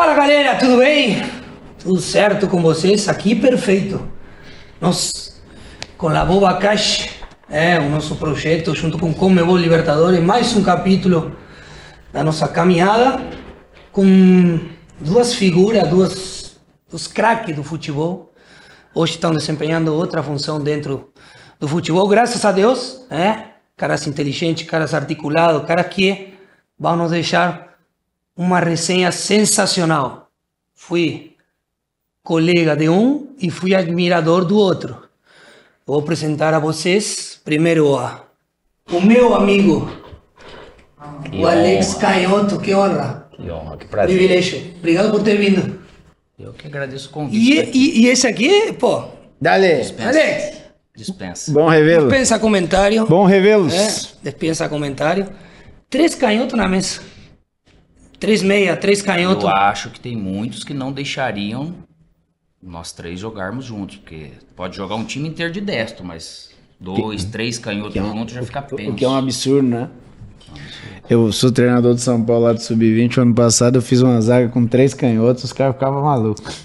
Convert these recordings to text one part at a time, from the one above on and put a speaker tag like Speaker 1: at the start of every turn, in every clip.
Speaker 1: Fala galera, tudo bem? Tudo certo com vocês? Aqui perfeito. Nós, com a Boba Cash, é o nosso projeto junto com Comebol Libertadores, mais um capítulo da nossa caminhada com duas figuras, duas, dos craques do futebol. Hoje estão desempenhando outra função dentro do futebol, graças a Deus, é? Caras inteligentes, caras articulados, caras que vão nos deixar uma resenha sensacional. Fui colega de um e fui admirador do outro. Vou apresentar a vocês primeiro a, o meu amigo,
Speaker 2: Que
Speaker 1: o Alex
Speaker 2: honra.
Speaker 1: Canhoto, que honra,
Speaker 2: Que honra, que prazer.
Speaker 1: privilégio. Obrigado por ter vindo.
Speaker 2: Eu que agradeço o convite.
Speaker 1: E, e, e esse aqui, pô,
Speaker 3: Dale.
Speaker 1: Alex,
Speaker 2: Dispensa.
Speaker 3: Bom revê-lo.
Speaker 1: dispensa comentário.
Speaker 3: Bom revê-los.
Speaker 1: É, dispensa comentário. Três canhotos na mesa. Três meia, três canhotos.
Speaker 2: Eu acho que tem muitos que não deixariam nós três jogarmos juntos, porque pode jogar um time inteiro de destro, mas dois, três canhotos juntos já fica
Speaker 3: O que é um absurdo, né? Eu sou treinador de São Paulo lá do Sub-20. Ano passado eu fiz uma zaga com três canhotos, os caras ficavam malucos.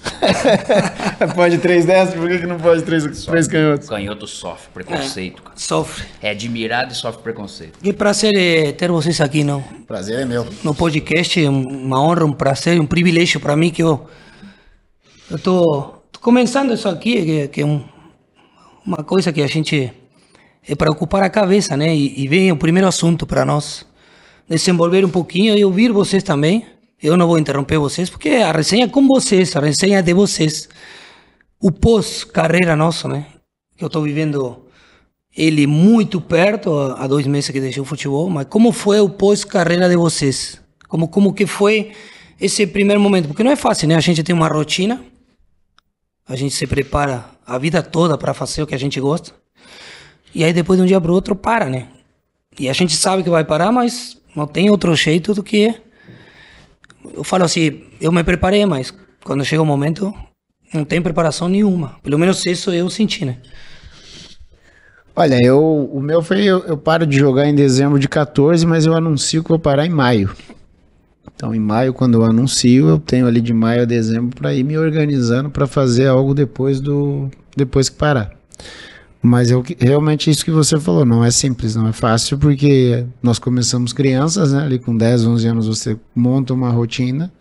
Speaker 3: pode três destros, por que, que não pode três, três canhotos?
Speaker 2: O canhoto sofre preconceito, cara.
Speaker 1: Sofre.
Speaker 2: É admirado e sofre preconceito.
Speaker 1: Que prazer é ter vocês aqui no,
Speaker 3: Prazer é meu.
Speaker 1: no podcast. É uma honra, um prazer, um privilégio para mim que eu eu tô, tô começando isso aqui, que, que é um, uma coisa que a gente é para ocupar a cabeça, né? E, e vem o primeiro assunto para nós desenvolver um pouquinho e ouvir vocês também. Eu não vou interromper vocês porque a resenha é com vocês, a resenha é de vocês. O pós-carreira nosso, né? Que eu tô vivendo ele muito perto, há dois meses que deixei o futebol, mas como foi o pós-carreira de vocês? Como, como que foi esse primeiro momento? Porque não é fácil, né? A gente tem uma rotina, a gente se prepara a vida toda para fazer o que a gente gosta, e aí depois de um dia para o outro para, né? E a gente sabe que vai parar, mas não tem outro jeito do que... Eu falo assim, eu me preparei, mas quando chega o momento, não tem preparação nenhuma. Pelo menos isso eu senti, né?
Speaker 3: Olha, eu, o meu foi. Eu, eu paro de jogar em dezembro de 14, mas eu anuncio que vou parar em maio. Então, em maio, quando eu anuncio, eu tenho ali de maio a dezembro para ir me organizando para fazer algo depois do depois que parar. Mas eu, realmente isso que você falou, não é simples, não é fácil, porque nós começamos crianças, né? Ali com 10, 11 anos você monta uma rotina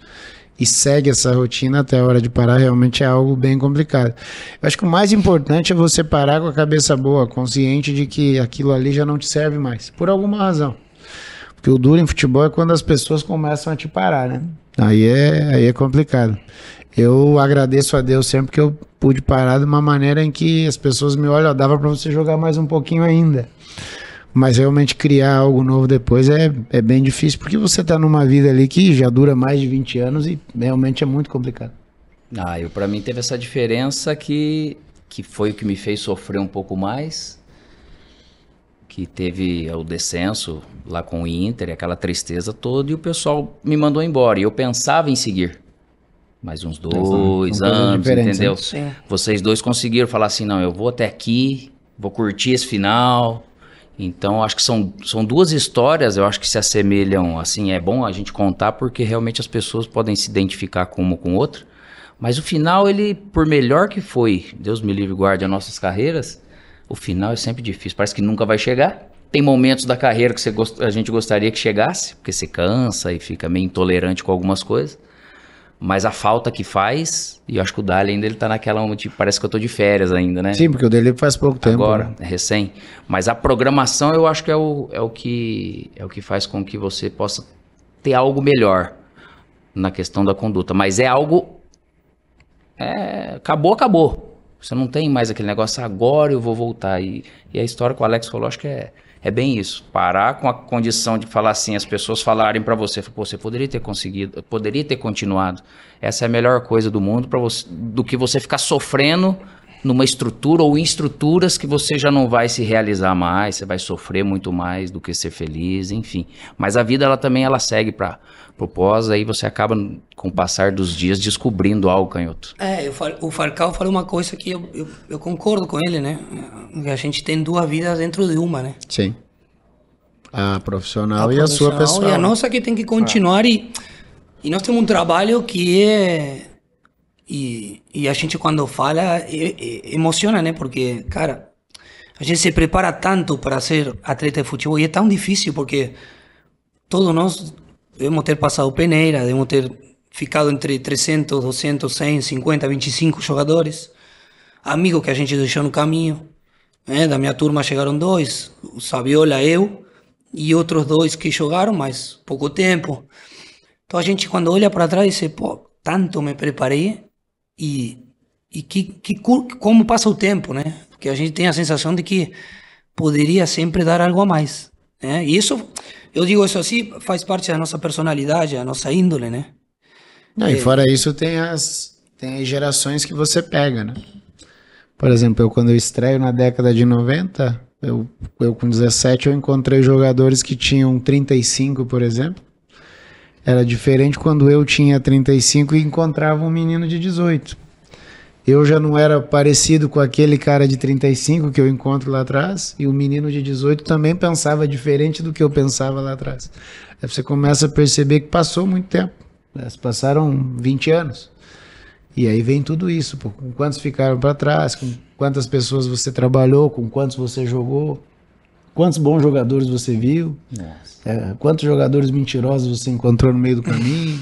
Speaker 3: e segue essa rotina até a hora de parar, realmente é algo bem complicado. Eu acho que o mais importante é você parar com a cabeça boa, consciente de que aquilo ali já não te serve mais, por alguma razão. Porque o duro em futebol é quando as pessoas começam a te parar, né? Aí é, aí é complicado. Eu agradeço a Deus sempre que eu pude parar de uma maneira em que as pessoas me olham, dava para você jogar mais um pouquinho ainda. Mas realmente criar algo novo depois é, é bem difícil, porque você tá numa vida ali que já dura mais de 20 anos e realmente é muito complicado.
Speaker 2: Ah, eu para mim teve essa diferença que, que foi o que me fez sofrer um pouco mais. Que teve o descenso lá com o Inter, aquela tristeza toda, e o pessoal me mandou embora. E eu pensava em seguir. Mais uns dois anos, entendeu?
Speaker 3: né?
Speaker 1: Sim.
Speaker 2: Vocês dois conseguiram falar assim: não, eu vou até aqui, vou curtir esse final. Então, acho que são, são duas histórias, eu acho que se assemelham, assim, é bom a gente contar porque realmente as pessoas podem se identificar com uma com outra. Mas o final, ele, por melhor que foi, Deus me livre e guarde as nossas carreiras, o final é sempre difícil, parece que nunca vai chegar. Tem momentos da carreira que você a gente gostaria que chegasse, porque você cansa e fica meio intolerante com algumas coisas. Mas a falta que faz, e eu acho que o Dali ainda ele tá naquela, onde tipo, parece que eu tô de férias ainda, né?
Speaker 3: Sim, porque o dele faz pouco tempo.
Speaker 2: Agora,
Speaker 3: né?
Speaker 2: é recém. Mas a programação eu acho que é o, é o que é o que faz com que você possa ter algo melhor na questão da conduta. Mas é algo. é, acabou, acabou. Você não tem mais aquele negócio, agora eu vou voltar. E, e a história que o Alex falou, acho que é, é bem isso. Parar com a condição de falar assim, as pessoas falarem pra você, Pô, você poderia ter conseguido, poderia ter continuado. Essa é a melhor coisa do mundo para você, do que você ficar sofrendo numa estrutura ou em estruturas que você já não vai se realizar mais, você vai sofrer muito mais do que ser feliz, enfim. Mas a vida ela também ela segue para pro pós, aí você acaba com o passar dos dias descobrindo algo canhoto.
Speaker 1: É, o Falcao falou uma coisa que eu, eu, eu concordo com ele, né? Que a gente tem duas vidas dentro de uma, né?
Speaker 3: Sim. A profissional e a sua
Speaker 1: profissional
Speaker 3: pessoal.
Speaker 1: E a nossa que tem que continuar e, E nós temos um trabalho que é. E, e a gente, quando fala, emociona, né? Porque, cara, a gente se prepara tanto para ser atleta de futebol e é tão difícil porque todos nós devemos ter passado peneira, devemos ter ficado entre 300, 200, 100, 50, 25 jogadores, amigos que a gente deixou no caminho. Né? Da minha turma chegaram dois, o Saviola, eu, e outros dois que jogaram, mas pouco tempo. Então a gente, quando olha para trás, diz: pô, tanto me preparei e, e que, que, como passa o tempo, né? Porque a gente tem a sensação de que poderia sempre dar algo a mais. Né? E isso, eu digo isso assim, faz parte da nossa personalidade, da nossa índole, né?
Speaker 3: Não, e fora isso, tem as, tem as gerações que você pega, né? Por exemplo, eu quando eu estreio na década de 90, eu, eu com 17 eu encontrei jogadores que tinham 35, por exemplo, era diferente quando eu tinha 35 e encontrava um menino de 18. Eu já não era parecido com aquele cara de 35 que eu encontro lá atrás, e o menino de 18 também pensava diferente do que eu pensava lá atrás. Aí você começa a perceber que passou muito tempo. Né? Passaram 20 anos. E aí vem tudo isso, pô, com quantos ficaram para trás, com quantas pessoas você trabalhou, com quantos você jogou. Quantos bons jogadores você viu? É, quantos jogadores mentirosos você encontrou no meio do caminho?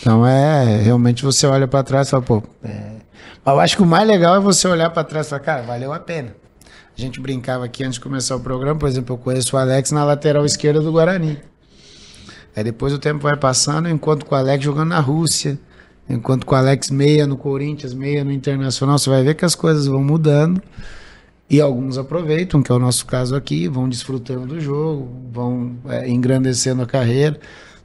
Speaker 3: Então é, realmente você olha para trás e fala, pô. É... Mas eu acho que o mais legal é você olhar para trás e falar, cara, valeu a pena. A gente brincava aqui antes de começar o programa, por exemplo, eu conheço o Alex na lateral esquerda do Guarani. Aí depois o tempo vai passando, eu encontro com o Alex jogando na Rússia, enquanto com o Alex meia no Corinthians, meia no Internacional, você vai ver que as coisas vão mudando. E alguns aproveitam, que é o nosso caso aqui, vão desfrutando do jogo, vão é, engrandecendo a carreira.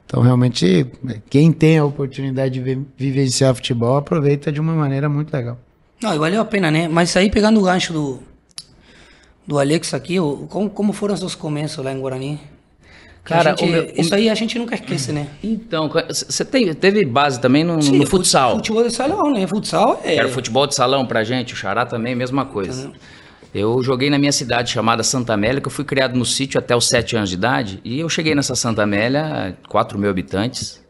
Speaker 3: Então, realmente, quem tem a oportunidade de vivenciar futebol, aproveita de uma maneira muito legal.
Speaker 1: Não, valeu a pena, né? Mas aí, pegando o gancho do, do Alex aqui, como, como foram os seus começos lá em Guarani? Cara, gente, meu, isso aí a gente nunca esquece, né?
Speaker 2: Então, você teve base também no, Sim, no futsal?
Speaker 1: Futebol de salão, né? Futsal é.
Speaker 2: Era futebol de salão pra gente, o Xará também, mesma coisa. Uhum. Eu joguei na minha cidade chamada Santa Amélia, que eu fui criado no sítio até os 7 anos de idade. E eu cheguei nessa Santa Amélia, 4 mil habitantes.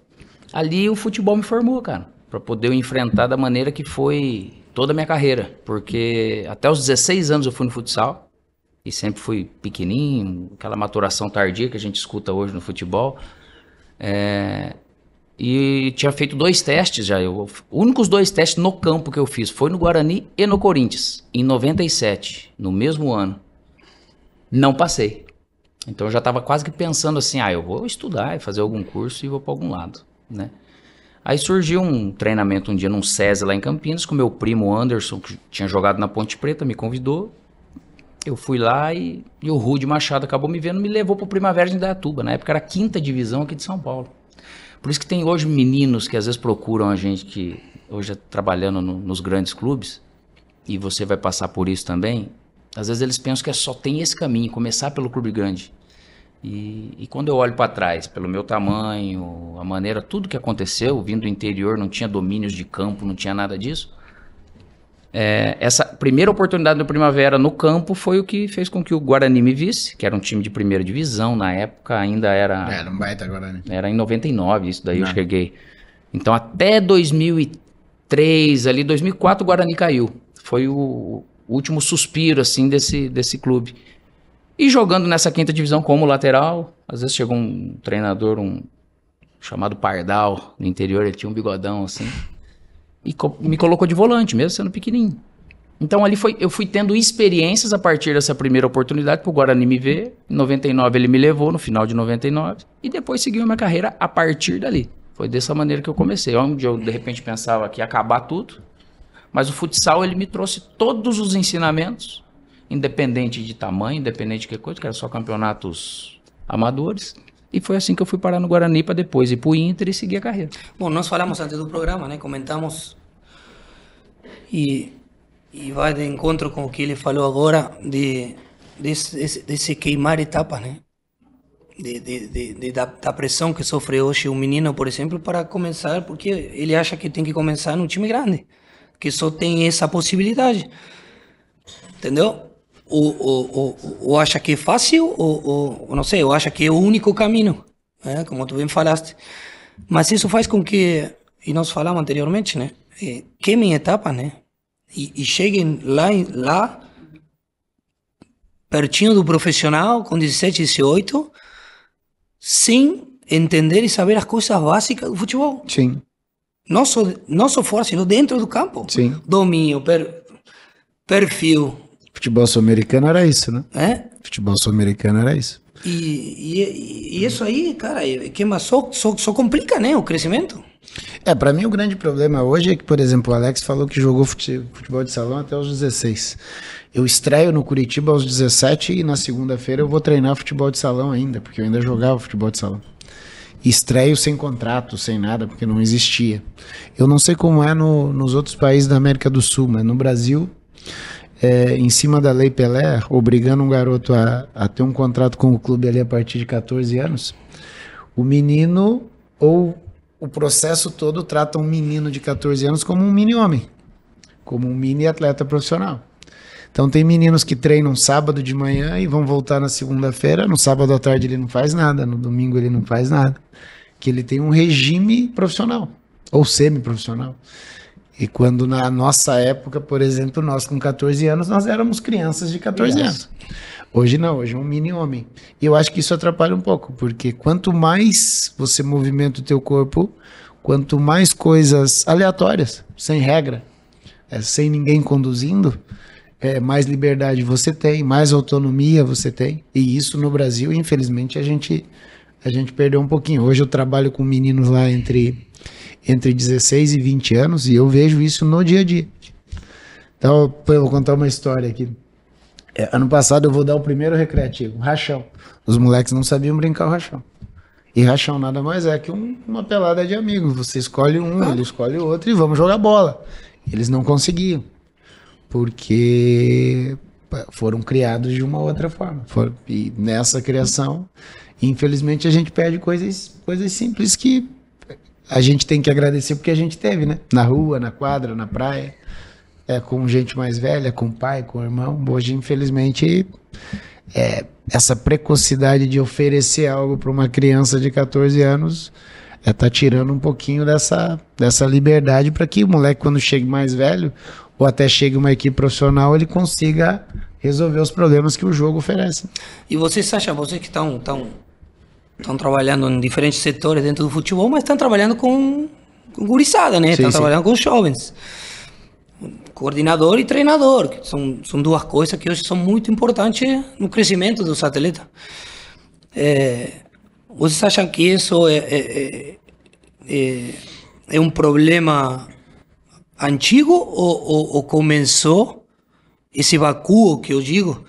Speaker 2: Ali o futebol me formou, cara, para poder eu enfrentar da maneira que foi toda a minha carreira. Porque até os 16 anos eu fui no futsal. E sempre fui pequenininho, aquela maturação tardia que a gente escuta hoje no futebol. É, e tinha feito dois testes já. Eu, únicos dois testes no campo que eu fiz foi no Guarani e no Corinthians, em 97, no mesmo ano. Não passei. Então eu já estava quase que pensando assim: ah, eu vou estudar e fazer algum curso e vou para algum lado, né? Aí surgiu um treinamento um dia num SESI lá em Campinas, com meu primo Anderson, que tinha jogado na Ponte Preta, me convidou. Eu fui lá e, e o Rude Machado acabou me vendo, me levou para o Primavera de Indaiatuba. Na época era a quinta divisão aqui de São Paulo. Por isso que tem hoje meninos que às vezes procuram a gente que hoje é trabalhando no, nos grandes clubes, e você vai passar por isso também. Às vezes eles pensam que é só tem esse caminho, começar pelo clube grande. E, e quando eu olho para trás, pelo meu tamanho, a maneira, tudo que aconteceu, vindo do interior, não tinha domínios de campo, não tinha nada disso. É, essa primeira oportunidade do Primavera no campo foi o que fez com que o Guarani me visse, que era um time de primeira divisão, na época ainda era...
Speaker 3: Era um baita Guarani.
Speaker 2: Era em 99, isso daí não. eu cheguei. Então até 2003, ali 2004 o Guarani caiu. Foi o último suspiro, assim, desse, desse clube. E jogando nessa quinta divisão como lateral, às vezes chegou um treinador, um chamado Pardal, no interior, ele tinha um bigodão assim e co me colocou de volante, mesmo sendo pequenininho. Então ali foi, eu fui tendo experiências a partir dessa primeira oportunidade para o Guarani me ver. Em 99 ele me levou, no final de 99, e depois seguiu minha carreira a partir dali. Foi dessa maneira que eu comecei. Onde eu de repente pensava que ia acabar tudo, mas o futsal ele me trouxe todos os ensinamentos, independente de tamanho, independente de que coisa, que era só campeonatos amadores. E foi assim que eu fui parar no Guarani para depois ir para o Inter e seguir a carreira.
Speaker 1: Bom, nós falamos antes do programa, né? Comentamos e, e vai de encontro com o que ele falou agora de desse, desse queimar etapas, né? De, de, de, de da, da, pressão que sofre hoje um menino, por exemplo, para começar, porque ele acha que tem que começar num time grande, que só tem essa possibilidade. Entendeu? Ou, ou, acha que é fácil, ou, ou, não sei, ou acha que é o único caminho, né? como tu bem falaste. Mas isso faz com que, e nós falamos anteriormente, né? Queimem etapas, né? E, e cheguem lá, lá, pertinho do profissional, com 17, 18, sem entender e saber as coisas básicas do futebol.
Speaker 3: Sim,
Speaker 1: Não só, não só fora, sino dentro do campo.
Speaker 3: sim.
Speaker 1: Domínio, per, perfil,
Speaker 3: Futebol sul-americano era isso, né?
Speaker 1: né?
Speaker 3: Futebol sul-americano era isso.
Speaker 1: E, e, e isso aí, cara, é que mas só, só, só complica, né, o crescimento.
Speaker 3: É, pra mim o grande problema hoje é que, por exemplo, o Alex falou que jogou fute- futebol de salão até os 16. Eu estreio no Curitiba aos 17 e na segunda-feira eu vou treinar futebol de salão ainda, porque eu ainda jogava futebol de salão. Estreio sem contrato, sem nada, porque não existia. Eu não sei como é no- nos outros países da América do Sul, mas no Brasil, é, em cima da Lei Pelé, obrigando um garoto a, a ter um contrato com o clube ali a partir de 14 anos, o menino ou o processo todo trata um menino de 14 anos como um mini homem, como um mini atleta profissional. Então tem meninos que treinam sábado de manhã e vão voltar na segunda-feira, no sábado à tarde ele não faz nada, no domingo ele não faz nada, que ele tem um regime profissional ou semi-profissional. E quando na nossa época, por exemplo, nós com 14 anos, nós éramos crianças de 14 anos. Hoje não, hoje é um mini homem. E eu acho que isso atrapalha um pouco, porque quanto mais você movimenta o teu corpo, quanto mais coisas aleatórias, sem regra, é, sem ninguém conduzindo, é, mais liberdade você tem, mais autonomia você tem. E isso no Brasil, infelizmente, a gente, a gente perdeu um pouquinho. Hoje eu trabalho com meninos lá entre, entre 16 e 20 anos e eu vejo isso no dia a dia. Então, eu vou contar uma história aqui. É, ano passado eu vou dar o primeiro recreativo, rachão. Os moleques não sabiam brincar o rachão. E rachão nada mais é que um- uma pelada de amigos. Você escolhe um, ele escolhe outro e vamos jogar bola. Eles não conseguiam. Porque foram criados de uma outra forma. E nessa criação, infelizmente, a gente perde coisas, coisas simples que a gente tem que agradecer porque a gente teve, né? Na rua, na quadra, na praia é, com gente mais velha, com pai, com irmão. Hoje, infelizmente, é, essa precocidade de oferecer algo para uma criança de 14 anos é, tá tirando um pouquinho dessa, dessa liberdade para que o moleque, quando chegue mais velho, ou até chegue uma equipe profissional, ele consiga resolver os problemas que o jogo oferece.
Speaker 1: E vocês acham, vocês que estão estão estão trabalhando em diferentes setores dentro do futebol, mas estão trabalhando com, com gurizada, né?
Speaker 3: Sim,
Speaker 1: Estão
Speaker 3: sim.
Speaker 1: trabalhando com jovens. Coordenador e treinador, que são, são duas coisas que hoje são muito importantes no crescimento dos atletas. É, vocês acham que isso é, é, é, é, é um problema antigo ou, ou, ou começou esse vácuo que eu digo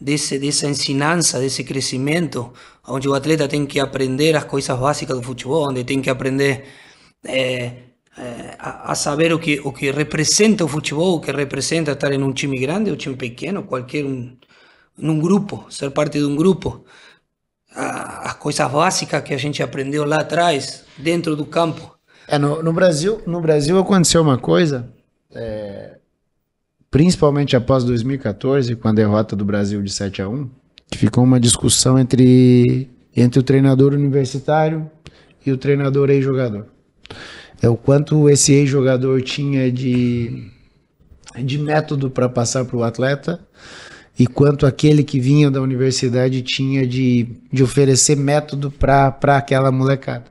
Speaker 1: desse, dessa ensinança, desse crescimento, onde o atleta tem que aprender as coisas básicas do futebol, onde tem que aprender eh, eh, a, saber o que, o que representa o futebol, o que representa estar em um time grande ou time pequeno, qualquer um, num grupo, ser parte de um grupo. As coisas básicas que a gente aprendeu lá atrás, dentro do campo.
Speaker 3: É, no, no Brasil, no Brasil aconteceu uma coisa, é, principalmente após 2014, com a derrota do Brasil de 7 a 1, que ficou uma discussão entre, entre o treinador universitário e o treinador ex-jogador. É o quanto esse ex-jogador tinha de, de método para passar para o atleta e quanto aquele que vinha da universidade tinha de, de oferecer método para aquela molecada.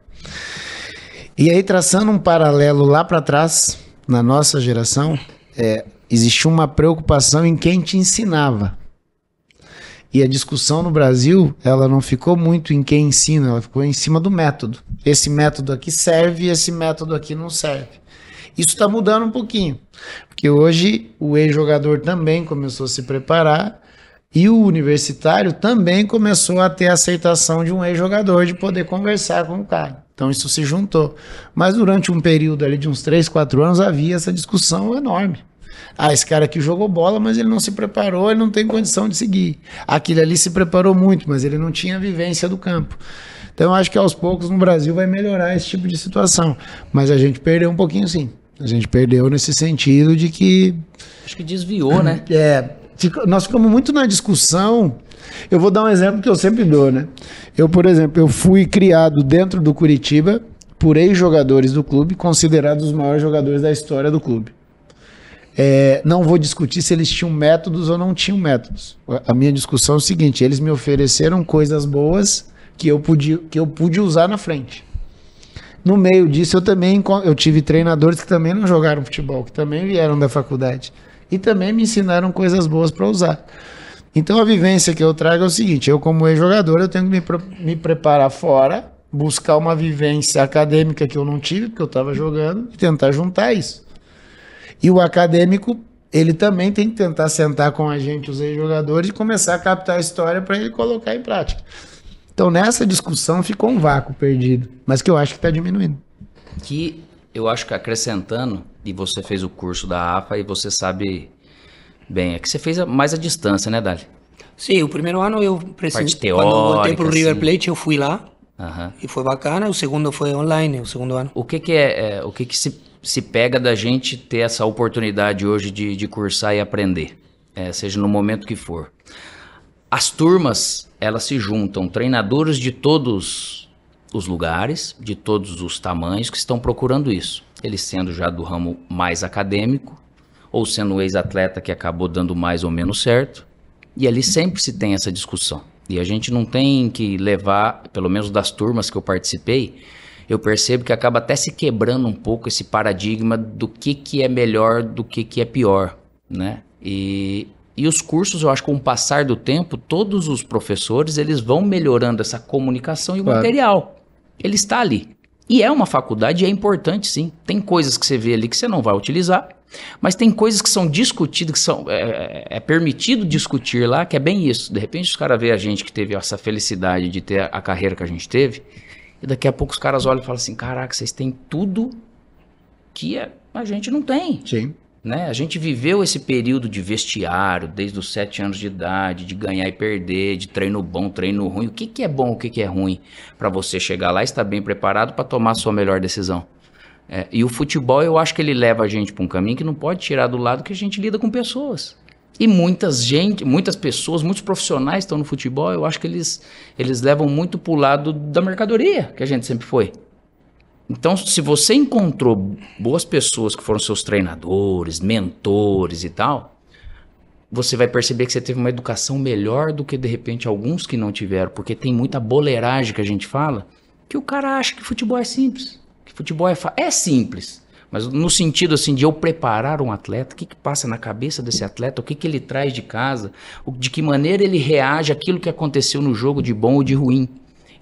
Speaker 3: E aí, traçando um paralelo lá para trás, na nossa geração, é, existia uma preocupação em quem te ensinava. E a discussão no Brasil, ela não ficou muito em quem ensina, ela ficou em cima do método. Esse método aqui serve, esse método aqui não serve. Isso está mudando um pouquinho, porque hoje o ex-jogador também começou a se preparar e o universitário também começou a ter a aceitação de um ex-jogador de poder conversar com o cara. Então isso se juntou. Mas durante um período ali de uns 3, 4 anos havia essa discussão enorme. Ah, esse cara aqui jogou bola, mas ele não se preparou, ele não tem condição de seguir. Aquele ali se preparou muito, mas ele não tinha vivência do campo. Então eu acho que aos poucos no Brasil vai melhorar esse tipo de situação. Mas a gente perdeu um pouquinho sim. A gente perdeu nesse sentido de que
Speaker 2: Acho que desviou, né?
Speaker 3: é, nós ficamos muito na discussão. Eu vou dar um exemplo que eu sempre dou, né? Eu, por exemplo, eu fui criado dentro do Curitiba por ex-jogadores do clube, considerados os maiores jogadores da história do clube. É, não vou discutir se eles tinham métodos ou não tinham métodos. A minha discussão é o seguinte: eles me ofereceram coisas boas que eu pude, que eu pude usar na frente. No meio disso, eu também eu tive treinadores que também não jogaram futebol, que também vieram da faculdade e também me ensinaram coisas boas para usar. Então a vivência que eu trago é o seguinte: eu, como ex-jogador, eu tenho que me, me preparar fora, buscar uma vivência acadêmica que eu não tive, porque eu estava jogando, e tentar juntar isso. E o acadêmico, ele também tem que tentar sentar com a gente, os ex-jogadores, e começar a captar a história para ele colocar em prática. Então nessa discussão ficou um vácuo perdido, mas que eu acho que está diminuindo.
Speaker 2: Que eu acho que acrescentando, e você fez o curso da AFA e você sabe bem, é que você fez mais a distância, né, Dali?
Speaker 1: Sim, o primeiro ano eu
Speaker 2: precisei. Quando eu
Speaker 1: voltei para o River
Speaker 2: assim.
Speaker 1: Plate, eu fui lá.
Speaker 2: Uhum.
Speaker 1: E foi bacana. O segundo foi online, o segundo ano.
Speaker 2: O que, que é, é, o que, que se, se pega da gente ter essa oportunidade hoje de, de cursar e aprender, é, seja no momento que for? As turmas elas se juntam treinadores de todos os lugares, de todos os tamanhos que estão procurando isso. Ele sendo já do ramo mais acadêmico, ou sendo um ex-atleta que acabou dando mais ou menos certo. E ali sempre se tem essa discussão. E a gente não tem que levar, pelo menos das turmas que eu participei, eu percebo que acaba até se quebrando um pouco esse paradigma do que, que é melhor, do que, que é pior, né? E e os cursos, eu acho que com o passar do tempo, todos os professores, eles vão melhorando essa comunicação e o claro. material. Ele está ali. E é uma faculdade e é importante sim. Tem coisas que você vê ali que você não vai utilizar, mas tem coisas que são discutidas, que são, é, é permitido discutir lá, que é bem isso. De repente os caras veem a gente que teve essa felicidade de ter a carreira que a gente teve, e daqui a pouco os caras olham e falam assim, caraca, vocês têm tudo que a gente não tem.
Speaker 3: Sim.
Speaker 2: Né? A gente viveu esse período de vestiário, desde os sete anos de idade, de ganhar e perder, de treino bom, treino ruim. O que, que é bom, o que, que é ruim? Para você chegar lá e estar bem preparado para tomar a sua melhor decisão. É, e o futebol, eu acho que ele leva a gente para um caminho que não pode tirar do lado que a gente lida com pessoas. E muitas gente, muitas pessoas, muitos profissionais estão no futebol, eu acho que eles, eles levam muito para o lado da mercadoria, que a gente sempre foi. Então, se você encontrou boas pessoas que foram seus treinadores, mentores e tal, você vai perceber que você teve uma educação melhor do que de repente alguns que não tiveram, porque tem muita boleiragem que a gente fala, que o cara acha que futebol é simples, que futebol é é simples, mas no sentido assim de eu preparar um atleta, o que, que passa na cabeça desse atleta, o que, que ele traz de casa, de que maneira ele reage àquilo que aconteceu no jogo de bom ou de ruim.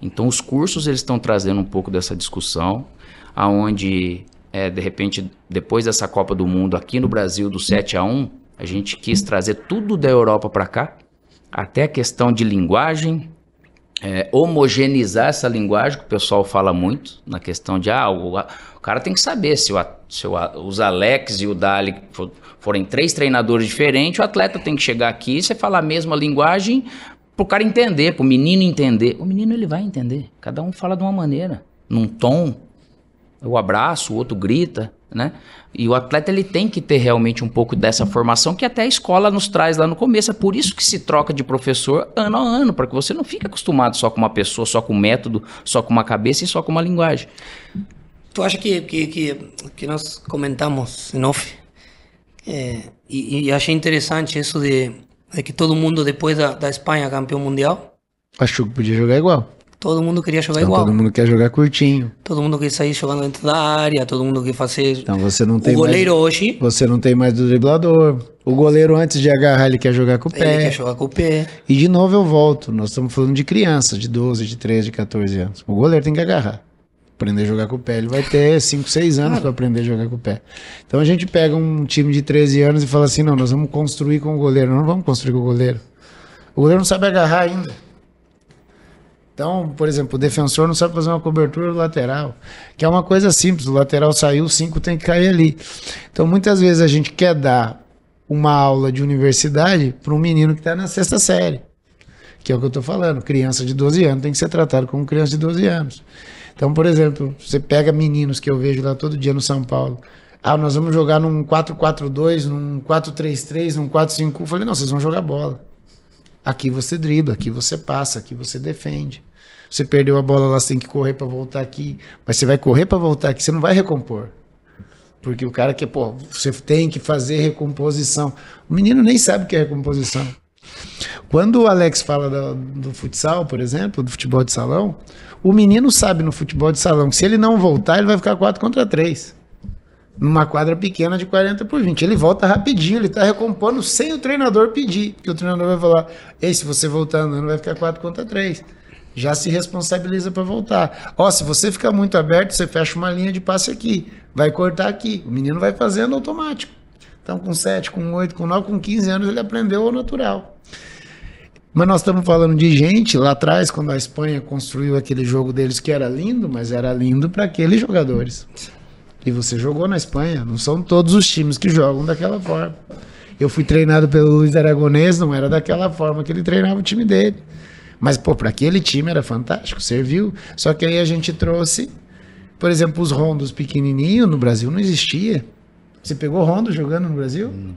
Speaker 2: Então os cursos eles estão trazendo um pouco dessa discussão aonde é, de repente depois dessa Copa do Mundo aqui no Brasil do 7 a 1, a gente quis trazer tudo da Europa para cá, até a questão de linguagem, é, homogeneizar essa linguagem que o pessoal fala muito na questão de ah, o, o cara tem que saber se, o, se o, os Alex e o Dali for, forem três treinadores diferentes, o atleta tem que chegar aqui e você falar a mesma linguagem para o cara entender, para o menino entender. O menino ele vai entender. Cada um fala de uma maneira, num tom, o abraço, o outro grita, né? E o atleta ele tem que ter realmente um pouco dessa formação que até a escola nos traz lá no começo. É por isso que se troca de professor ano a ano, para que você não fique acostumado só com uma pessoa, só com um método, só com uma cabeça e só com uma linguagem.
Speaker 1: Tu acha que, que, que, que nós comentamos em off? É, e, e, achei interessante isso de, de, que todo mundo, depois da, da Espanha campeão mundial...
Speaker 3: Achou que podia jogar igual.
Speaker 1: Todo mundo queria jogar então, igual.
Speaker 3: Todo mundo quer jogar curtinho.
Speaker 1: Todo mundo quer sair jogando dentro da área, todo mundo quer fazer.
Speaker 3: Então você não tem
Speaker 1: o goleiro
Speaker 3: mais,
Speaker 1: hoje.
Speaker 3: Você não tem mais do driblador. O goleiro antes de agarrar ele quer jogar com o pé.
Speaker 1: Ele quer jogar com o pé.
Speaker 3: E de novo eu volto. Nós estamos falando de crianças de 12, de 13, de 14 anos. O goleiro tem que agarrar. Aprender a jogar com o pé. Ele vai ter 5, 6 anos para aprender a jogar com o pé. Então a gente pega um time de 13 anos e fala assim: não, nós vamos construir com o goleiro. Não vamos construir com o goleiro. O goleiro não sabe agarrar ainda. Então, por exemplo, o defensor não sabe fazer uma cobertura do lateral, que é uma coisa simples, o lateral saiu, o 5 tem que cair ali. Então, muitas vezes a gente quer dar uma aula de universidade para um menino que está na sexta série, que é o que eu estou falando, criança de 12 anos tem que ser tratado como criança de 12 anos. Então, por exemplo, você pega meninos que eu vejo lá todo dia no São Paulo, ah, nós vamos jogar num 4-4-2, num 4-3-3, num 4-5. Eu falei, não, vocês vão jogar bola. Aqui você dribla, aqui você passa, aqui você defende. Você perdeu a bola lá, você tem que correr para voltar aqui. Mas você vai correr para voltar aqui, você não vai recompor. Porque o cara que, pô, você tem que fazer recomposição. O menino nem sabe o que é recomposição. Quando o Alex fala do, do futsal, por exemplo, do futebol de salão, o menino sabe no futebol de salão que se ele não voltar, ele vai ficar 4 contra 3 numa quadra pequena de 40 por 20. Ele volta rapidinho, ele está recompondo sem o treinador pedir. Que o treinador vai falar: Ei, se você voltar andando, vai ficar 4 contra 3. Já se responsabiliza para voltar. Ó, se você ficar muito aberto, você fecha uma linha de passe aqui. Vai cortar aqui. O menino vai fazendo automático. Então, com 7, com 8, com 9, com 15 anos, ele aprendeu o natural. Mas nós estamos falando de gente lá atrás, quando a Espanha construiu aquele jogo deles que era lindo, mas era lindo para aqueles jogadores. E você jogou na Espanha, não são todos os times que jogam daquela forma. Eu fui treinado pelo Luiz Aragonês, não era daquela forma que ele treinava o time dele. Mas, pô, para aquele time era fantástico, serviu. Só que aí a gente trouxe, por exemplo, os rondos pequenininhos no Brasil não existia. Você pegou rondo jogando no Brasil? Hum.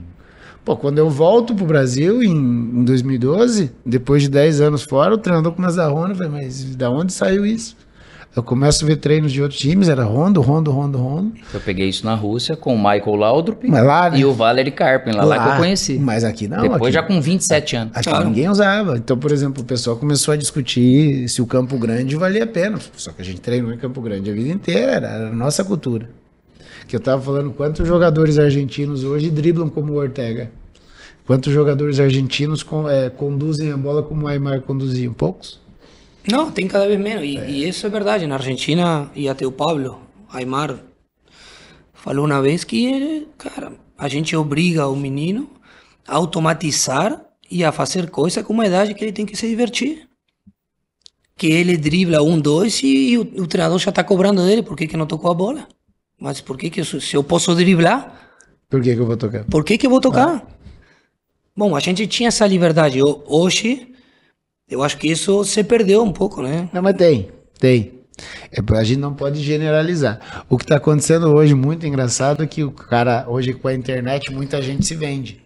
Speaker 3: Pô, quando eu volto pro Brasil em, em 2012, depois de 10 anos fora, o treinador começa a ronda, falei, mas da onde saiu isso? Eu começo a ver treinos de outros times, era Rondo, Rondo, Rondo, Rondo.
Speaker 2: Eu peguei isso na Rússia com o Michael Laudrup
Speaker 3: lá, né?
Speaker 2: e o Valery Karpin, lá, lá, lá, que eu conheci.
Speaker 3: Mas aqui não.
Speaker 2: Depois
Speaker 3: aqui,
Speaker 2: já com 27 anos.
Speaker 3: Aqui claro. ninguém usava. Então, por exemplo, o pessoal começou a discutir se o Campo Grande valia a pena. Só que a gente treinou em Campo Grande a vida inteira, era, a nossa cultura. Que eu estava falando quantos jogadores argentinos hoje driblam como o Ortega. Quantos jogadores argentinos é, conduzem a bola como o Aymar conduzia? Poucos?
Speaker 1: Não, tem cada vez menos. E, é. e isso é verdade. Na Argentina, e até o Pablo Aymar falou uma vez que, cara, a gente obriga o menino a automatizar e a fazer coisa com uma idade que ele tem que se divertir. Que ele dribla um, dois e o, o treinador já está cobrando dele por que, que não tocou a bola. Mas por que, que eu, se eu posso driblar?
Speaker 3: Por que, que eu vou tocar?
Speaker 1: Por que, que eu vou tocar? Ah. Bom, a gente tinha essa liberdade. Hoje eu acho que isso se perdeu um pouco, né?
Speaker 3: Não, mas tem, tem. É, a gente não pode generalizar. O que está acontecendo hoje, muito engraçado, é que o cara, hoje com a internet, muita gente se vende.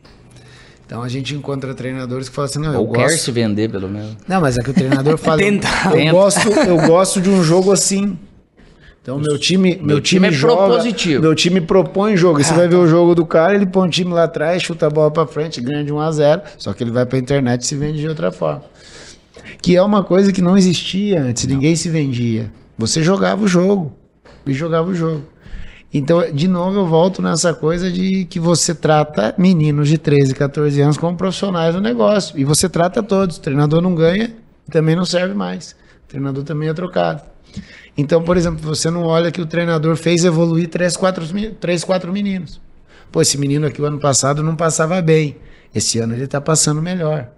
Speaker 3: Então a gente encontra treinadores que falam assim, não, eu
Speaker 2: Ou
Speaker 3: gosto...
Speaker 2: quer se vender, pelo menos.
Speaker 3: Não, mas é que o treinador fala,
Speaker 1: Tenta.
Speaker 3: eu,
Speaker 2: Tenta.
Speaker 3: gosto, eu gosto de um jogo assim. Então meu time, meu, meu time, time, é joga,
Speaker 2: propositivo.
Speaker 3: meu time propõe jogo. Ah, você vai tá. ver o jogo do cara, ele põe o time lá atrás, chuta a bola para frente, ganha de 1 a 0, só que ele vai para a internet e se vende de outra forma que é uma coisa que não existia antes, não. ninguém se vendia. Você jogava o jogo e jogava o jogo. Então, de novo, eu volto nessa coisa de que você trata meninos de 13, 14 anos como profissionais do negócio. E você trata todos. O treinador não ganha, também não serve mais. O treinador também é trocado. Então, por exemplo, você não olha que o treinador fez evoluir 3, 4, 3, 4 meninos. Pô, esse menino aqui o ano passado não passava bem. Esse ano ele está passando melhor.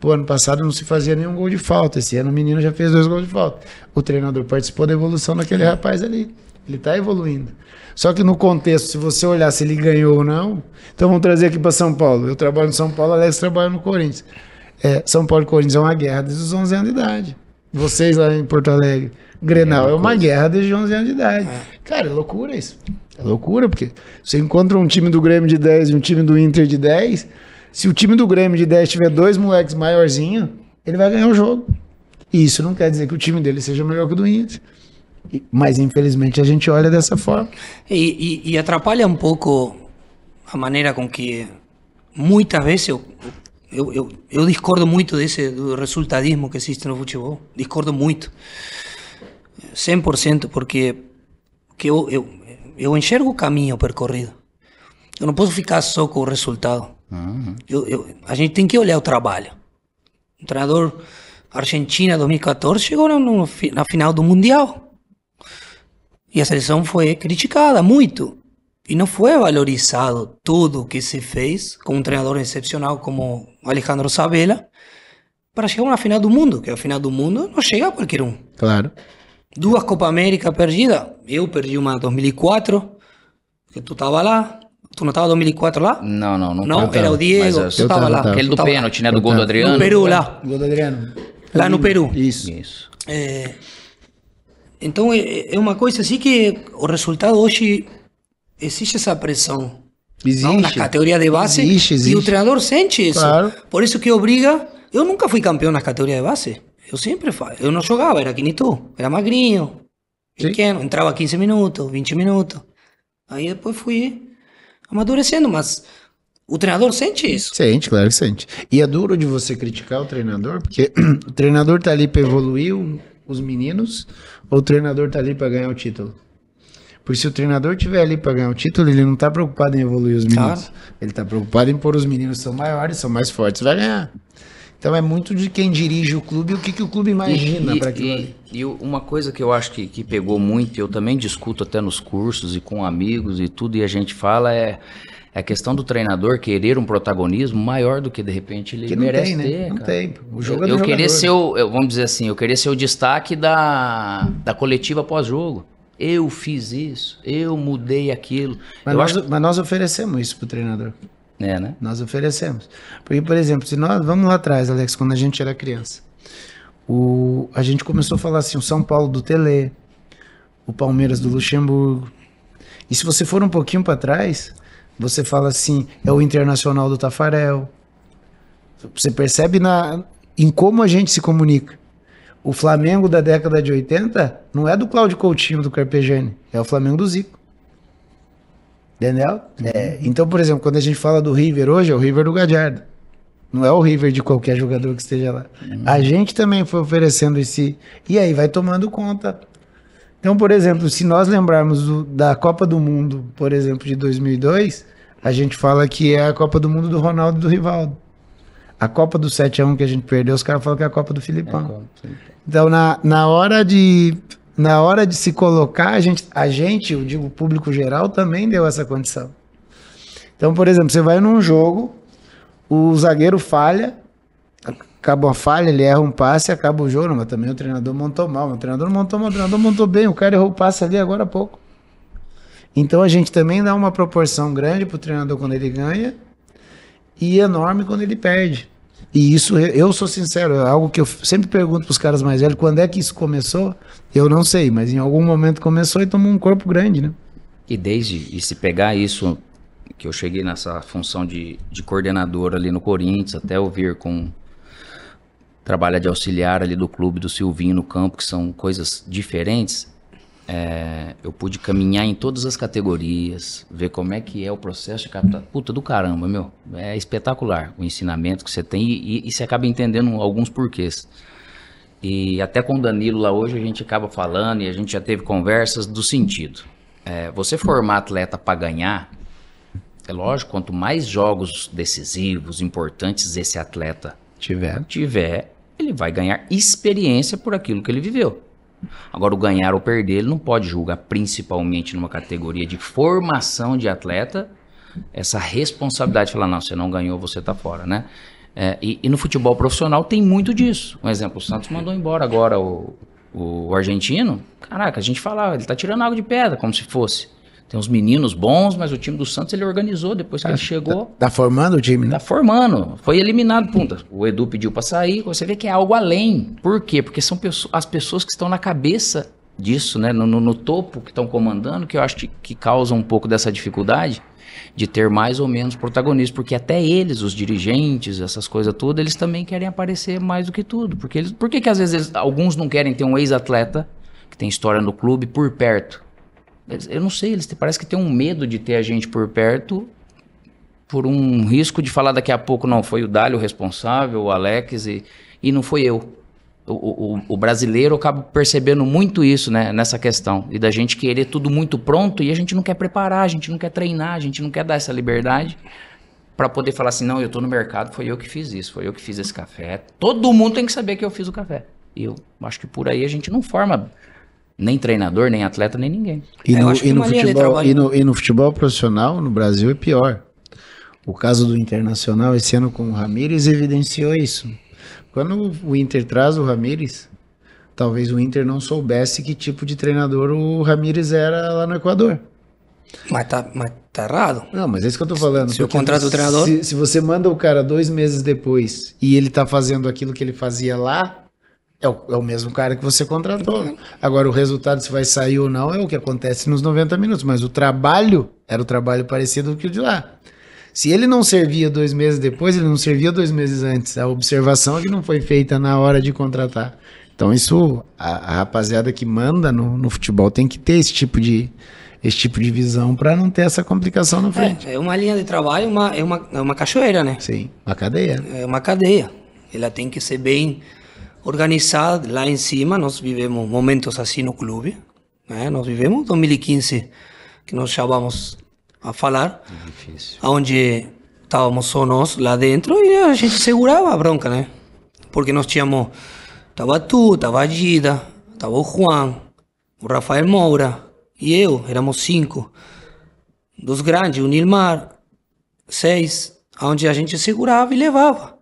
Speaker 3: Pô, ano passado não se fazia nenhum gol de falta. Esse ano o menino já fez dois gols de falta. O treinador participou da evolução daquele rapaz ali. Ele está evoluindo. Só que no contexto, se você olhar se ele ganhou ou não. Então vamos trazer aqui para São Paulo. Eu trabalho no São Paulo, Alex trabalha no Corinthians. É, São Paulo e Corinthians é uma guerra desde os 11 anos de idade. Vocês lá em Porto Alegre. Grenal é, é uma guerra desde os 11 anos de idade. É. Cara, é loucura isso. É loucura, porque você encontra um time do Grêmio de 10 e um time do Inter de 10 se o time do Grêmio de 10 tiver dois moleques maiorzinhos, ele vai ganhar o jogo. E isso não quer dizer que o time dele seja melhor que o do Inter. Mas infelizmente a gente olha dessa forma.
Speaker 1: E, e, e atrapalha um pouco a maneira com que muitas vezes eu, eu, eu, eu, discordo muito desse do resultadismo que existe no futebol. Discordo muito. 100%, porque que eu, eu, eu enxergo o caminho percorrido. Eu não posso ficar só com o resultado. Uhum. Eu, eu, a gente tem que olhar o trabalho. O treinador Argentina 2014 chegou no, no, na final do Mundial. E a seleção foi criticada muito. E não foi valorizado tudo o que se fez com um treinador excepcional como Alejandro Sabella para chegar na final do mundo, que a final do mundo não chega a qualquer um.
Speaker 3: Claro.
Speaker 1: Duas Copa América perdidas. Eu perdi uma em 2004, que tu estava lá. Tu não estava em 2004 lá?
Speaker 2: Não, não, não.
Speaker 1: Não, era o Diego, tu estava lá.
Speaker 2: Aquele do pênalti, né? Do gol do Adriano.
Speaker 1: No Peru, lá.
Speaker 3: Gol do Adriano.
Speaker 1: Lá no Peru.
Speaker 3: Isso.
Speaker 2: Isso.
Speaker 1: É, então é, é, uma coisa assim que o resultado hoje existe essa pressão.
Speaker 3: Existe.
Speaker 1: Não? Na categoria de base.
Speaker 3: Existe, existe.
Speaker 1: E o treinador sente isso.
Speaker 3: Claro.
Speaker 1: Por isso que obriga. Eu nunca fui campeão na categoria de base. eu sempre falo. Eu não jogava, era que nem tu. Era magrinho,
Speaker 3: Sim.
Speaker 1: pequeno. Entrava 15 minutos, 20 minutos. Aí depois fui amadurecendo, mas o treinador sente isso.
Speaker 3: Sente, claro que sente. E é duro de você criticar o treinador, porque o treinador tá ali para evoluir os meninos, ou o treinador tá ali para ganhar o título? Porque se o treinador tiver ali para ganhar o título, ele não tá preocupado em evoluir os meninos.
Speaker 1: Claro.
Speaker 3: Ele tá preocupado em pôr os meninos que são maiores, são mais fortes, vai ganhar. Então é muito de quem dirige o clube e o que, que o clube imagina para aquilo ali.
Speaker 2: e, e uma coisa que eu acho que, que pegou muito, e eu também discuto até nos cursos e com amigos e tudo, e a gente fala, é, é a questão do treinador querer um protagonismo maior do que de repente ele
Speaker 3: Que não
Speaker 2: merece
Speaker 3: tem, né?
Speaker 2: ter.
Speaker 3: Não
Speaker 2: cara.
Speaker 3: tem. O jogo
Speaker 2: eu,
Speaker 3: é
Speaker 2: eu querer
Speaker 3: jogador.
Speaker 2: ser o, eu- vamos dizer assim, eu querer ser o destaque da, da coletiva pós-jogo. Eu fiz isso, eu mudei aquilo.
Speaker 3: Mas,
Speaker 2: eu
Speaker 3: nós,
Speaker 2: acho,
Speaker 3: mas nós oferecemos isso pro treinador.
Speaker 2: É, né?
Speaker 3: Nós oferecemos. Porque, por exemplo, se nós vamos lá atrás, Alex, quando a gente era criança, o, a gente começou a falar assim, o São Paulo do Tele, o Palmeiras do Luxemburgo. E se você for um pouquinho para trás, você fala assim, é o Internacional do Tafarel. Você percebe na, em como a gente se comunica. O Flamengo da década de 80 não é do Cláudio Coutinho do Carpegiani, é o Flamengo do Zico. Entendeu? É, então, por exemplo, quando a gente fala do River hoje, é o River do Gadiardo. Não é o River de qualquer jogador que esteja lá. A gente também foi oferecendo esse. E aí vai tomando conta. Então, por exemplo, se nós lembrarmos do- da Copa do Mundo, por exemplo, de 2002, a gente fala que é a Copa do Mundo do Ronaldo e do Rivaldo. A Copa do 7x1 que a gente perdeu, os caras falam que é a Copa do Filipão. Então, na, na hora de na hora de se colocar, a gente, a gente, eu digo o público geral, também deu essa condição. Então, por exemplo, você vai num jogo, o zagueiro falha, acaba uma falha, ele erra um passe, acaba o jogo, mas também o treinador montou mal, o treinador montou mal, o treinador montou bem, o cara errou o passe ali agora há pouco. Então a gente também dá uma proporção grande pro treinador quando ele ganha e enorme quando ele perde. E isso, eu- sou sincero, é algo que eu sempre pergunto pros caras mais velhos, quando é que isso começou? Eu não sei, mas em algum momento começou e tomou um corpo grande, né?
Speaker 2: E desde, e se pegar isso, que eu cheguei nessa função de, de coordenador ali no Corinthians, até eu vir com trabalho de auxiliar ali do clube do Silvinho no campo, que são coisas diferentes, é, eu pude caminhar em todas as categorias, ver como é que é o processo de captar. Puta do caramba, meu. É espetacular o ensinamento que você tem e, e, e você acaba entendendo alguns porquês. E até com o Danilo lá hoje a gente acaba falando e a gente já teve conversas do sentido. É, você formar atleta para ganhar, é lógico, quanto mais jogos decisivos, importantes esse atleta
Speaker 3: Tiver.
Speaker 2: tiver, ele vai ganhar experiência por aquilo que ele viveu. Agora, o ganhar ou perder, ele não pode julgar, principalmente numa categoria de formação de atleta, essa responsabilidade de falar, não, você não ganhou, você tá fora, né? É, e, e no futebol profissional tem muito disso. Um exemplo, o Santos mandou embora agora o, o argentino. Caraca, a gente fala, ele tá tirando água de pedra, como se fosse. Tem uns meninos bons, mas o time do Santos ele organizou depois que ele chegou.
Speaker 3: Tá formando o time, né?
Speaker 2: Tá formando. Foi eliminado, punta. O Edu pediu pra sair. Você vê que é algo além. Por quê? Porque são pesso- as pessoas que estão na cabeça disso, né? No, no- no topo, que estão comandando, que eu acho que, que causa um pouco dessa dificuldade de ter mais ou menos protagonismo. Porque até eles, os dirigentes, essas coisas todas, eles também querem aparecer mais do que tudo. Porque eles, por que, que às vezes eles- alguns não querem ter um ex-atleta que tem história no clube por perto? Eu não sei, eles parece que tem um medo de ter a gente por perto por um risco de falar daqui a pouco, não, foi o Dálio o responsável, o Alex, e, e não foi eu. O, o- o brasileiro acaba percebendo muito isso, né, nessa questão. E da gente querer tudo muito pronto e a gente não quer preparar, a gente não quer treinar, a gente não quer dar essa liberdade para poder falar assim, não, eu tô no mercado, foi eu que fiz isso, foi eu que fiz esse café. Todo mundo tem que saber que eu fiz o café. E eu acho que por aí a gente não forma nem treinador, nem atleta, nem ninguém.
Speaker 3: E
Speaker 1: É,
Speaker 3: no, e no futebol, e, no, e no futebol profissional, no Brasil, é pior. O caso do Internacional esse ano com o Ramires evidenciou isso. Quando o Inter traz o Ramires, talvez o Inter não soubesse que tipo de treinador o Ramires era lá no Equador.
Speaker 1: Mas tá, mas tá errado.
Speaker 3: Não, mas é isso que eu tô falando.
Speaker 1: Se
Speaker 3: porque
Speaker 1: contrato o
Speaker 3: se-
Speaker 1: treinador-
Speaker 3: Se, se você manda o cara dois meses depois e ele tá fazendo aquilo que ele fazia lá, é o, é o mesmo cara que você contratou. Agora, o resultado, se vai sair ou não, é o que acontece nos 90 minutos. Mas o trabalho era o trabalho parecido com o de lá. Se ele não servia dois meses depois, ele não servia dois meses antes. A observação é que não foi feita na hora de contratar. Então, isso, a, a rapaziada que manda no, no futebol tem que ter esse tipo de, esse tipo de visão para não ter essa complicação na frente.
Speaker 1: É, é uma linha de trabalho, uma, é, uma, é uma cachoeira, né?
Speaker 3: Sim, uma cadeia.
Speaker 1: É uma cadeia. Ela tem que ser bem organizada. Lá em cima, nós vivemos momentos assim no clube. Né? Nós vivemos 2015, que nós já vamos a falar,
Speaker 2: Difícil.
Speaker 1: onde estávamos só nós lá dentro e a gente segurava a bronca, né? Porque nós tínhamos. Tava tu, tava a Gida, tava o Juan, o Rafael Moura e eu, éramos cinco. Dos grandes, o Nilmar, seis, onde a gente segurava e levava.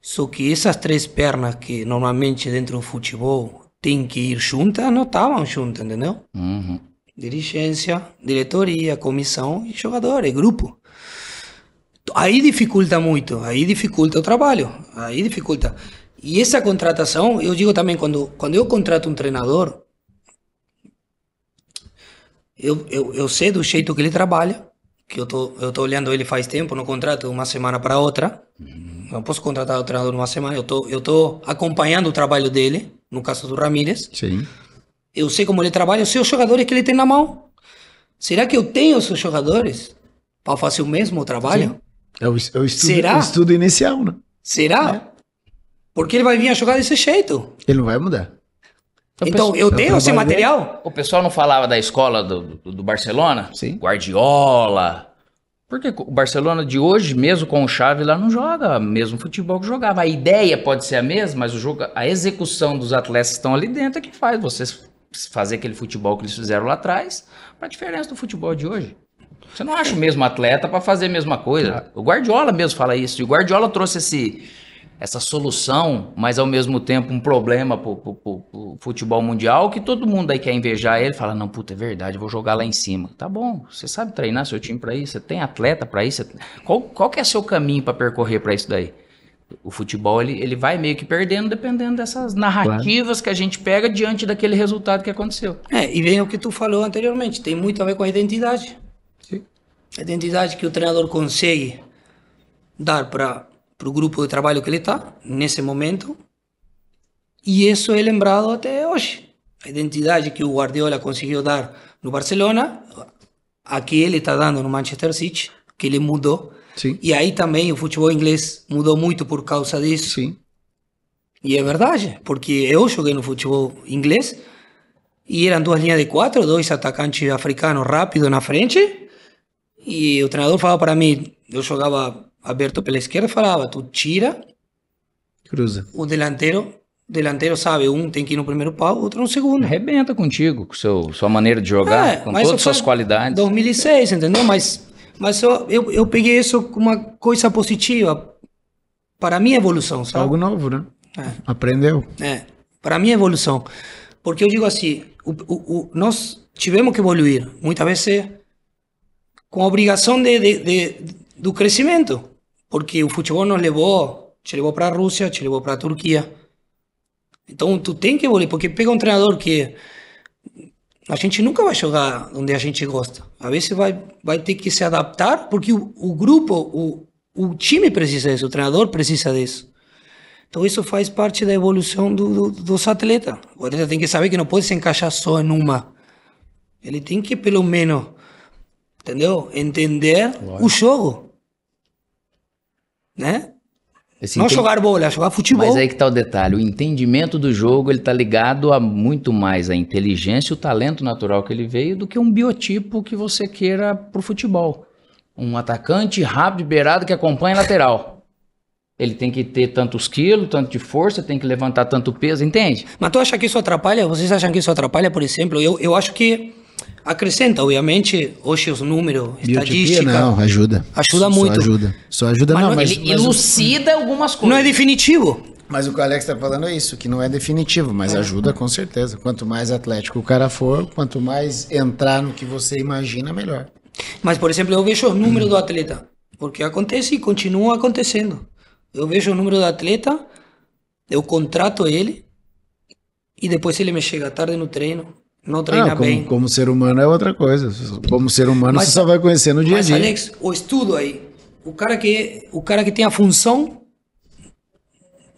Speaker 1: Só que essas três pernas que normalmente dentro do futebol tem que ir juntas, não estavam juntas, entendeu?
Speaker 2: Uhum.
Speaker 1: Dirigência, diretoria, comissão e jogadores, grupo. Aí dificulta muito, aí dificulta o trabalho, aí dificulta. E essa contratação, eu digo também, quando, quando eu contrato um treinador, eu, eu, eu sei do jeito que ele trabalha, que eu tô, eu tô olhando ele faz tempo, não contrato uma semana para outra. Não posso contratar o treinador numa semana, eu tô, eu tô acompanhando o trabalho dele, no caso do Ramírez.
Speaker 3: Sim.
Speaker 1: Eu sei como ele trabalha, eu sei os jogadores que ele tem na mão. Será que eu tenho os jogadores para fazer o mesmo trabalho?
Speaker 3: É o, é o estudo,
Speaker 1: Será?
Speaker 3: o estudo inicial, né?
Speaker 1: Será? Porque ele vai vir a jogar desse jeito.
Speaker 3: Ele não vai mudar.
Speaker 1: Então, eu
Speaker 3: é o
Speaker 1: tenho esse
Speaker 3: trabalho dele.
Speaker 1: material?
Speaker 2: O pessoal não falava da escola do, do, do Barcelona?
Speaker 3: Sim.
Speaker 2: Guardiola. Porque o Barcelona de hoje, mesmo com o Xavi lá, não joga o mesmo futebol que jogava. A ideia pode ser a mesma, mas o jogo, a execução dos atletas que estão ali dentro é que faz vocês fazer aquele futebol que eles fizeram lá atrás para a diferença do futebol de hoje. Você não acha o mesmo atleta para fazer a mesma coisa. O Guardiola mesmo fala isso. E o Guardiola trouxe esse, essa solução, mas ao mesmo tempo um problema pro, pro- pro- pro futebol mundial, que todo mundo aí quer invejar ele, fala, não, puta, é verdade, vou jogar lá em cima. Tá bom, você sabe treinar seu time para isso, você tem atleta para isso. você- Qual, qual que é seu caminho para percorrer para isso daí? O futebol, ele, ele vai meio que perdendo dependendo dessas narrativas que a gente pega diante daquele resultado que aconteceu.
Speaker 1: É, e vem o que tu falou anteriormente, tem muito a ver com a identidade.
Speaker 3: Sim.
Speaker 1: A identidade que o treinador consegue dar para o grupo de trabalho que ele está, nesse momento, e isso é lembrado até hoje. A identidade que o Guardiola conseguiu dar no Barcelona, a que ele está dando no Manchester City, que ele mudou.
Speaker 3: Sim.
Speaker 1: E aí também o futebol inglês mudou muito por causa disso.
Speaker 3: Sim.
Speaker 1: E é verdade, porque eu joguei no futebol inglês e eram duas linhas de quatro, dois atacantes africanos rápidos na frente. E o treinador falava para mim, eu jogava aberto pela esquerda, falava, tu tira,
Speaker 3: Cruza.
Speaker 1: o delantero, delantero sabe, um tem que ir no primeiro pau, outro no segundo.
Speaker 2: Arrebenta contigo, com seu, sua maneira de jogar,
Speaker 1: É,
Speaker 2: com todas as suas qualidades.
Speaker 1: 2006, entendeu? Mas, mas eu, eu, eu peguei isso como uma coisa positiva para a minha evolução, sabe?
Speaker 3: Algo novo, né?
Speaker 1: É.
Speaker 3: Aprendeu.
Speaker 1: É, para mim é evolução. Porque eu digo assim, o, o, o- nós tivemos que evoluir, muitas vezes com a obrigação de, de, de- do crescimento. Porque o futebol nos levou, te levou para a Rússia, te levou para a Turquia. Então tu tem que evoluir, porque pega um treinador que a gente nunca vai jogar onde a gente gosta. Às vezes vai, vai ter que se adaptar, porque o, o grupo, o, o time precisa disso, o treinador precisa disso. Então isso faz parte da evolução do, do, dos atletas. O atleta tem que saber que não pode se encaixar só em uma. Ele tem que, pelo menos, entendeu? Entender o jogo. Né?
Speaker 2: Esse
Speaker 1: não
Speaker 2: enten-
Speaker 1: jogar bola, jogar futebol.
Speaker 2: Mas aí que tá o detalhe, o entendimento do jogo, ele tá ligado a muito mais a inteligência e o talento natural que ele veio do que um biotipo que você queira pro futebol. Um atacante rápido, beirado, que acompanha lateral. Ele tem que ter tantos quilos, tanto de força, tem que levantar tanto peso, entende?
Speaker 1: Mas tu acha que isso atrapalha? Vocês acham que isso atrapalha, por exemplo? Eu, eu acho que acrescenta, obviamente, hoje os números,
Speaker 3: Biotipia,
Speaker 1: estatística.
Speaker 3: não, ajuda.
Speaker 1: Ajuda
Speaker 3: Só
Speaker 1: muito.
Speaker 3: ajuda. Só ajuda,
Speaker 1: Mas
Speaker 3: não, mas,
Speaker 2: ele
Speaker 3: mas,
Speaker 2: elucida algumas coisas.
Speaker 1: Não é definitivo.
Speaker 3: mas o que o Alex tá falando é isso, que não é definitivo, mas ajuda com certeza. Quanto mais atlético o cara for, quanto mais entrar no que você imagina, melhor.
Speaker 1: Mas, por exemplo, eu vejo o número do atleta, porque acontece e continua acontecendo. Eu vejo o número do atleta, eu contrato ele, e depois ele me chega tarde no treino, não treina
Speaker 3: Ah,
Speaker 1: bem.
Speaker 3: como, como ser humano é outra coisa. Como ser humano,
Speaker 1: Mas-
Speaker 3: você só vai conhecer no dia a
Speaker 1: Mas,
Speaker 3: dia.
Speaker 1: Alex, o estudo aí, o cara que o cara que tem a função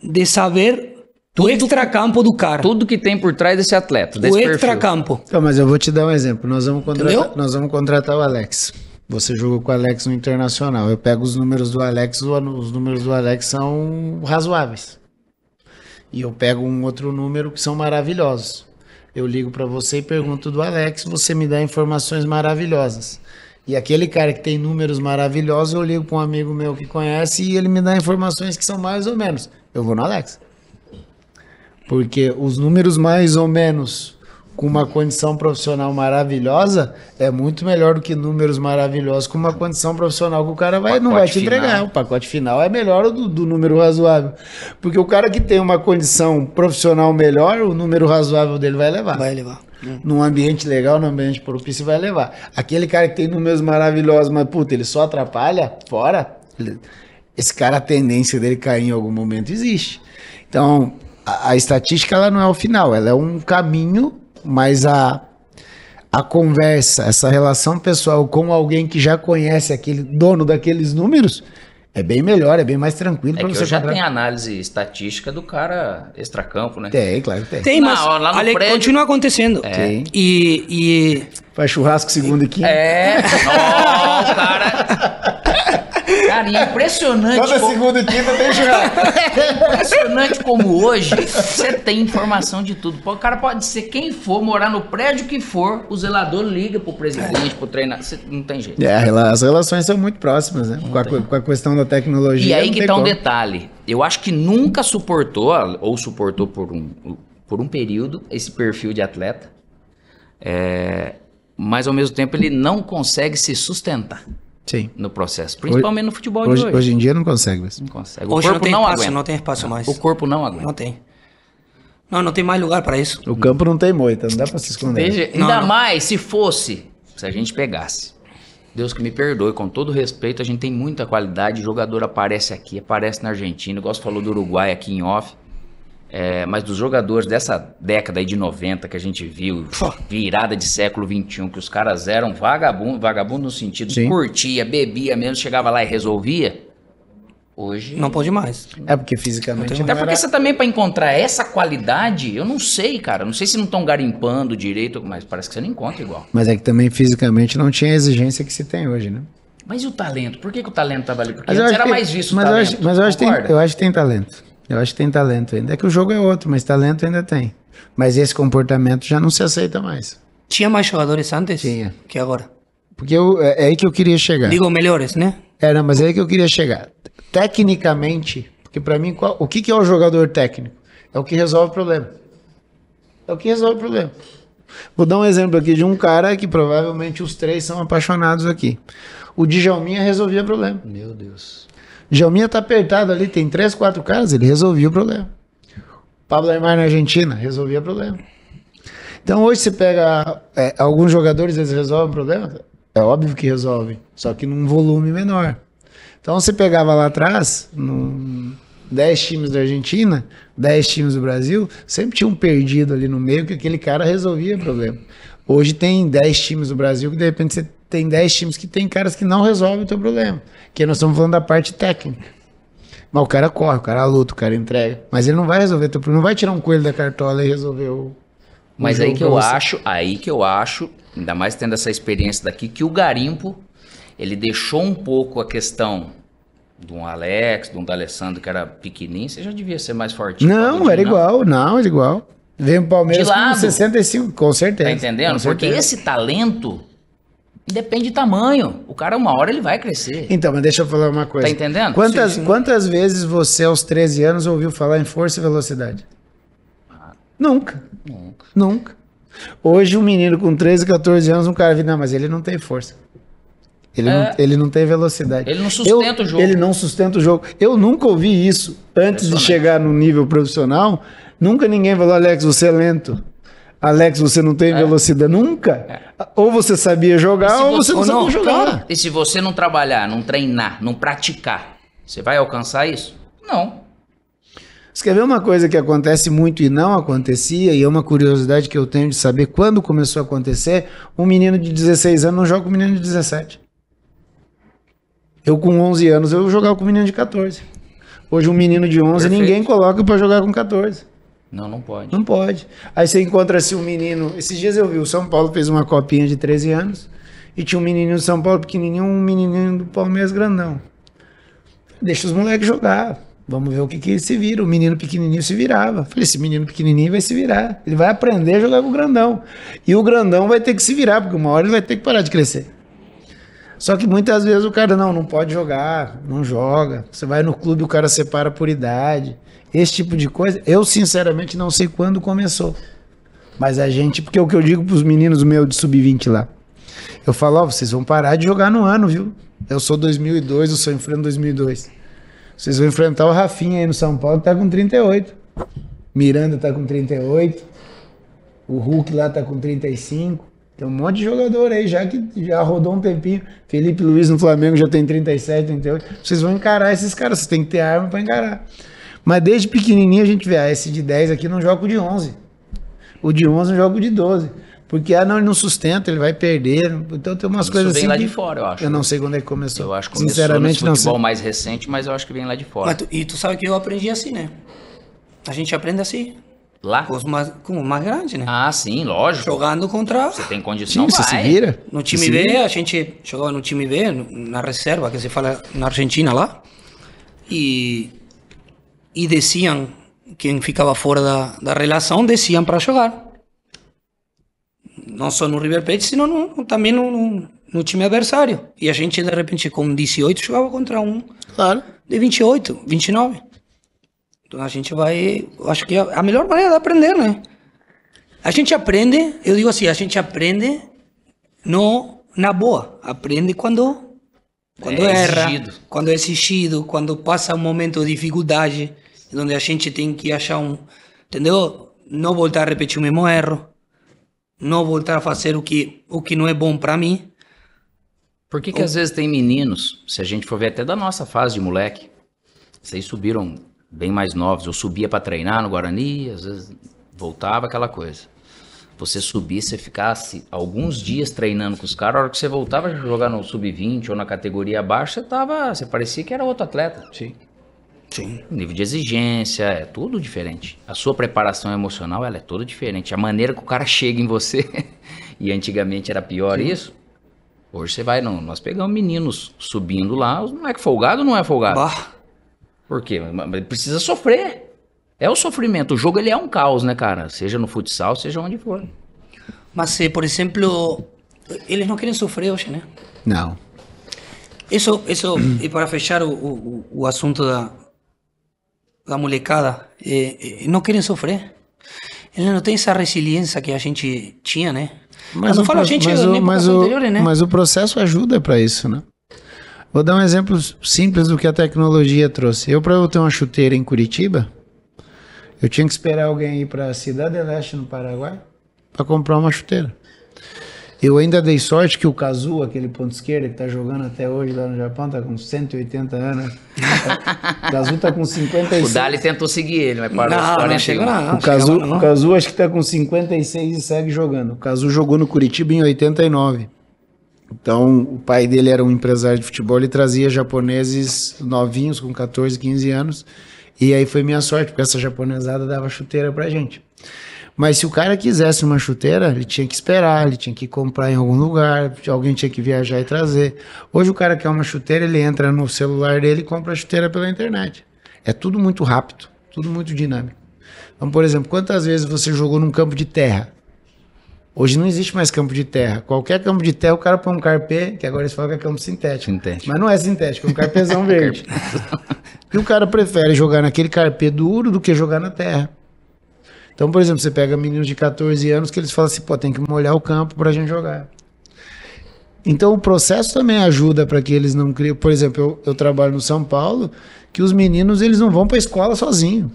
Speaker 1: de saber do extracampo do cara.
Speaker 2: Tudo que tem por trás desse atleta, desse
Speaker 1: o extracampo.
Speaker 3: Então, mas eu vou te dar um exemplo. Nós vamos contratar,
Speaker 1: Entendeu?
Speaker 3: nós vamos contratar o Alex. Você jogou com o Alex no Internacional. Eu pego os números do Alex, os números do Alex são razoáveis. E eu pego um outro número que são maravilhosos. Eu ligo para você e pergunto do Alex, você me dá informações maravilhosas. E aquele cara que tem números maravilhosos, eu ligo para um amigo meu que conhece e ele me dá informações que são mais ou menos. Eu vou no Alex. Porque os números mais ou menos com uma condição profissional maravilhosa é muito melhor do que números maravilhosos com uma condição profissional que o cara vai, não vai te entregar.
Speaker 2: final.
Speaker 3: O pacote final é melhor do, do número razoável. Porque o cara que tem uma condição profissional melhor, o número razoável dele vai levar.
Speaker 1: Vai levar.
Speaker 3: Num ambiente legal, num ambiente propício, vai levar. Aquele cara que tem números maravilhosos, mas puta, ele só atrapalha, fora. Esse cara, a tendência dele cair em algum momento existe. Então, a, a estatística ela não é o final, ela é um caminho, mas a, a conversa, essa relação pessoal com alguém que já conhece aquele dono daqueles números, é bem melhor, é bem mais tranquilo
Speaker 2: É
Speaker 3: para
Speaker 2: que
Speaker 3: você
Speaker 2: eu já tenho análise estatística do cara extracampo, né?
Speaker 3: Tem, claro que tem.
Speaker 1: Tem,
Speaker 2: Não,
Speaker 1: mas
Speaker 2: lá no
Speaker 1: Ale,
Speaker 2: prédio-
Speaker 1: continua acontecendo.
Speaker 3: Tem.
Speaker 1: E, e
Speaker 3: Faz churrasco segunda e quinta.
Speaker 2: É, o cara. Cara, e é impressionante.
Speaker 3: Toda
Speaker 2: como-
Speaker 3: segunda e quinta tem churrasco.
Speaker 2: Impressionante como hoje você tem informação de tudo. O cara pode ser quem for, morar no prédio que for, o zelador liga pro presidente, pro treinador. Não tem jeito.
Speaker 3: É, as relações são muito próximas, né? Com a, co- com a questão da tecnologia.
Speaker 2: E aí que tá um
Speaker 3: como.
Speaker 2: detalhe. Eu acho que nunca suportou, ou suportou por um, por um período, esse perfil de atleta. É, mas ao mesmo tempo ele não consegue se sustentar
Speaker 3: Sim.
Speaker 2: no processo. Principalmente no futebol
Speaker 3: Hoje,
Speaker 2: de hoje.
Speaker 3: hoje em dia não consegue. mas-
Speaker 2: Não consegue. O
Speaker 1: hoje não
Speaker 2: corpo
Speaker 1: tem
Speaker 2: não,
Speaker 1: espaço,
Speaker 2: aguenta.
Speaker 1: não tem espaço mais.
Speaker 2: O corpo não aguenta.
Speaker 1: Não tem. Não, não tem mais lugar para isso.
Speaker 3: O campo não tem moita, não dá pra se esconder.
Speaker 2: Veja,
Speaker 1: Não,
Speaker 2: ainda
Speaker 1: não.
Speaker 2: mais se fosse, se a gente pegasse. Deus que me perdoe, com todo respeito, a gente tem muita qualidade. O jogador aparece aqui, aparece na Argentina, igual você falou do Uruguai aqui em off. É, mas dos jogadores dessa década aí de 90 que a gente viu, virada de século 21, que os caras eram vagabundo, vagabundo no sentido
Speaker 3: Sim.
Speaker 2: curtia, bebia mesmo, chegava lá e resolvia. Hoje.
Speaker 1: Não pode mais.
Speaker 3: É porque fisicamente não,
Speaker 2: Até porque
Speaker 3: era...
Speaker 2: você também, pra encontrar essa qualidade, eu não sei, cara. Não sei se não estão garimpando direito, mas parece que você não encontra igual.
Speaker 3: Mas é que também fisicamente não tinha a exigência que se tem hoje, né?
Speaker 2: Mas e o talento? Por que, que o talento tava ali? Porque
Speaker 3: Mas eu
Speaker 2: antes era
Speaker 3: que-
Speaker 2: mais visto o
Speaker 3: mas eu
Speaker 2: talento.
Speaker 3: acho, mas eu acho, que tem, eu acho que tem talento. Eu acho que tem talento ainda. É que o jogo é outro, mas talento ainda tem. Mas esse comportamento já não se aceita mais.
Speaker 1: Tinha mais jogadores antes
Speaker 3: Tinha.
Speaker 1: que agora.
Speaker 3: Porque eu- é, é aí que eu queria chegar.
Speaker 1: Digo, melhores, né?
Speaker 3: É, não, mas é aí que eu queria chegar. Tecnicamente, porque pra mim, qual- o que, que é o jogador técnico? É o que resolve o problema. É o que resolve o problema. Vou dar um exemplo aqui de um cara que provavelmente os três são apaixonados aqui. O Djalminha resolvia o problema.
Speaker 2: Meu Deus.
Speaker 3: Djalminha tá apertado ali, tem três, quatro caras, ele resolvia o problema. Pablo Aymar na Argentina, resolvia o problema. Então hoje você pega é, alguns jogadores, eles resolvem o problema? É óbvio que resolvem, só que num volume menor. Então você pegava lá atrás, num 10 times da Argentina, 10 times do Brasil, sempre tinha um perdido ali no meio que aquele cara resolvia o problema. Hoje tem 10 times do Brasil que de repente você tem 10 times que tem caras que não resolvem o teu problema. Que nós estamos falando da parte técnica. Mas o cara corre, o cara luta, o cara entrega. Mas ele não vai resolver teu problema, não vai tirar um coelho da cartola e resolver o.
Speaker 2: Mas aí que eu
Speaker 3: você.
Speaker 2: acho, aí que eu acho, ainda mais tendo essa experiência daqui, que o garimpo, ele deixou um pouco a questão de um Alex, de um D'Alessandro que era pequenininho, você já devia ser mais fortinho.
Speaker 3: Não, era
Speaker 2: não?
Speaker 3: igual, não, era igual. Vem o Palmeiras com
Speaker 2: lado.
Speaker 3: 65, com certeza.
Speaker 2: Tá entendendo? Porque
Speaker 3: certeza.
Speaker 2: esse talento depende de tamanho. O cara, uma hora, ele vai crescer.
Speaker 3: Então, mas deixa eu falar uma coisa.
Speaker 2: Tá entendendo?
Speaker 3: Quantas,
Speaker 1: Sim, sim.
Speaker 3: quantas vezes você, aos 13 anos, ouviu falar em força e velocidade? Nunca.
Speaker 2: Nunca.
Speaker 3: Nunca. Hoje, um menino com 13, 14 anos, um cara vira, não, mas ele não tem força. Ele,
Speaker 2: É.
Speaker 3: não, ele não tem velocidade.
Speaker 2: Ele não sustenta o jogo.
Speaker 3: Ele não sustenta o jogo. Eu nunca ouvi isso antes de chegar no nível profissional. Nunca ninguém falou, Alex, você é lento. Alex, você não tem velocidade. Nunca. Ou você sabia
Speaker 2: É.
Speaker 3: Jogar, ou
Speaker 2: você-
Speaker 3: você não sabia
Speaker 1: não,
Speaker 3: jogar.
Speaker 2: E se você não trabalhar, não treinar, não praticar, você vai alcançar isso? Não.
Speaker 3: Você quer ver uma coisa que acontece muito e não acontecia, e é uma curiosidade que eu tenho de saber quando começou a acontecer? Um menino de 16 anos não joga com um menino de 17. Eu com 11 anos, eu jogava com um menino de 14. Hoje um menino de 11,
Speaker 2: Perfeito.
Speaker 3: ninguém coloca pra jogar com 14.
Speaker 2: Não, não pode.
Speaker 3: Não pode. Aí você encontra assim um menino. Esses dias eu vi, o São Paulo fez uma copinha de 13 anos e tinha um menininho do São Paulo pequenininho, um menininho do Palmeiras grandão. Deixa os moleques jogar. Vamos ver o que que se vira. O menino pequenininho se virava. Falei, esse menino pequenininho vai se virar. Ele vai aprender a jogar com o grandão. E o grandão vai ter que se virar, porque uma hora ele vai ter que parar de crescer. Só que muitas vezes o cara não, não pode jogar, não joga. Você vai no clube, o cara separa por idade. Esse tipo de coisa, eu sinceramente não sei quando começou. Mas a gente, porque é o que eu digo pros meninos meu de sub-20 lá. Eu falo, ó, vocês vão parar de jogar no ano, viu? Eu sou 2002, eu sou enfrento 2002. Vocês vão enfrentar o Rafinha aí no São Paulo, tá com 38. Miranda tá com 38. O Hulk lá tá com 35. Tem um monte de jogador aí já que já rodou um tempinho. Felipe Luiz no Flamengo já tem 37, 38. Vocês vão encarar esses caras, vocês têm que ter arma pra encarar. Mas desde pequenininho a gente vê, ah, esse de 10 aqui não joga o de 11. O de 11 não joga o de 12. Porque, ah, não, ele não sustenta, ele vai perder. Então tem umas
Speaker 2: Isso
Speaker 3: coisas
Speaker 2: vem
Speaker 3: assim
Speaker 2: lá
Speaker 3: que
Speaker 2: de fora, eu acho.
Speaker 3: Eu não sei quando é que começou.
Speaker 2: Eu acho que começou
Speaker 3: Sinceramente,
Speaker 2: no
Speaker 3: não sei.
Speaker 2: futebol mais recente, mas eu acho que vem lá de fora.
Speaker 1: Tu- e tu sabe que eu aprendi assim, né? A gente aprende assim,
Speaker 2: Lá?
Speaker 1: com os mais, com os mais grandes, né?
Speaker 2: Ah, sim, lógico.
Speaker 1: Jogando contra.
Speaker 2: Você tem condição,
Speaker 3: Sim, você se
Speaker 2: vai.
Speaker 3: vira.
Speaker 1: No time
Speaker 3: se
Speaker 1: B,
Speaker 3: vira.
Speaker 1: a gente jogava no time B, na reserva, que se fala na Argentina lá. E, e desciam, quem ficava fora da, da relação, desciam para jogar. Não só no River Plate, sino no, também no, no, no time adversário. E a gente, de repente, com 18, jogava contra um
Speaker 3: Claro.
Speaker 1: de 28, 29. Então a gente vai. Acho que é a melhor maneira de aprender, né? A gente aprende, eu digo assim, a gente aprende no, na boa. Aprende quando, quando
Speaker 2: É
Speaker 1: erra,
Speaker 2: exigido.
Speaker 1: quando é exigido, quando passa um momento de dificuldade, onde a gente tem que achar um. Entendeu? Não voltar a repetir o mesmo erro. Não voltar a fazer o que, o que não é bom para mim.
Speaker 2: Por que, que às vezes tem meninos, se a gente for ver até da nossa fase de moleque, vocês subiram bem mais novos. Eu subia pra treinar no Guarani, às vezes voltava aquela coisa. Você subir, você ficasse alguns dias treinando com os caras, a hora que você voltava a jogar no sub-20 ou na categoria abaixo, você tava, você parecia que era outro atleta.
Speaker 1: Sim. Sim.
Speaker 2: O nível de exigência é tudo diferente. A sua preparação emocional ela é toda diferente. A maneira que o cara chega em você, e antigamente era pior isso. Hoje você vai, não, nós pegamos meninos subindo lá, os moleque folgado ou não é folgado?
Speaker 1: Bah.
Speaker 2: Por quê? Mas ele precisa sofrer. É o sofrimento. O jogo ele é um caos, né, cara? Seja no futsal, seja onde for.
Speaker 1: Mas, eh, por exemplo, eles não querem sofrer hoje, né?
Speaker 3: Não.
Speaker 1: Isso, isso e para fechar o, o, o assunto da, da molecada, eh, eh, não querem sofrer. Eles não têm essa resiliência que a gente tinha, né? Quando
Speaker 3: o
Speaker 1: fala a gente,
Speaker 3: mas o, mas, o,
Speaker 1: anteriores, né?
Speaker 3: mas o processo ajuda para isso, né? Vou dar um exemplo simples do que a tecnologia trouxe. Eu, para eu ter uma chuteira em Curitiba, eu tinha que esperar alguém ir para Cidade do Leste, no Paraguai, para comprar uma chuteira. Eu ainda dei sorte que o Kazu, aquele ponto esquerdo que tá jogando até hoje lá no Japão, tá com 180 anos. o Kazu tá com
Speaker 2: O
Speaker 3: 56.
Speaker 2: Dali tentou seguir ele, mas parou
Speaker 1: não, não
Speaker 2: 41.
Speaker 1: chegou não.
Speaker 3: O Kazu,
Speaker 1: não.
Speaker 3: o Kazu acho que tá com 56 e segue jogando. O Kazu jogou no Curitiba em 89. Então, o pai dele era um empresário de futebol, ele trazia japoneses novinhos com 14, 15 anos. E aí foi minha sorte, porque essa japonesada dava chuteira pra gente. Mas se o cara quisesse uma chuteira, ele tinha que esperar, ele tinha que comprar em algum lugar, alguém tinha que viajar e trazer. Hoje o cara quer uma chuteira, ele entra no celular dele e compra a chuteira pela internet. É tudo muito rápido, tudo muito dinâmico. Então, por exemplo, quantas vezes você jogou num campo de terra? Hoje não existe mais campo de terra. Qualquer campo de terra, o cara põe um carpê, que agora eles falam que é campo sintético.
Speaker 2: Sintético.
Speaker 3: Mas não é sintético, é um carpezão verde. e o cara prefere jogar naquele carpê duro do que jogar na terra. Então, por exemplo, você pega meninos de 14 anos que eles falam assim, pô, tem que molhar o campo pra gente jogar. Então, o processo também ajuda para que eles não criem. Por exemplo, eu, eu trabalho no São Paulo, que os meninos eles não vão para escola sozinho.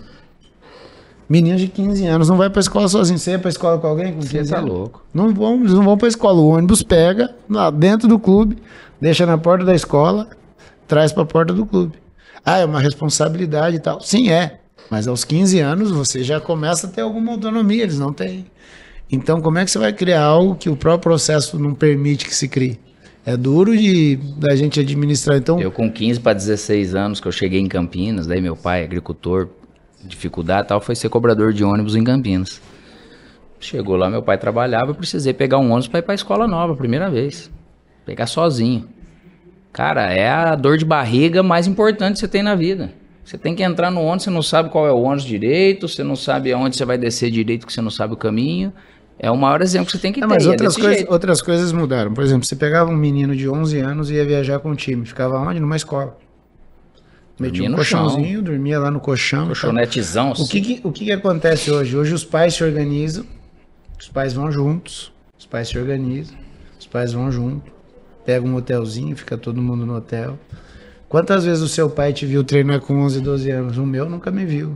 Speaker 3: Meninos de 15 anos não vai para escola sozinho. Você ia para escola com alguém com 15
Speaker 2: Você tá
Speaker 3: anos?
Speaker 2: louco.
Speaker 3: Não vão, eles não vão para escola. O ônibus pega lá dentro do clube, deixa na porta da escola, traz para a porta do clube. Ah, é uma responsabilidade e tal. Sim, é. Mas aos 15 anos você já começa a ter alguma autonomia, eles não têm. Então, como é que você vai criar algo que o próprio processo não permite que se crie? É duro de da gente administrar. Então,
Speaker 2: Eu com 15 para 16 anos, que eu cheguei em Campinas, daí meu pai, agricultor, dificuldade e tal, foi ser cobrador de ônibus em Campinas. Chegou lá, meu pai trabalhava, eu precisei pegar um ônibus para ir para a escola nova, primeira vez. Pegar sozinho. Cara, é a dor de barriga mais importante que você tem na vida. Você tem que entrar no ônibus, você não sabe qual é o ônibus direito, você não sabe aonde você vai descer direito, que você não sabe o caminho. É o maior exemplo que você tem que ter.
Speaker 3: mas
Speaker 2: é
Speaker 3: outras, coisas,
Speaker 2: jeito.
Speaker 3: outras coisas mudaram. Por exemplo, você pegava um menino de 11 anos e ia viajar com o time. Ficava onde? Numa escola. Metia um
Speaker 2: no chão.
Speaker 3: colchãozinho, dormia lá no colchão. tal.
Speaker 2: Colchonetezão.
Speaker 3: O que que, o que que acontece hoje? Hoje os pais se organizam, os pais vão juntos, os pais se organizam, os pais vão junto, pegam um hotelzinho, fica todo mundo no hotel. Quantas vezes o seu pai te viu treinar com 11, 12 anos? O meu nunca me viu.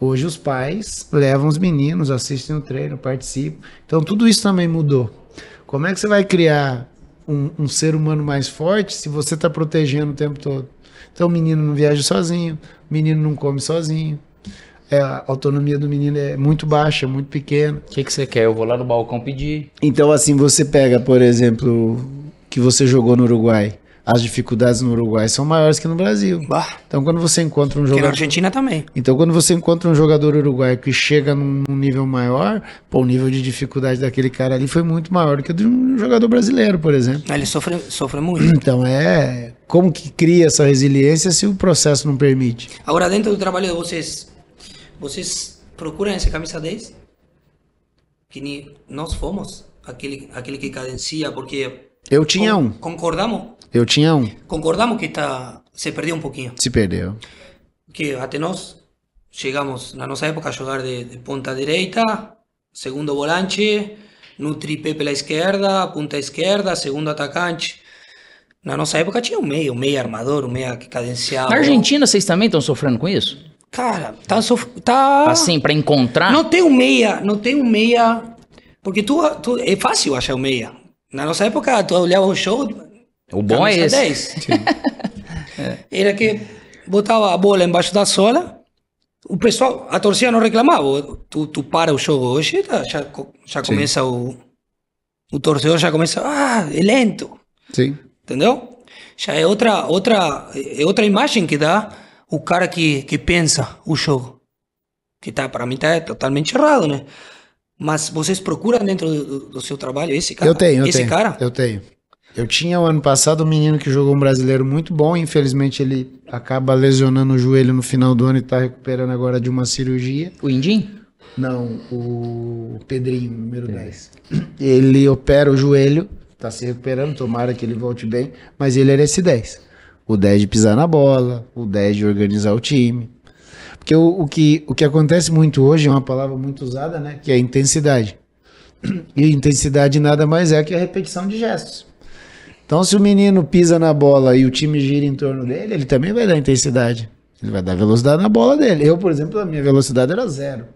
Speaker 3: Hoje os pais levam os meninos, assistem o treino, participam. Então tudo isso também mudou. Como é que você vai criar um, um ser humano mais forte se você está protegendo o tempo todo? Então o menino não viaja sozinho, o menino não come sozinho. É, a autonomia do menino é muito baixa, muito pequena.
Speaker 2: O que, que você quer? Eu vou lá no balcão pedir.
Speaker 3: Então, assim, você pega, por exemplo, que você jogou no Uruguai. As dificuldades no Uruguai são maiores que no Brasil.
Speaker 1: Bah,
Speaker 3: Então, quando você encontra um
Speaker 1: que na
Speaker 3: jogador.
Speaker 1: Argentina também.
Speaker 3: Então, quando você encontra um jogador uruguaio que chega num num nível maior, pô, o nível de dificuldade daquele cara ali foi muito maior do que o de um jogador brasileiro, por exemplo.
Speaker 1: Ele sofre, sofre muito.
Speaker 3: Então, é. Como que cria essa resiliência se o processo não permite?
Speaker 1: Agora, dentro do trabalho de vocês, vocês procuram essa camisa 10? Que nós fomos aquele, aquele que cadencia, porque...
Speaker 3: Eu tinha
Speaker 1: con-
Speaker 3: um.
Speaker 1: Concordamos,
Speaker 3: Eu tinha um.
Speaker 1: concordamos que tá, se perdeu um pouquinho.
Speaker 3: Se perdeu.
Speaker 1: Que até nós chegamos, na nossa época, a jogar de, de ponta direita, segundo volante, no tripé pela esquerda, ponta esquerda, segundo atacante. Na nossa época tinha um meio, um meio armador, um meio que cadenciava.
Speaker 2: Na Argentina, vocês também estão sofrendo com isso?
Speaker 1: Cara, tá, sof... tá...
Speaker 2: Assim, pra encontrar?
Speaker 1: Não tem um meia, não tem um meia. Porque tu, tu é fácil achar um meia. Na nossa época, tu olhava o show.
Speaker 2: O bom é esse.
Speaker 1: 10. Era que botava a bola embaixo da sola. O pessoal, a torcida não reclamava. Tu, tu para o jogo hoje, tá, já, já começa o. O torcedor já começa. Ah, é lento.
Speaker 3: Sim.
Speaker 1: Entendeu? Já é outra, outra, é outra imagem que dá o cara que, que pensa o jogo. Que tá, para mim tá totalmente errado, né? Mas vocês procuram dentro do, do seu trabalho esse cara?
Speaker 3: Eu tenho, eu
Speaker 1: esse
Speaker 3: tenho.
Speaker 1: cara?
Speaker 3: Eu tenho. Eu tinha o ano passado um menino que jogou um brasileiro muito bom. Infelizmente, ele acaba lesionando o joelho no final do ano e tá recuperando agora de uma cirurgia.
Speaker 2: O Indim?
Speaker 3: Não, o Pedrinho, número 10. Ele opera o joelho, tá se recuperando, tomara que ele volte bem, mas ele era esse 10. O 10 de pisar na bola, o 10 de organizar o time. Porque o, o que, o que acontece muito hoje é uma palavra muito usada, né? Que é intensidade. E intensidade nada mais é que a repetição de gestos. Então, se o menino pisa na bola e o time gira em torno dele, ele também vai dar intensidade. Ele vai dar velocidade na bola dele. Eu, por exemplo, a minha velocidade era zero.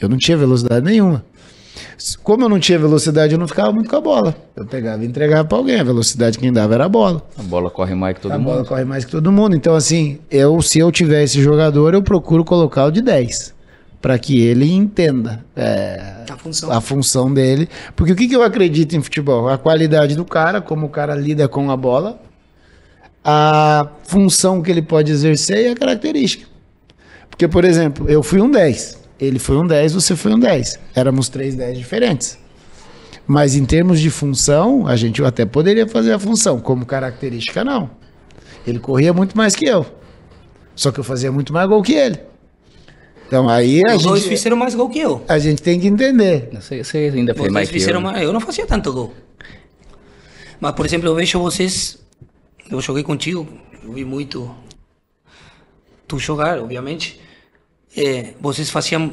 Speaker 3: Eu não tinha velocidade nenhuma. Como eu não tinha velocidade, eu não ficava muito com a bola. Eu pegava e entregava pra alguém. A velocidade quem dava era a bola.
Speaker 2: A bola corre mais que todo
Speaker 3: a
Speaker 2: mundo.
Speaker 3: bola corre mais que todo mundo. Então, assim, eu, se eu tiver esse jogador, eu procuro colocar o de 10. Para que ele entenda é,
Speaker 1: A função.
Speaker 3: a função dele. Porque o que, que eu acredito em futebol? A qualidade do cara, como o cara lida com a bola, a função que ele pode exercer e a característica. Porque, por exemplo, eu fui um 10. Ele foi um 10, você foi um 10. Éramos três 10 diferentes. Mas em termos de função, a gente até poderia fazer a função. Como característica, não. Ele corria muito mais que eu. Só que eu fazia muito mais gol que ele. Então aí a
Speaker 1: Os dois
Speaker 3: gente,
Speaker 1: fizeram mais gol que eu.
Speaker 3: a gente tem que entender.
Speaker 2: Você, você ainda
Speaker 1: Os
Speaker 2: fez
Speaker 1: dois
Speaker 2: mais que eu.
Speaker 1: fizeram
Speaker 2: né?
Speaker 1: mais. Eu não fazia tanto gol. Mas, por exemplo, eu vejo vocês. Eu joguei contigo, eu vi muito. Tu jogar, obviamente. É, vocês faziam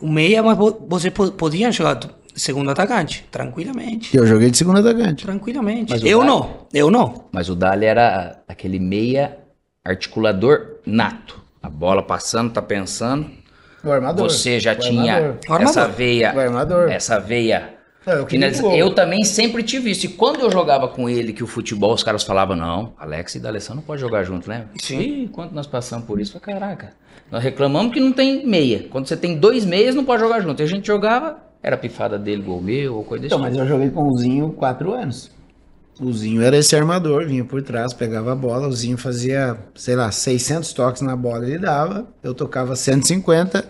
Speaker 1: o meia, mas vo- vocês po- podiam jogar segundo atacante, tranquilamente.
Speaker 3: Eu joguei de segundo atacante.
Speaker 1: Tranquilamente. Eu
Speaker 2: Dali-
Speaker 1: não, eu não.
Speaker 2: Mas o Dali era aquele meia articulador nato. A bola passando, tá pensando.
Speaker 3: O armador.
Speaker 2: Você já
Speaker 3: O
Speaker 2: tinha
Speaker 3: armador.
Speaker 2: Essa veia.
Speaker 3: O armador.
Speaker 2: Essa veia.
Speaker 3: É, eu.
Speaker 2: Eu também sempre tive isso. E quando eu jogava com ele, que o futebol, os caras falavam, não, Alex e D'Alessandro não pode jogar junto, né?
Speaker 1: Sim.
Speaker 2: Ih, quanto nós passamos por isso? Falei, caraca. Nós reclamamos que não tem meia. Quando você tem dois meias, não pode jogar junto. E a gente jogava, era pifada dele, gol meu, ou coisa desse
Speaker 3: Então, mas
Speaker 2: tipo.
Speaker 3: eu joguei com o Zinho quatro anos. O Zinho era esse armador, vinha por trás, pegava a bola, o Zinho fazia, sei lá, 600 toques na bola, ele dava, eu tocava 150,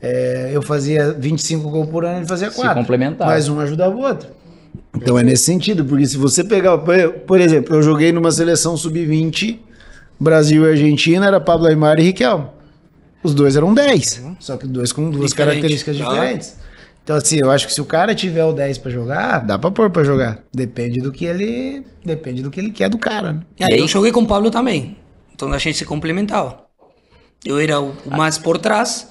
Speaker 3: é, eu fazia 25 gols por ano, ele fazia 4.
Speaker 2: complementava.
Speaker 3: Mas um ajudava o outro. Então é nesse sentido, porque se você pegar, por- por exemplo, eu joguei numa seleção sub-20, Brasil e Argentina, era Pablo Aymar e Riquelme. Os dois eram 10, só que dois com duas
Speaker 1: Diferente.
Speaker 3: características
Speaker 1: Ah.
Speaker 3: diferentes. Então, assim, eu acho que se o cara tiver o 10 pra jogar, dá pra pôr pra jogar. Depende do que ele. Depende do que ele quer do cara, né?
Speaker 1: E aí eu joguei com o Pablo também. Então a gente se complementava. Eu era o o mais por trás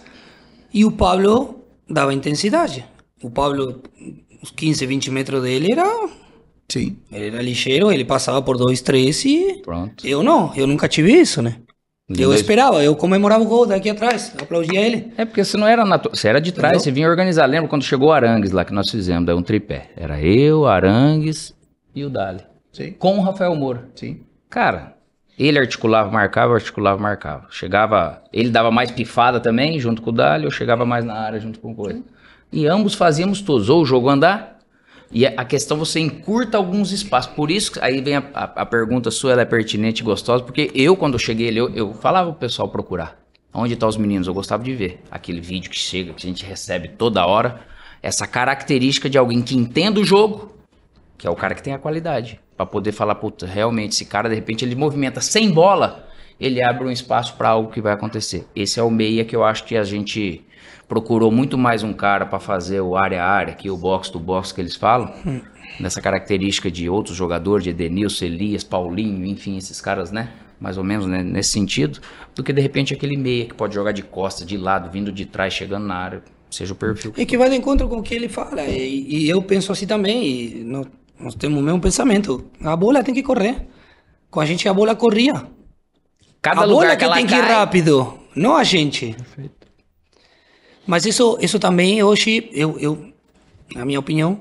Speaker 1: e o Pablo dava intensidade. O Pablo, os 15, 20 metros dele era.
Speaker 3: Sim.
Speaker 1: Ele era ligeiro, ele passava por dois, três e.
Speaker 2: Pronto.
Speaker 1: Eu não, eu nunca tive isso, né?
Speaker 2: De
Speaker 1: Eu
Speaker 2: dois-
Speaker 1: esperava, eu comemorava o gol daqui atrás, aplaudia ele.
Speaker 2: É porque você não era natural. Você era de trás,
Speaker 1: Entendeu?
Speaker 2: você vinha organizar. Lembra quando chegou o Arangues lá que nós fizemos, daí um tripé? Era eu, Arangues e o Dali.
Speaker 3: Sim.
Speaker 2: Com o Rafael Moura.
Speaker 3: Sim.
Speaker 2: Cara, ele articulava, marcava, articulava, marcava. Chegava, ele dava mais pifada também, junto com o Dali, eu chegava mais na área junto com o Coisa. E ambos fazíamos todos, ou o jogo andar, e a questão você encurta alguns espaços. Por isso, aí vem a, a- a pergunta sua, ela é pertinente e gostosa, porque eu, quando eu cheguei ali, eu, eu falava pro pessoal procurar. Onde estão os meninos? Eu gostava de ver. Aquele vídeo que chega, que a gente recebe toda hora. Essa característica de alguém que entenda o jogo, que é o cara que tem a qualidade. Pra poder falar, puta, realmente, esse cara, de repente, ele movimenta sem bola, ele abre um espaço pra algo que vai acontecer. Esse é o meia que eu acho que a gente procurou muito mais um cara pra fazer o área a área, que é o box to box que eles falam, nessa característica de outros jogadores, de Edenilson, Elias, Paulinho, enfim, esses caras, né? Mais ou menos né? nesse sentido, do que de repente aquele meia que pode jogar de costa, de lado, vindo de trás, chegando na área, seja o perfil.
Speaker 1: E que vai de encontro com o que ele fala. E, e eu penso assim também. E nós, nós temos o mesmo pensamento. A bola tem que correr. Com a gente a bola corria.
Speaker 2: Cada
Speaker 1: a
Speaker 2: lugar
Speaker 1: bola
Speaker 2: que ela
Speaker 1: tem que ir
Speaker 2: cai,
Speaker 1: rápido, não a gente. Mas isso, isso também hoje, eu, eu, na minha opinião,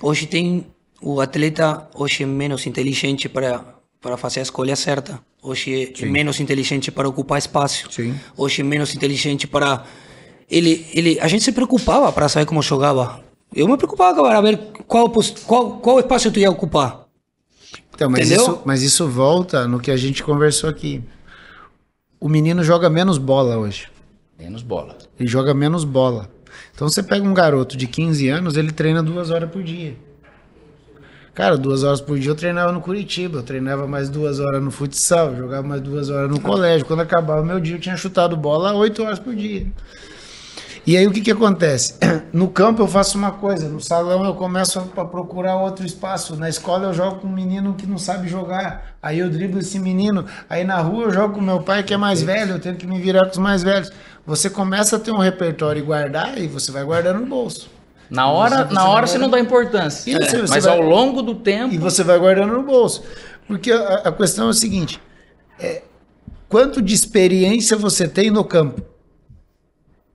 Speaker 1: hoje tem o atleta hoje é menos inteligente para para fazer a escolha certa. Hoje é menos inteligente para ocupar espaço.
Speaker 3: Sim.
Speaker 1: Hoje é menos inteligente para ele ele a gente se preocupava para saber como jogava. Eu me preocupava para ver qual qual qual espaço tu ia ocupar.
Speaker 3: Então, mas
Speaker 1: Entendeu?
Speaker 3: isso, mas isso volta no que a gente conversou aqui. O menino joga menos bola hoje.
Speaker 2: Menos bola.
Speaker 3: Ele joga menos bola. Então você pega um garoto de 15 anos, ele treina duas horas por dia. Cara, duas horas por dia eu treinava no Curitiba, eu treinava mais duas horas no futsal, jogava mais duas horas no colégio. Quando acabava meu dia, eu tinha chutado bola oito horas por dia. E aí o que que acontece? No campo eu faço uma coisa, no salão eu começo a procurar outro espaço, na escola eu jogo com um menino que não sabe jogar, aí eu driblo esse menino, aí na rua eu jogo com meu pai que é mais velho, eu tenho que me virar com os mais velhos. Você começa a ter um repertório e guardar e você vai guardando no bolso.
Speaker 2: Na hora,
Speaker 3: Você-
Speaker 2: na
Speaker 3: você
Speaker 2: hora você não dá importância.
Speaker 3: Isso, você
Speaker 2: mas
Speaker 3: vai-
Speaker 2: ao longo do tempo.
Speaker 3: E você vai guardando no bolso. Porque a, a questão é o seguinte: é, quanto de experiência você tem no campo?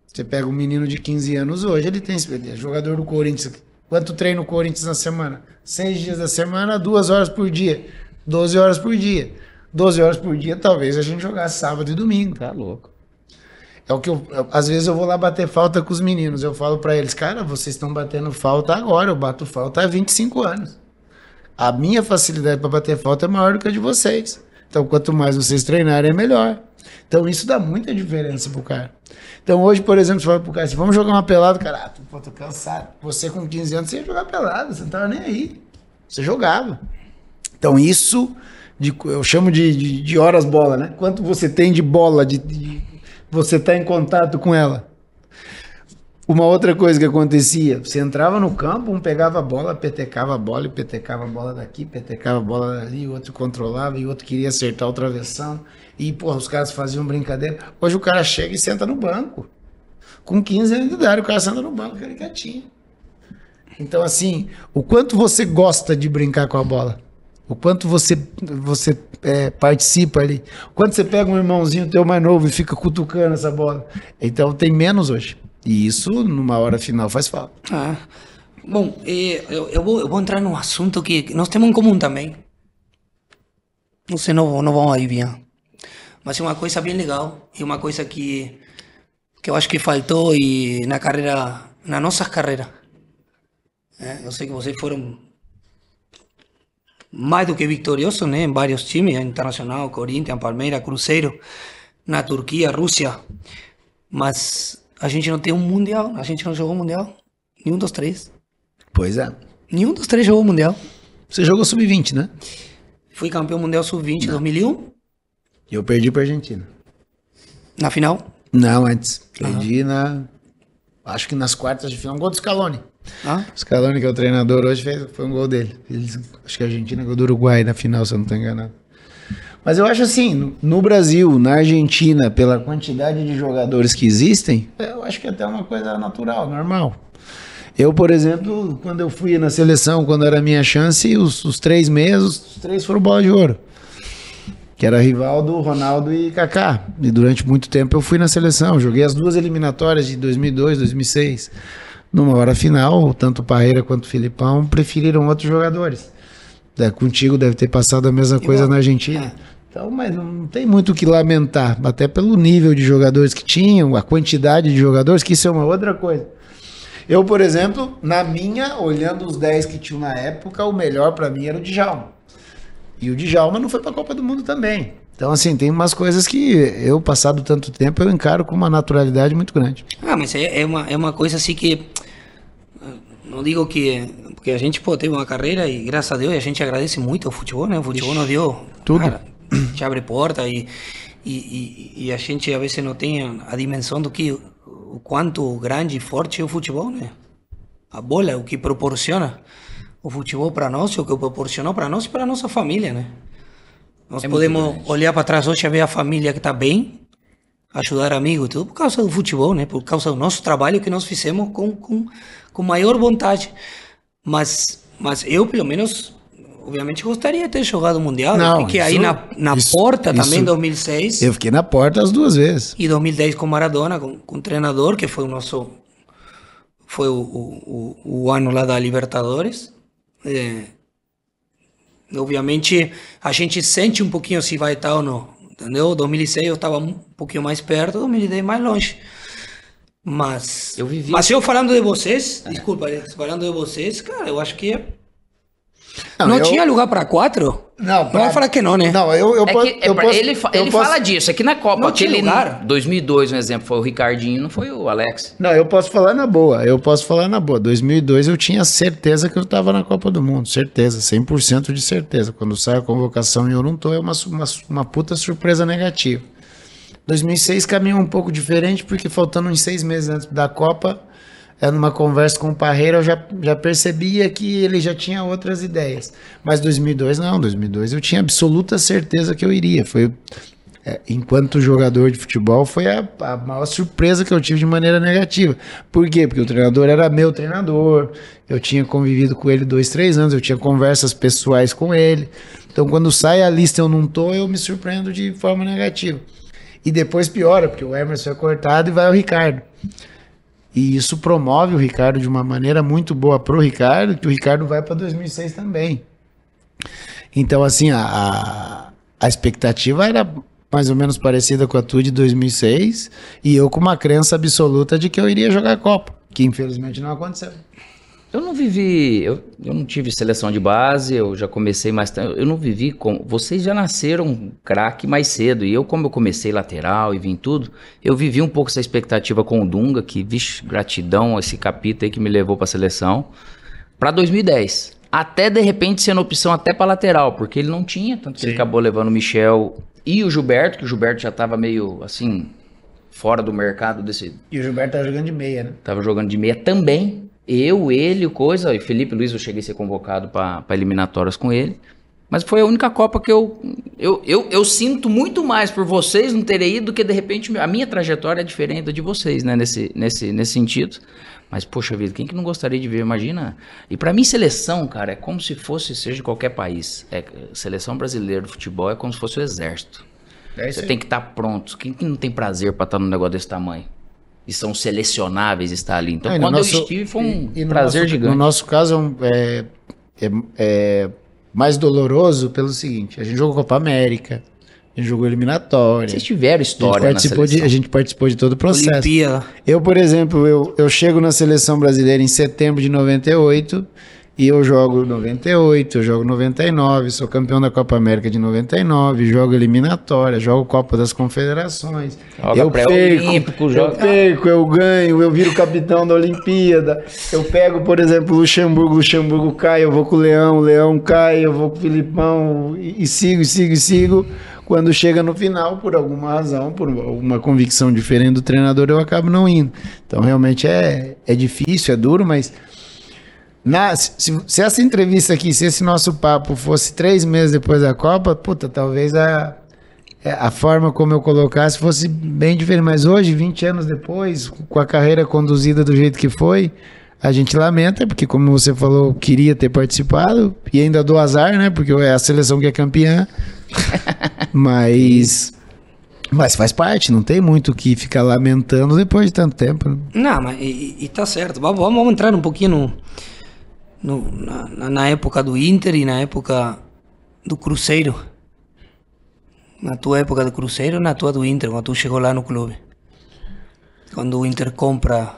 Speaker 3: Você pega um menino de 15 anos hoje, ele tem experiência. Jogador do Corinthians. Quanto treina o Corinthians na semana? Seis dias da semana, duas horas por dia. 12 horas por dia. 12 horas por dia, talvez a gente jogasse sábado e domingo.
Speaker 2: Tá louco.
Speaker 3: É o que eu, às vezes eu vou lá bater falta com os meninos. Eu falo pra eles, cara, vocês estão batendo falta agora. Eu bato falta há 25 anos. A minha facilidade para bater falta é maior do que a de vocês. Então, quanto mais vocês treinarem, é melhor. Então, isso dá muita diferença pro cara. Então, hoje, por exemplo, você fala pro cara assim, vamos jogar uma pelada, cara, ah, tô- tô cansado. Você com 15 anos, você ia jogar pelada, você não tava nem aí. Você jogava. Então, isso de- eu chamo de, de, de horas bola, né? Quanto você tem de bola, de, de- você tá em contato com ela. Uma outra coisa que acontecia, você entrava no campo, um pegava a bola, petecava a bola, e petecava a bola daqui, petecava a bola dali, o outro controlava e o outro queria acertar o travessão. E, porra, os caras faziam brincadeira. Hoje o cara chega e senta no banco. Com 15 anos de idade, o cara senta no banco, fica quietinho. Então, assim, o quanto você gosta de brincar com a bola, o quanto você, você é, participa ali, o quanto você pega um irmãozinho teu mais novo e fica cutucando essa bola. Então, tem menos hoje. E isso, numa hora final, faz falta.
Speaker 1: Ah. Bom, eu, eu, vou, eu vou entrar num assunto que nós temos em comum também. Sei, não, não vamos adivinhar. Mas é uma coisa bem legal e uma coisa que, que eu acho que faltou e na carreira, nas nossas carreiras. É, eu sei que vocês foram mais do que vitorioso, né? Em vários times, Internacional, Corinthians, Palmeiras, Cruzeiro, na Turquia, Rússia. Mas a gente não tem um Mundial, a gente não jogou Mundial. Nenhum dos três.
Speaker 3: Pois é.
Speaker 1: Nenhum dos três jogou Mundial.
Speaker 3: Você jogou sub-20, né?
Speaker 1: Fui campeão mundial sub-20 em 2001,
Speaker 3: Eu perdi pra Argentina.
Speaker 1: na final.
Speaker 3: Não, antes. Perdi na. Acho que nas quartas de final. Um gol do Scaloni.
Speaker 1: Ah,
Speaker 3: Scaloni, que é o treinador hoje, fez, foi um gol dele. Eles- acho que a Argentina ganhou do Uruguai na final, se eu não estou enganado. Mas eu acho assim, no- Brasil, na Argentina, pela quantidade de jogadores que existem, eu acho que é até uma coisa natural, normal. Eu, por exemplo, quando eu fui na seleção, quando era a minha chance, os, os três meses, os três foram bola de ouro. Que era Rivaldo, Ronaldo e Kaká. E durante muito tempo eu fui na seleção. Joguei as duas eliminatórias de 2002, 2006. Numa hora final, tanto o Parreira quanto o Filipão preferiram outros jogadores. É, contigo deve ter passado a mesma coisa na Argentina. Então, mas não tem muito o que lamentar. Até pelo nível de jogadores que tinham, a quantidade de jogadores, que isso é uma outra coisa. Eu, por exemplo, na minha, olhando os 10 que tinham na época, o melhor pra mim era o Djalma. E o Djalma não foi pra Copa do Mundo também. Então, assim, tem umas coisas que eu, passado tanto tempo, eu encaro com uma naturalidade muito grande.
Speaker 1: Ah, mas é, é, uma, é uma coisa assim que. Não digo que. Porque a gente pô, teve uma carreira e, graças a Deus, a gente agradece muito ao futebol, né? O futebol nos deu.
Speaker 3: Tudo.
Speaker 1: Cara, te abre porta e, e, e, e a gente, a vezes, não tem a dimensão do que. O quanto grande e forte é o futebol, né? A bola, o que proporciona o futebol para nós, o que proporcionou para nós e para nossa família, né? Nós podemos olhar para trás hoje e ver a família que está bem, ajudar amigos, tudo por causa do futebol, né? Por causa do nosso trabalho que nós fizemos com, com, com maior vontade. Mas, mas eu, pelo menos, obviamente gostaria de ter jogado o Mundial.
Speaker 3: Não,
Speaker 1: porque aí na, na
Speaker 3: isso-
Speaker 1: porta também,
Speaker 3: isso-
Speaker 1: 2006,
Speaker 3: Eu fiquei na porta as duas vezes.
Speaker 1: e 2010 com Maradona, com, com o treinador, que foi o nosso. Foi o, o, o, o ano lá da Libertadores. É, obviamente, a gente sente um pouquinho se vai estar ou não. Entendeu? 2006 eu estava um pouquinho mais perto, 2010 mais longe. Mas.
Speaker 2: Eu vivi-
Speaker 1: Mas eu falando de vocês, desculpa, falando de vocês, cara, eu acho que. Não,
Speaker 3: Não, eu-
Speaker 1: tinha lugar para quatro?
Speaker 3: Não,
Speaker 1: não vai falar que não, né?
Speaker 3: Não, eu, eu,
Speaker 2: É
Speaker 3: posso,
Speaker 2: que, é
Speaker 3: eu
Speaker 2: pra-
Speaker 3: posso-
Speaker 2: ele
Speaker 3: eu
Speaker 2: ele
Speaker 3: posso-
Speaker 2: fala disso. Aqui na Copa,
Speaker 1: Não tinha
Speaker 2: aquele
Speaker 1: lugar.
Speaker 2: 2002, um exemplo, foi o Ricardinho, não foi o Alex.
Speaker 3: Não, eu posso falar na boa. Eu posso falar na boa. 2002 eu tinha certeza que eu estava na Copa do Mundo. Certeza, 100% de certeza. Quando sai a convocação e eu não tô, é uma, uma, uma puta surpresa negativa. 2006 caminhou um pouco diferente, porque faltando uns seis meses antes da Copa, é, numa conversa com o Parreira, eu já, já percebia que ele já tinha outras ideias. Mas 2002 não, 2002 eu tinha absoluta certeza que eu iria. Foi, é, enquanto jogador de futebol, foi a, a maior surpresa que eu tive de maneira negativa. Por quê? Porque o treinador era meu treinador, eu tinha convivido com ele dois, três anos, eu tinha conversas pessoais com ele. Então, quando sai a lista eu não tô, eu me surpreendo de forma negativa. E depois piora, porque o Emerson é cortado e vai o Ricardo. E isso promove o Ricardo de uma maneira muito boa pro Ricardo, que o Ricardo vai para 2006 também. Então, assim, a, a, expectativa era mais ou menos parecida com a tua de 2006, e eu com uma crença absoluta de que eu iria jogar Copa, que infelizmente não aconteceu.
Speaker 2: Eu não vivi, eu, eu não tive seleção de base, eu já comecei mais tarde, eu não vivi com, vocês já nasceram craque mais cedo, e eu como eu comecei lateral e vim tudo, eu vivi um pouco essa expectativa com o Dunga, que, vixe, gratidão, esse capítulo aí que me levou pra seleção, pra 2010. Até de repente sendo opção até pra lateral, porque ele não tinha, tanto que ele acabou levando o Michel e o Gilberto, que o Gilberto já tava meio, assim, fora do mercado desse,
Speaker 3: E o Gilberto tá jogando de meia, né?
Speaker 2: Tava jogando de meia também. Eu, ele, o coisa, e Felipe Luiz, eu cheguei a ser convocado para eliminatórias com ele. Mas foi a única Copa que eu, eu, eu. Eu sinto muito mais por vocês não terem ido do que de repente a minha trajetória é diferente da de vocês, né? Nesse, nesse, nesse sentido. Mas, poxa vida, quem que não gostaria de ver? Imagina. E para mim, seleção, cara, é como se fosse, seja de qualquer país. É, seleção brasileira de futebol é como se fosse o exército.
Speaker 3: É
Speaker 2: Você tem que estar pronto. Quem que não tem prazer pra estar num negócio desse tamanho? E são selecionáveis estar ali. Então,
Speaker 3: no
Speaker 2: quando
Speaker 3: nosso-
Speaker 2: eu estive, foi um
Speaker 3: e- e no
Speaker 2: prazer
Speaker 3: nosso-
Speaker 2: gigante.
Speaker 3: No nosso caso, é um- é, é- é mais doloroso pelo seguinte: a gente jogou Copa América, a gente jogou eliminatória.
Speaker 2: Vocês tiveram
Speaker 3: A gente,
Speaker 2: história na
Speaker 3: participou de, a gente participou de todo o processo.
Speaker 1: Olimpíada.
Speaker 3: Eu, por exemplo, eu, eu chego na seleção brasileira em setembro de 98 E eu jogo 98, eu jogo 99, sou campeão da Copa América de 99, jogo eliminatória, jogo Copa das Confederações.
Speaker 2: Joga
Speaker 3: eu
Speaker 2: pré-olímpico,
Speaker 3: eu perco, eu ganho, eu viro capitão da Olimpíada. Eu pego, por exemplo, Luxemburgo, Luxemburgo cai, eu vou com o Leão, o Leão cai, eu vou com o Filipão e, e sigo, e sigo, e sigo. Quando chega no final, por alguma razão, por uma convicção diferente do treinador, eu acabo não indo. Então, realmente é, é difícil, é duro, mas na- se, se essa entrevista aqui, se esse nosso papo fosse três meses depois da Copa, puta, talvez a, é, a forma como eu colocasse fosse bem diferente. Mas hoje, 20 anos depois, com a carreira conduzida do jeito que foi, a gente lamenta, porque como você falou, queria ter participado, e ainda dou azar, né? Porque é a seleção que é campeã. mas. Mas faz parte, não tem muito o que ficar lamentando depois de tanto tempo. né?
Speaker 1: Não, mas e, e tá certo. Vamos, vamos entrar um pouquinho no, no- na, na- época do Inter e na época do Cruzeiro. Na tua época do Cruzeiro na tua do Inter, quando tu chegou lá no clube? Quando o Inter compra.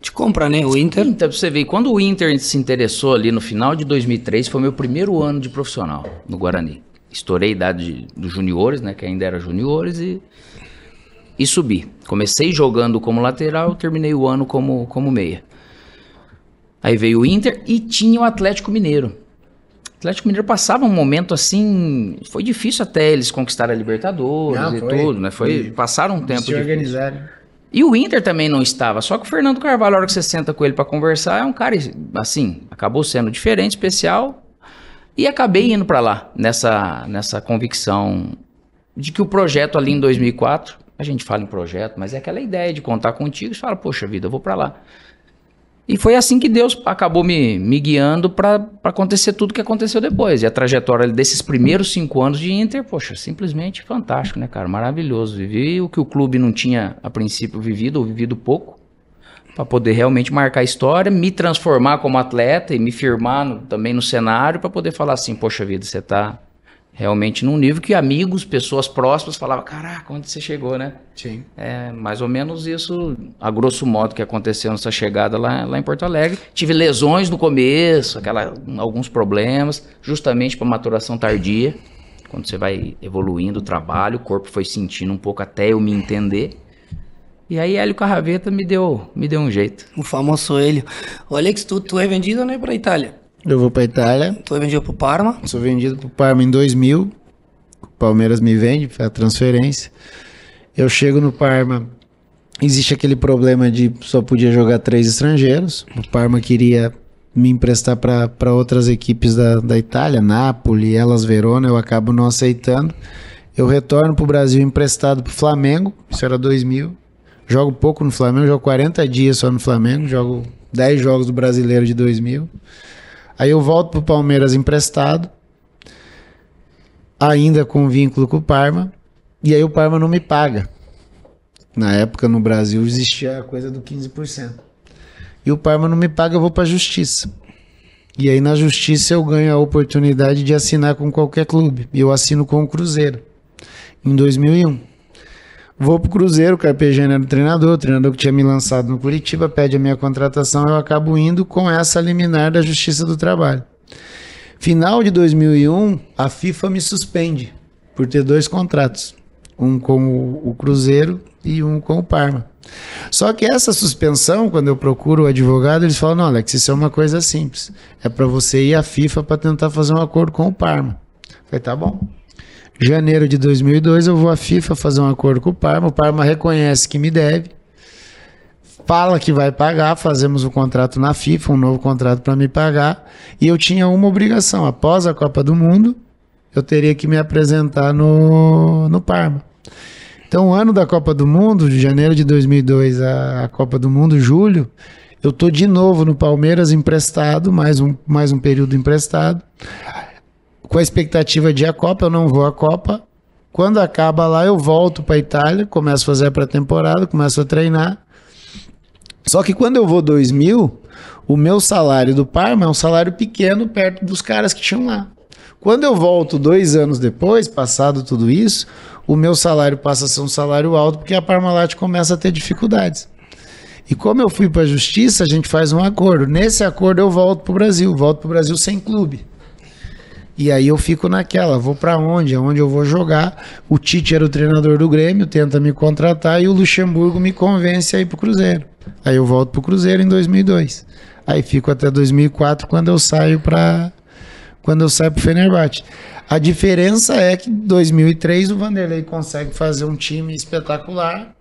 Speaker 1: Te compra, né? O Inter.
Speaker 2: Então, pra você ver, quando o Inter se interessou ali no final de 2003, foi meu primeiro ano de profissional no Guarani. Estourei a idade dos juniores, né, que ainda era juniores, e, e subi. Comecei jogando como lateral, terminei o ano como, como meia. Aí veio o Inter e tinha o Atlético Mineiro. O Atlético Mineiro passava um momento assim, foi difícil até eles conquistarem a Libertadores
Speaker 3: Não,
Speaker 2: e
Speaker 3: foi.
Speaker 2: tudo, né? Foi,
Speaker 3: Foi.
Speaker 2: passaram um tempo
Speaker 3: Se
Speaker 2: difícil.
Speaker 3: organizarem.
Speaker 2: E o Inter também não estava, só que o Fernando Carvalho, a hora que você senta com ele pra conversar, é um cara, assim, acabou sendo diferente, especial, e acabei indo pra lá, nessa, nessa convicção de que o projeto ali em 2004, a gente fala em projeto, mas é aquela ideia de contar contigo, você fala, poxa vida, eu vou pra lá. E foi assim que Deus acabou me, me guiando pra acontecer tudo que aconteceu depois. E a trajetória desses primeiros cinco anos de Inter, poxa, simplesmente fantástico, né, cara? Maravilhoso. Vivi o que o clube não tinha, a princípio, vivido, ou vivido pouco, Pra poder realmente marcar a história, me transformar como atleta e me firmar no- também no cenário, pra poder falar assim: poxa vida, você tá realmente num nível que amigos, pessoas próximas falavam: caraca, onde você chegou, né?
Speaker 3: Sim.
Speaker 2: É mais ou menos isso, a grosso modo, que aconteceu nessa chegada lá, lá em Porto Alegre. Tive lesões no começo, aquela, alguns problemas, justamente para maturação tardia. Quando você vai evoluindo o trabalho, o corpo foi sentindo um pouco até eu me entender. E aí Hélio Carraveta me deu, me deu um jeito.
Speaker 1: O famoso Hélio. O Alex, tu, tu é vendido, né, pra Itália?
Speaker 3: Eu vou pra Itália,
Speaker 1: Tu é vendido pro Parma.
Speaker 3: sou vendido pro Parma em 2000. O Palmeiras me vende, foi a transferência. Eu chego no Parma, existe aquele problema de só podia jogar três estrangeiros. O Parma queria me emprestar para outras equipes da, da Itália, Napoli, Elas Verona, eu acabo não aceitando. Eu retorno pro Brasil emprestado pro Flamengo, isso era 2000. Jogo pouco no Flamengo, jogo 40 dias só no Flamengo, jogo 10 jogos do Brasileiro de 2000. Aí eu volto pro Palmeiras emprestado, ainda com vínculo com o Parma, e aí o Parma não me paga. Na época no Brasil existia a coisa do 15%. E o Parma não me paga, eu vou pra justiça. E aí na justiça eu ganho a oportunidade de assinar com qualquer clube. E eu assino com o Cruzeiro em 2001. Vou pro Cruzeiro, o Carpegiani era o treinador, o treinador que tinha me lançado no Curitiba, pede a minha contratação, eu acabo indo com essa liminar da Justiça do Trabalho. Final de 2001, a FIFA me suspende por ter dois contratos, um com o, Cruzeiro e um com o Parma. Só que essa suspensão, quando eu procuro o advogado, eles falam: não, Alex, isso é uma coisa simples. É para você ir à FIFA para tentar fazer um acordo com o Parma. Eu Falei, tá bom. Janeiro de 2002 eu vou à FIFA fazer um acordo com o Parma. O Parma reconhece que me deve, fala que vai pagar, fazemos o contrato na FIFA, um novo contrato para me pagar. E eu tinha uma obrigação: após a Copa do Mundo, eu teria que me apresentar no, no Parma. Então, o ano da Copa do Mundo, de janeiro de 2002 a, a Copa do Mundo, julho, eu tô de novo no Palmeiras emprestado, mais um, mais um período emprestado, com a expectativa de ir à Copa, eu não vou à Copa. Quando acaba lá, eu volto para Itália, começo a fazer a pré-temporada, começo a treinar. Só que quando eu vou 2000, o meu salário do Parma é um salário pequeno perto dos caras que tinham lá. Quando eu volto dois anos depois, passado tudo isso, o meu salário passa a ser um salário alto porque a Parmalat começa a ter dificuldades. E como eu fui para a justiça, a gente faz um acordo. Nesse acordo eu volto para o Brasil, volto para o Brasil sem clube. E aí eu fico naquela, vou para onde? Aonde eu vou jogar? O Tite era o treinador do Grêmio, tenta me contratar e o Luxemburgo me convence a ir pro Cruzeiro. Aí eu volto pro Cruzeiro em 2002. Aí fico até 2004 quando eu saio para quando eu saio pro Fenerbahçe. A diferença é que em 2003 o Vanderlei consegue fazer um time espetacular.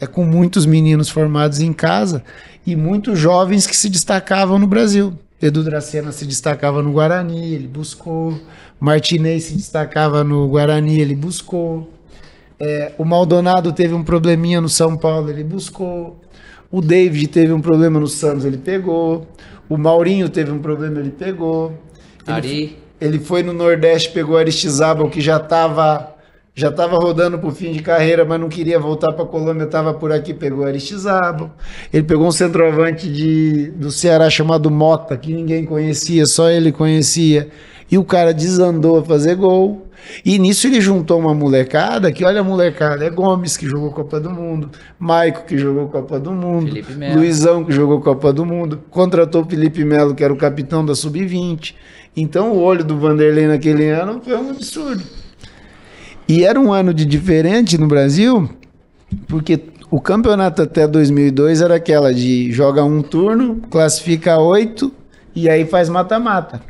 Speaker 3: É com muitos meninos formados em casa e muitos jovens que se destacavam no Brasil. Edu Dracena se destacava no Guarani, ele buscou. Martinez se destacava no Guarani, ele buscou. É, o Maldonado teve um probleminha no São Paulo, ele buscou. O David teve um problema no Santos, ele pegou. O Maurinho teve um problema, ele pegou. Ele,
Speaker 2: Ari.
Speaker 3: ele foi no Nordeste, pegou Aristizábal, que já estava já tava rodando pro fim de carreira, mas não queria voltar para Colômbia, estava por aqui, pegou Aristizábal. Ele pegou um centroavante de, do Ceará chamado Mota, que ninguém conhecia, só ele conhecia. E o cara desandou a fazer gol. E nisso ele juntou uma molecada, que olha a molecada, é Gomes, que jogou Copa do Mundo, Maico, que jogou Copa do Mundo. Luizão, que jogou Copa do Mundo, contratou o Felipe Melo, que era o capitão da Sub-20. Então o olho do Vanderlei naquele ano foi um absurdo. E era um ano de diferente no Brasil, porque o campeonato até 2002 era aquela de joga um turno, classifica oito e aí faz mata-mata.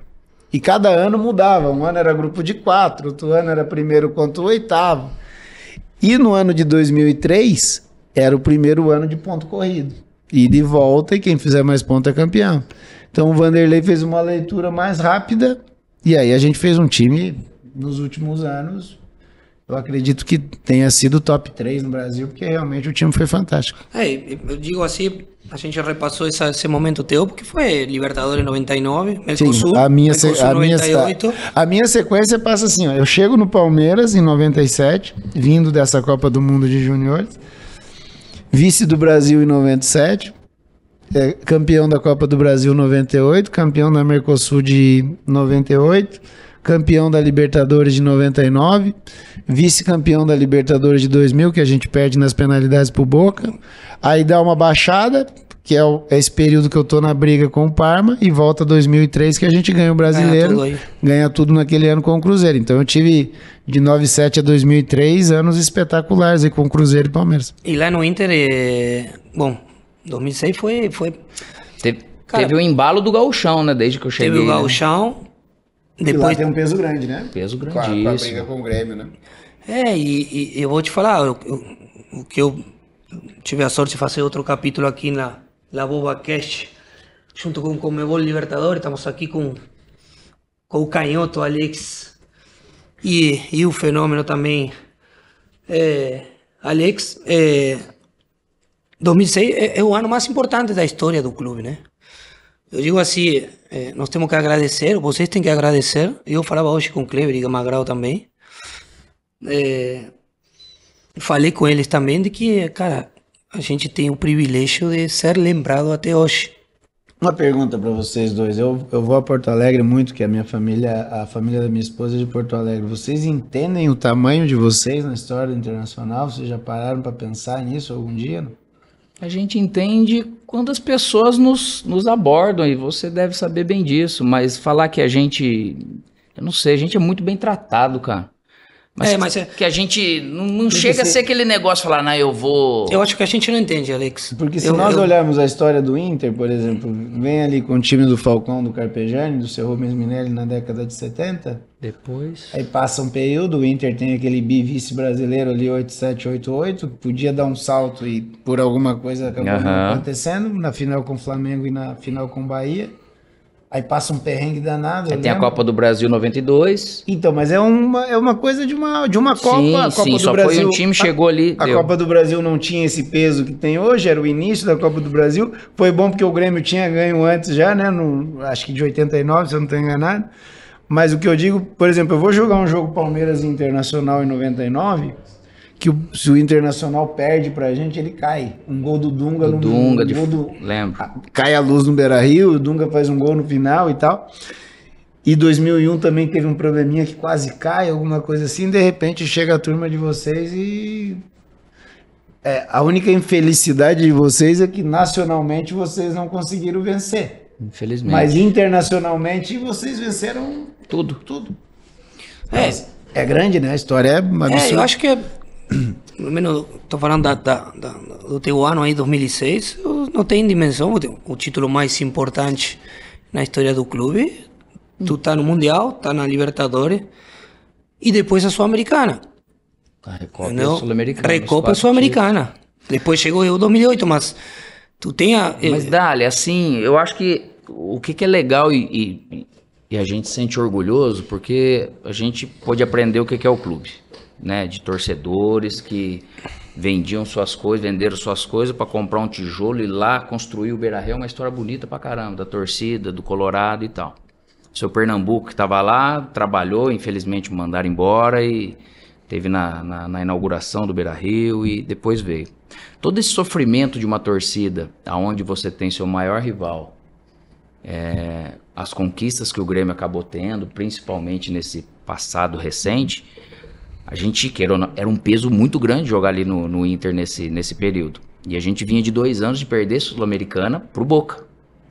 Speaker 3: E cada ano mudava. Um ano era grupo de quatro, outro ano era primeiro contra o oitavo. E no ano de 2003 era o primeiro ano de ponto corrido. E de volta, e quem fizer mais ponto é campeão. Então o Vanderlei fez uma leitura mais rápida, e aí a gente fez um time nos últimos anos. Eu acredito que tenha sido top 3 no Brasil, porque realmente o time foi fantástico.
Speaker 1: É, eu digo assim, a gente repassou essa, esse momento teu, porque foi Libertadores 99, Mercosul,
Speaker 3: a minha, se-
Speaker 1: Mercosul
Speaker 3: a, minha,
Speaker 1: 98.
Speaker 3: a minha sequência passa assim: ó, eu chego no Palmeiras em 97, vindo dessa Copa do Mundo de Juniores, vice do Brasil em 97, é, campeão da Copa do Brasil 98, campeão da Mercosul de 98, campeão da Libertadores de 99, vice-campeão da Libertadores de 2000, que a gente perde nas penalidades pro Boca. Aí dá uma baixada, que é o- é esse período que eu tô na briga com o Parma, e volta 2003 que a gente ganha o brasileiro,
Speaker 1: tudo aí.
Speaker 3: ganha tudo naquele ano com o Cruzeiro. Então eu tive de 97 a 2003 anos espetaculares aí com o Cruzeiro e Palmeiras.
Speaker 1: E lá no Inter, eh, bom, 2006 foi, foi
Speaker 2: Teve,
Speaker 1: Cara,
Speaker 2: teve o embalo do gauchão, né? Desde que eu cheguei.
Speaker 1: teve o
Speaker 2: né?
Speaker 3: E
Speaker 1: depois
Speaker 3: lá tem um peso grande, né?
Speaker 2: Peso
Speaker 3: Com a, com a
Speaker 2: grandíssimo.
Speaker 3: briga com o Grêmio, né?
Speaker 1: É, e, e eu vou te falar, eu- eu- o que eu tive a sorte de fazer outro capítulo aqui na La Boba Cast, junto com o Comebol Libertadores, estamos aqui com, com o Canhoto, Alex, e, e o fenômeno também, é, Alex, é, 2006 é, é o ano mais importante da história do clube, né? Eu digo assim, é, nós temos que agradecer, vocês têm que agradecer, eu falava hoje com o Kleber e Magrau também, é, falei com eles também de que, cara, a gente tem o privilégio de ser lembrado até hoje.
Speaker 3: Uma pergunta para vocês dois. Eu, eu vou a Porto Alegre muito, que a minha família, a família da minha esposa é de Porto Alegre. Vocês entendem o tamanho de vocês na história internacional? Vocês já pararam para pensar nisso algum dia? não?
Speaker 2: A gente entende quando as pessoas nos, nos abordam, e você deve saber bem disso, mas falar que a gente. Eu não sei, a gente é muito bem tratado, cara. Mas,
Speaker 1: É, mas é-
Speaker 2: que a gente não, não chega a ser aquele negócio falar, não, eu vou.
Speaker 1: Eu acho que a gente não entende, Alex.
Speaker 3: Porque se
Speaker 1: Eu-
Speaker 3: nós
Speaker 1: eu-
Speaker 3: olharmos a história do Inter, por exemplo, vem ali com o time do Falcão, do Carpegiani, do Cerro Minelli na década de 70,
Speaker 2: Depois.
Speaker 3: Aí passa um período, o Inter tem aquele bivice brasileiro ali 8788, podia dar um salto e por alguma coisa acabou acontecendo, na final com o Flamengo e na final com o Bahia. Aí passa um perrengue danado.
Speaker 2: Aí tem a
Speaker 3: lembro.
Speaker 2: Copa do Brasil 92.
Speaker 3: Então, mas é uma, é uma coisa de uma, de uma Copa.
Speaker 2: sim,
Speaker 3: a Copa
Speaker 2: sim,
Speaker 3: do
Speaker 2: só
Speaker 3: Brasil,
Speaker 2: foi um time,
Speaker 3: a-
Speaker 2: chegou ali.
Speaker 3: A
Speaker 2: deu.
Speaker 3: Copa do Brasil não tinha esse peso que tem hoje, era o início da Copa do Brasil. Foi bom porque o Grêmio tinha ganho antes já, né? No, acho que de 89, se eu não estou enganado. Mas o que eu digo, por exemplo, eu vou jogar um jogo Palmeiras Internacional em 99, que o- se o Internacional perde pra gente, ele cai. Um gol do Dunga
Speaker 2: Do
Speaker 3: no
Speaker 2: Dunga,
Speaker 3: um gol do,
Speaker 2: lembro.
Speaker 3: cai a luz no Beira Rio, o Dunga faz um gol no final e tal. E 2001 também teve um probleminha que quase cai, alguma coisa assim. De repente chega a turma de vocês e É, a única infelicidade de vocês é que nacionalmente vocês não conseguiram vencer.
Speaker 2: Infelizmente.
Speaker 3: Mas internacionalmente vocês venceram
Speaker 2: tudo.
Speaker 3: tudo.
Speaker 1: É,
Speaker 3: É grande, né? A história é absurda.
Speaker 1: É, eu acho que, é- pelo menos, tô falando da, da, da, do teu ano aí, 2006, eu não tem dimensão, o, título mais importante na história do clube, tu tá no Mundial, tá na Libertadores, e depois a Sul-Americana,
Speaker 2: A Recopa a Sul-Americana.
Speaker 1: Recopa Sul-Americana. Depois chegou eu 2008, mas tu tem a...
Speaker 2: Mas, Dali, assim, eu acho que o que, que é legal e, e- e a gente se sente orgulhoso, porque a gente pôde aprender o que, que é o clube, né? De torcedores que vendiam suas coisas, venderam suas coisas para comprar um tijolo e lá construir o Beira Rio, é uma história bonita pra caramba, da torcida, do Colorado e tal. O seu Pernambuco que estava lá, trabalhou, infelizmente mandaram embora e teve na, na, na inauguração do Beira Rio e depois veio. Todo esse sofrimento de uma torcida, aonde você tem seu maior rival, é, as conquistas que o Grêmio acabou tendo, principalmente nesse passado recente, a gente, queira não, era um peso muito grande jogar ali no, no Inter nesse, nesse período. E a gente vinha de dois anos de perder Sul-Americana pro Boca,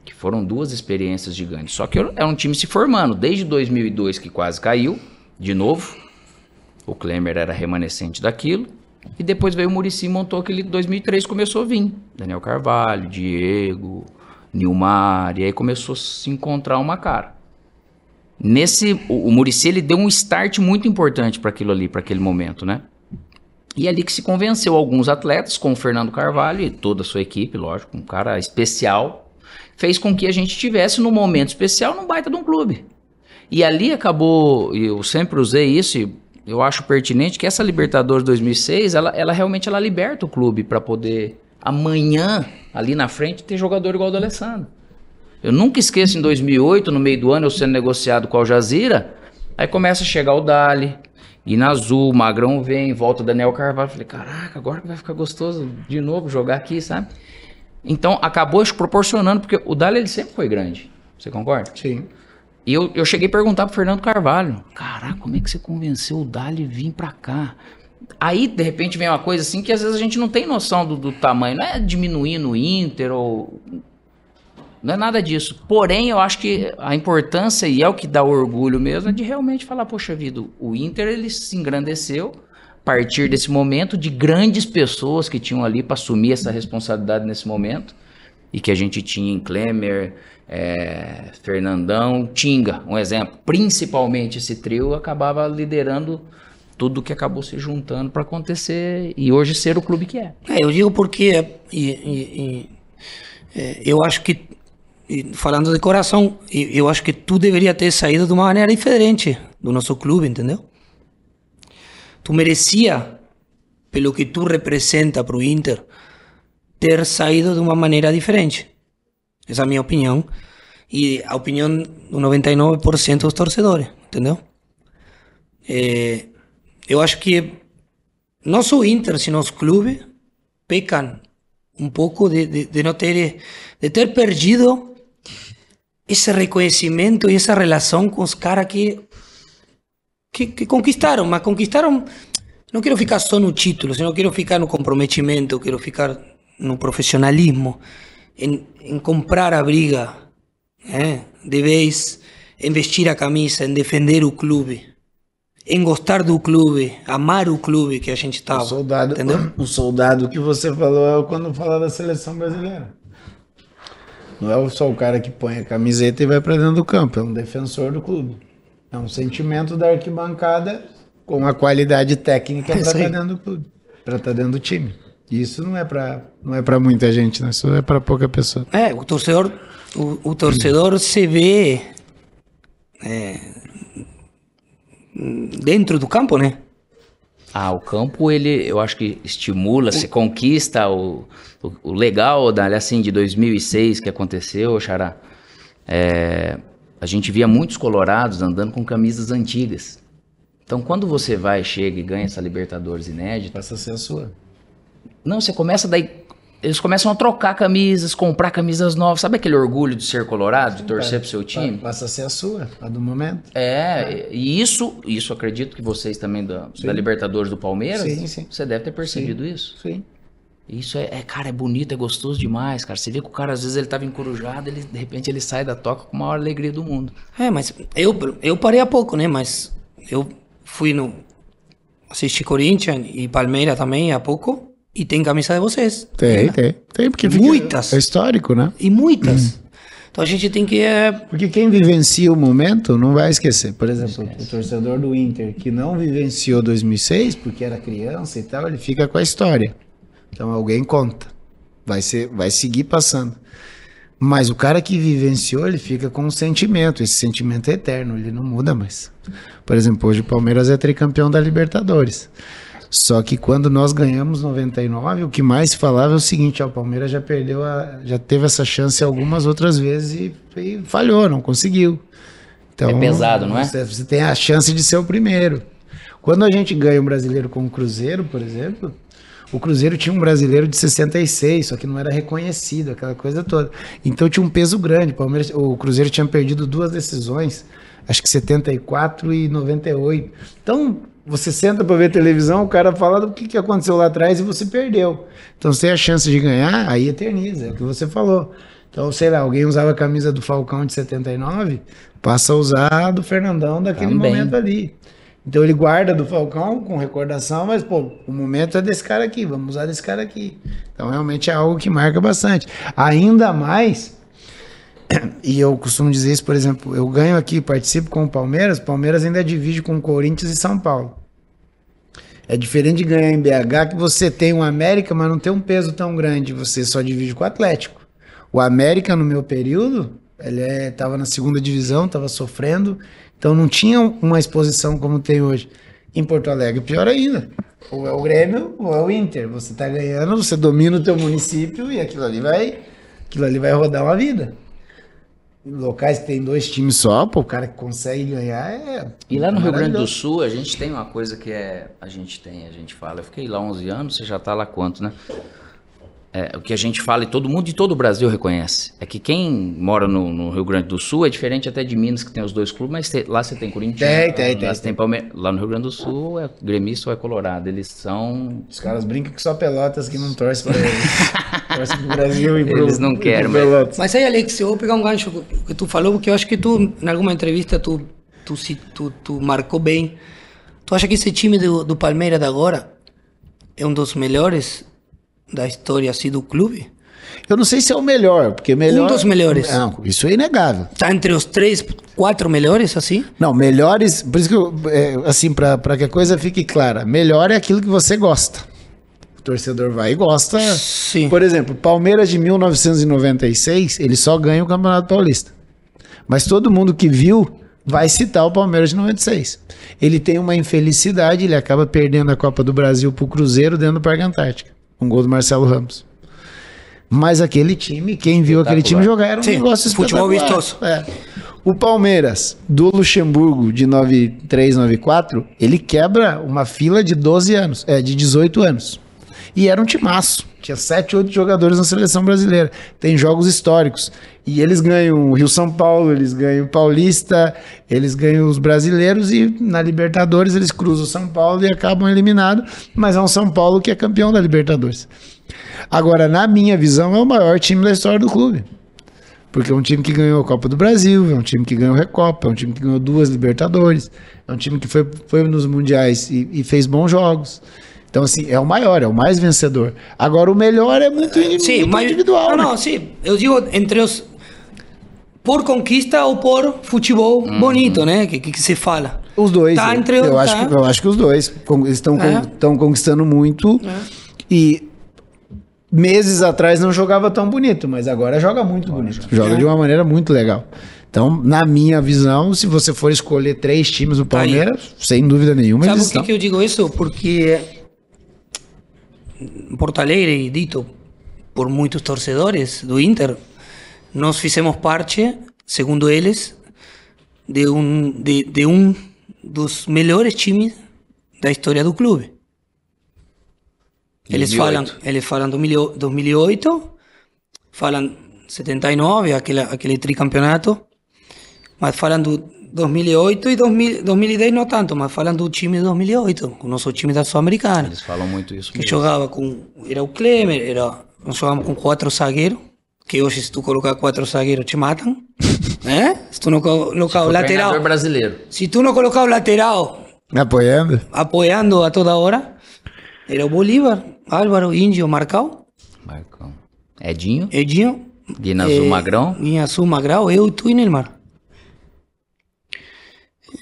Speaker 2: que foram duas experiências gigantes. Só que era um time se formando, desde 2002 que quase caiu, de novo. O Klemer era remanescente daquilo. E depois veio o Murici e montou aquele 2003 começou a vir. Daniel Carvalho, Diego, Nilmar, e aí começou a se encontrar uma cara. Nesse, o, o Murici ele deu um start muito importante para aquilo ali, para aquele momento, né? E é ali que se convenceu alguns atletas, com o Fernando Carvalho e toda a sua equipe, lógico, um cara especial, fez com que a gente tivesse num momento especial num baita de um clube. E ali acabou, eu sempre usei isso, e eu acho pertinente que essa Libertadores 2006, ela, ela realmente ela liberta o clube para poder amanhã, ali na frente, ter jogador igual o do Alessandro. Eu nunca esqueço em 2008, no meio do ano, eu sendo negociado com o Al Jazeera, aí começa a chegar o Dali, Azul, o Magrão vem, volta o Daniel Carvalho. Falei, caraca, agora vai ficar gostoso de novo jogar aqui, sabe? Então acabou proporcionando, porque o Dali ele sempre foi grande. Você concorda?
Speaker 3: Sim.
Speaker 2: E eu, eu cheguei a perguntar pro Fernando Carvalho: Caraca, como é que você convenceu o Dali a vir pra cá? Aí, de repente, vem uma coisa assim que às vezes a gente não tem noção do, do tamanho. Não é diminuindo o Inter ou. Não é nada disso. Porém, eu acho que a importância, e é o que dá orgulho mesmo, é de realmente falar: Poxa vida, o Inter ele se engrandeceu a partir desse momento de grandes pessoas que tinham ali para assumir essa responsabilidade nesse momento. E que a gente tinha em Klemer, é, Fernandão, Tinga, um exemplo. Principalmente esse trio acabava liderando tudo que acabou se juntando para acontecer e hoje ser o clube que é.
Speaker 1: É, eu digo porque e, e, e, é, eu acho que, e falando de coração, eu acho que tu deveria ter saído de uma maneira diferente do nosso clube, entendeu? Tu merecia, pelo que tu representa para o Inter, ter saído de uma maneira diferente. Essa é a minha opinião. E a opinião do 99% dos torcedores, entendeu? É, eu acho que não só o Inter, sino os clubes pecam um pouco de, de, de não ter de ter perdido esse reconhecimento e essa relação com os caras que, que que conquistaram, mas conquistaram não quero ficar só no título, senão quero ficar no comprometimento, quero ficar no profissionalismo, em, em comprar a briga, né? de vez em vestir a camisa, em defender o clube, em gostar do clube, amar o clube que a gente estava.
Speaker 3: O soldado,
Speaker 1: Entendeu?
Speaker 3: o soldado que você falou é quando fala da seleção brasileira. Não é só o cara que põe a camiseta e vai para dentro do campo, é um defensor do clube. É um sentimento da arquibancada com a qualidade técnica
Speaker 1: É
Speaker 3: para estar
Speaker 1: aí.
Speaker 3: dentro do clube, para estar dentro do time. Isso não é para não é para muita gente, né? Isso é para pouca pessoa.
Speaker 1: É, o torcedor, o, o torcedor se vê é, dentro do campo, né?
Speaker 2: Ah, o campo, ele, eu acho que estimula, se conquista o, o, o legal, da, assim, de 2006 que aconteceu, Xará. É, a gente via muitos colorados andando com camisas antigas. Então, quando você vai, chega e ganha essa Libertadores inédita,
Speaker 3: Passa a ser a sua.
Speaker 2: não, você começa daí. Eles começam a trocar camisas, comprar camisas novas. Sabe aquele orgulho de ser colorado, de torcer pro seu time?
Speaker 3: Passa a ser a sua, a do momento.
Speaker 2: É, e isso, isso acredito que vocês também da, da Libertadores do Palmeiras,
Speaker 3: Sim, sim.
Speaker 2: você deve ter percebido isso.
Speaker 3: Sim.
Speaker 2: Isso é, é, cara, é bonito, é gostoso demais, cara. Você vê que o cara, às vezes, ele tava encorujado, ele, de repente ele sai da toca com a maior alegria do mundo.
Speaker 1: É, mas eu, eu parei há pouco, né? Mas eu fui no. Assisti Corinthians e Palmeiras também há pouco. E tem camisa de vocês.
Speaker 3: Tem,
Speaker 1: né?
Speaker 3: tem. Tem, porque fica-
Speaker 1: Muitas.
Speaker 3: é histórico, né?
Speaker 1: E muitas. Então a gente tem que. É,
Speaker 3: Porque quem vivencia o momento não vai esquecer. Por exemplo, o torcedor do Inter que não vivenciou 2006 porque era criança e tal, ele fica com a história. Então alguém conta. Vai ser, vai seguir passando. Mas o cara que vivenciou, ele fica com um sentimento. Esse sentimento é eterno, ele não muda mais. Por exemplo, hoje o Palmeiras é tricampeão da Libertadores. Só que quando nós ganhamos 99, o que mais se falava é o seguinte: ó, o Palmeiras já perdeu, a, já teve essa chance algumas outras vezes e, e falhou, não conseguiu. Então,
Speaker 2: É pesado, não é?
Speaker 3: Você, você tem a chance de ser o primeiro. Quando a gente ganha um brasileiro com o Cruzeiro, por exemplo, o Cruzeiro tinha um brasileiro de 66, só que não era reconhecido, aquela coisa toda. Então tinha um peso grande. O, Palmeiras, o Cruzeiro tinha perdido duas decisões, acho que 74 e 98. Então você senta para ver televisão, o cara fala do que, que aconteceu lá atrás e você perdeu. Então você tem a chance de ganhar, aí eterniza, é o que você falou. Então, sei lá, alguém usava a camisa do Falcão de 79, passa a usar a do Fernandão daquele
Speaker 2: Também.
Speaker 3: momento ali. Então ele guarda do Falcão com recordação, mas pô, o momento é desse cara aqui, vamos usar desse cara aqui. Então realmente é algo que marca bastante. Ainda mais, e eu costumo dizer isso, por exemplo, eu ganho aqui, participo com o Palmeiras, Palmeiras ainda divide com o Corinthians e São Paulo. É diferente de ganhar em BH que você tem um América, mas não tem um peso tão grande, você só divide com o Atlético. O América, no meu período, ele estava na segunda divisão, estava sofrendo, então não tinha uma exposição como tem hoje. Em Porto Alegre, pior ainda. Ou é o Grêmio ou é o Inter. Você está ganhando, você domina o teu município e aquilo ali vai, aquilo ali vai rodar uma vida. Em locais que tem dois times só, pô, o cara que consegue ganhar é.
Speaker 2: E lá no Rio Grande do. Sul, a gente tem uma coisa que é. A gente tem, a gente fala. Eu fiquei lá 11 anos, você já tá lá quanto, né? É, o que a gente fala e todo mundo de todo o Brasil reconhece. É que quem mora no, no Rio Grande do Sul é diferente até de Minas, que tem os dois clubes, mas te- lá você tem Corinthians.
Speaker 3: Tem, tem,
Speaker 2: lá
Speaker 3: tem,
Speaker 2: tem Palmeiras. Lá no Rio Grande do Sul é gremista ou é colorado. Eles são.
Speaker 3: Os caras brincam que só pelotas que não torcem pra eles. pro Brasil e pro,
Speaker 2: Eles não querem, mas-.
Speaker 1: Mas aí, Alex, eu vou pegar um gancho que tu falou, porque eu acho que tu, em alguma entrevista, tu, tu, tu, tu marcou bem. Tu acha que esse time do, do Palmeiras de agora é um dos melhores da história assim, do clube?
Speaker 3: Eu não sei se é o melhor, porque melhor.
Speaker 1: Um dos melhores.
Speaker 3: Não, isso é inegável.
Speaker 1: Tá entre os três, quatro melhores, assim?
Speaker 3: Não, melhores. Por isso que, eu, é, assim, pra que a coisa fique clara, melhor é aquilo que você gosta. Torcedor vai e gosta.
Speaker 1: Sim.
Speaker 3: Por exemplo, Palmeiras de 1996, ele só ganha o Campeonato Paulista. Mas todo mundo que viu vai citar o Palmeiras de 96. Ele tem uma infelicidade, ele acaba perdendo a Copa do Brasil pro Cruzeiro dentro do Parque Antártica. Um gol do Marcelo Ramos. Mas aquele time, quem viu aquele time jogar era um
Speaker 1: Sim,
Speaker 3: negócio
Speaker 1: futebol
Speaker 3: espetacular.
Speaker 1: vistoso.
Speaker 3: É. O Palmeiras, do Luxemburgo, de 93, 94, ele quebra uma fila de 12 anos, é, de 18 anos. E era um timaço. Tinha 7, 8 jogadores na seleção brasileira. Tem jogos históricos. E eles ganham o Rio São Paulo, eles ganham o Paulista, eles ganham os brasileiros e na Libertadores eles cruzam o São Paulo e acabam eliminados. Mas é um São Paulo que é campeão da Libertadores. Agora, na minha visão, é o maior time da história do clube. Porque é um time que ganhou a Copa do Brasil, é um time que ganhou a Recopa, é um time que ganhou duas Libertadores, é um time que foi, foi nos Mundiais e, e fez bons jogos. Então, assim, é o maior, é o mais vencedor. Agora, o melhor é muito,
Speaker 1: Sim,
Speaker 3: muito
Speaker 1: mas.
Speaker 3: individual.
Speaker 1: Não,
Speaker 3: né?
Speaker 1: não, sim. Eu digo entre os. Por conquista ou por futebol bonito, né? Que, que, se fala.
Speaker 3: Os dois.
Speaker 1: Tá
Speaker 3: eu,
Speaker 1: entre
Speaker 3: eu,
Speaker 1: o-
Speaker 3: acho
Speaker 1: tá.
Speaker 3: que, eu acho que os dois estão
Speaker 1: É.
Speaker 3: conquistando muito. E meses atrás não jogava tão bonito, mas agora joga muito bonito. Joga
Speaker 1: É.
Speaker 3: de uma maneira muito legal. Então, na minha visão, se você for escolher três times do
Speaker 1: Tá aí.
Speaker 3: Palmeiras, sem dúvida nenhuma,
Speaker 1: Sabe
Speaker 3: eles
Speaker 1: por que, que eu digo isso? Porque Porto Alegre, e dito por muitos torcedores do Inter, nós fizemos parte, segundo eles, de um, de, de um dos melhores times da história do clube. Eles
Speaker 2: 2008.
Speaker 1: falam, eles falam 2000 2008, falam 79, aquele, aquele tricampeonato, Mas falando 2008 e 2000, 2010 não tanto, mas falando do time de 2008, o nosso time da Sul-Americana.
Speaker 2: Eles falam muito isso
Speaker 1: Que
Speaker 2: mesmo.
Speaker 1: jogava com. Era o Klemer, era, nós jogávamos com quatro zagueiros. Que hoje, se tu colocar quatro zagueiros, te matam. né? Se tu não colocar o lateral.
Speaker 2: brasileiro.
Speaker 1: Se tu não colocar o lateral
Speaker 3: Apoiando?
Speaker 1: apoiando a toda hora, era o Bolívar, Álvaro, Índio, Marcal,
Speaker 2: Marcão. Edinho,
Speaker 1: Edinho.
Speaker 2: Guina Azul Magrão.
Speaker 1: Guinha Azul Magrão, eu, tu e Neymar.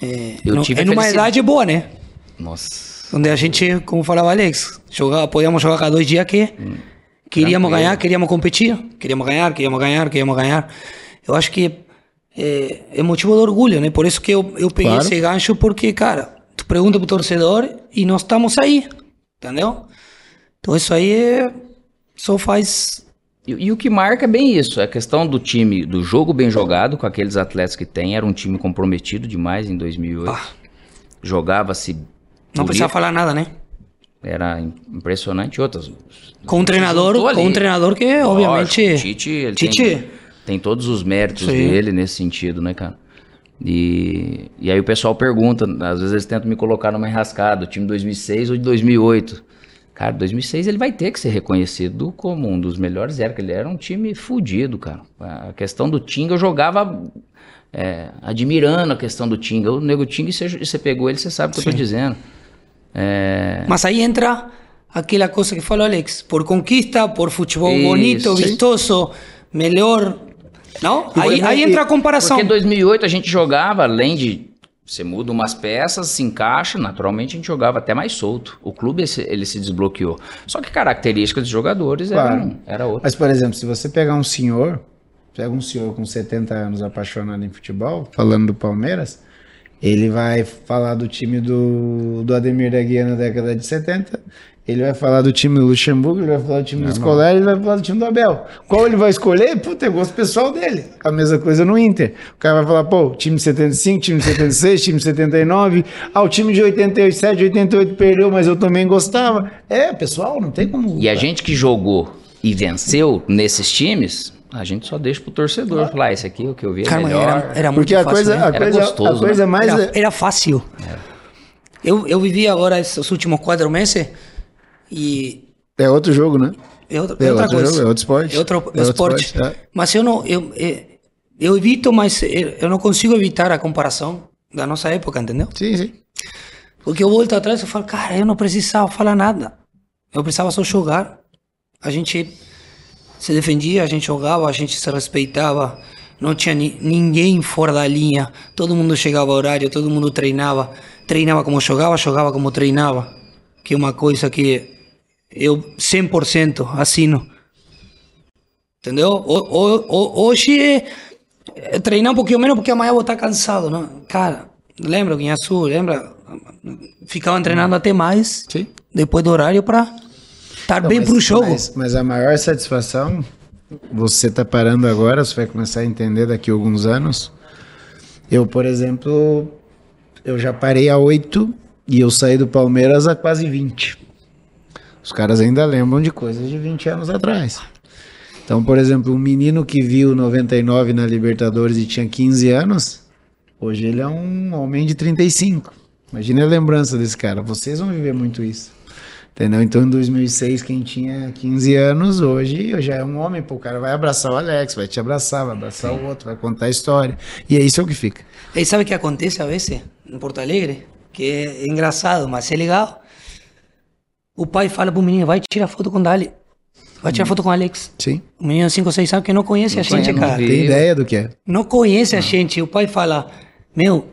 Speaker 1: É,
Speaker 2: E o
Speaker 1: no-
Speaker 2: time
Speaker 1: é numa idade boa, né?
Speaker 2: Nossa.
Speaker 1: Onde a gente, como falava Alex, jogava, podíamos jogar cada dois dias que queríamos
Speaker 2: Tranquilo.
Speaker 1: ganhar, queríamos competir, queríamos ganhar, queríamos ganhar, queríamos ganhar. Eu acho que é, é motivo de orgulho, né? Por isso que eu, eu peguei
Speaker 3: Claro.
Speaker 1: esse gancho, porque, cara, tu pergunta pro torcedor e nós estamos aí, entendeu? Então isso aí é- só faz...
Speaker 2: E, e o que marca é bem isso, é a questão do time, do jogo bem jogado, com aqueles atletas que tem. Era um time comprometido demais em 2008.
Speaker 1: Ah.
Speaker 2: Jogava-se.
Speaker 1: Não
Speaker 2: bonito,
Speaker 1: precisa falar nada, né?
Speaker 2: Era im- impressionante. Outras.
Speaker 1: Com um treinador, com um treinador que,
Speaker 2: Lógico,
Speaker 1: obviamente...
Speaker 2: Tite, ele
Speaker 1: Tite.
Speaker 2: Tem, tem todos os méritos
Speaker 1: Sim.
Speaker 2: dele nesse sentido, né, cara? E, e aí o pessoal pergunta, às vezes eles tentam me colocar numa enrascada, o time de 2006 ou de 2008. Cara, 2006 ele vai ter que ser reconhecido como um dos melhores, era que ele era um time fudido, cara. A questão do Tinga eu jogava é, admirando a questão do Tinga. O Nego Tinga, você, você pegou ele, você sabe o que eu tô dizendo. É,
Speaker 1: Mas aí entra aquela coisa que falou Alex, por conquista, por futebol
Speaker 2: Isso,
Speaker 1: bonito,
Speaker 2: sim.
Speaker 1: vistoso, melhor, não? Aí, aí entra a comparação.
Speaker 2: Porque em 2008 a gente jogava, além de você muda umas peças, se encaixa, naturalmente a gente jogava até mais solto. O clube ele se desbloqueou. Só que características dos jogadores
Speaker 3: Claro.
Speaker 2: eram, era outra.
Speaker 3: Mas, por exemplo, se você pegar um senhor, pega um senhor com 70 anos apaixonado em futebol, falando do Palmeiras, ele vai falar do time do, do Ademir da Guia na década de 70, ele vai falar do time do Luxemburgo, ele vai falar do time do Escolar, ele vai falar do time do Abel. Qual ele vai escolher? Puta, é gosto pessoal dele. A mesma coisa no Inter. O cara vai falar, pô, time de 75, time de 76, time de 79, ah, o time de 87, 88 perdeu, mas eu também gostava. É, pessoal, não tem como...
Speaker 2: E a gente que jogou e venceu nesses times, a gente só deixa pro torcedor falar, "Ah, esse aqui é o que eu vi é
Speaker 1: Cara, mas
Speaker 2: melhor.
Speaker 1: era, era muito
Speaker 3: Porque a
Speaker 1: fácil,
Speaker 3: coisa,
Speaker 1: né?
Speaker 3: a
Speaker 2: Era
Speaker 3: coisa,
Speaker 2: gostoso,
Speaker 3: a coisa
Speaker 2: né?
Speaker 3: mais...
Speaker 1: Era, era fácil. Eu, eu vivi agora esses últimos quatro meses e
Speaker 3: É outro jogo, né?
Speaker 1: é outra,
Speaker 3: É
Speaker 1: é outra
Speaker 3: outro
Speaker 1: coisa.
Speaker 3: jogo, é outro esporte.
Speaker 1: É outro,
Speaker 3: É
Speaker 1: é
Speaker 3: outro
Speaker 1: esporte.
Speaker 3: esporte, é.
Speaker 1: Mas eu não, eu, eu, eu evito, mas eu eu não consigo evitar a comparação da nossa época, entendeu?
Speaker 3: Sim, sim.
Speaker 1: Porque eu volto atrás e falo, cara, eu não precisava falar nada. Eu precisava só jogar. A gente se defendia, a gente jogava, a gente se respeitava. Não tinha ni- ninguém fora da linha. Todo mundo chegava ao horário, todo mundo treinava. Treinava como jogava, jogava como treinava. Que é uma coisa que eu 100% assino. Entendeu? O- o- hoje é, é treinar um pouquinho menos porque amanhã eu vou estar cansado, não? Cara, lembra o Guinha Sul, lembra? Ficavam treinando até mais
Speaker 3: Sim.
Speaker 1: depois do horário para estar bem
Speaker 3: mas,
Speaker 1: pro jogo.
Speaker 3: Mas, mas a maior satisfação, você tá parando agora, você vai começar a entender daqui a alguns anos. Eu, por exemplo, eu já parei a 8 e eu saí do Palmeiras a quase 20. Os caras ainda lembram de coisas de 20 anos atrás. Então, por exemplo, um menino que viu 99 na Libertadores e tinha 15 anos, hoje ele é um homem de 35. Imagina a lembrança desse cara. Vocês vão viver muito isso. Entendeu? Então, em 2006, quem tinha 15 anos, hoje já é um homem. Pô, o cara vai abraçar o Alex, vai te abraçar, vai abraçar o outro, vai contar a história. E é isso que fica.
Speaker 1: E sabe o que acontece a vezes em Porto Alegre? Que é engraçado, mas é legal. O pai fala pro menino, vai tirar foto com o Dali. Vai tirar foto com o Alex.
Speaker 3: Sim.
Speaker 1: O menino de 5 ou 6 anos que não conhece a gente,
Speaker 2: conhece, não
Speaker 1: cara.
Speaker 2: vi.
Speaker 3: Tem ideia do que é.
Speaker 1: Não conhece a gente. O pai fala, meu,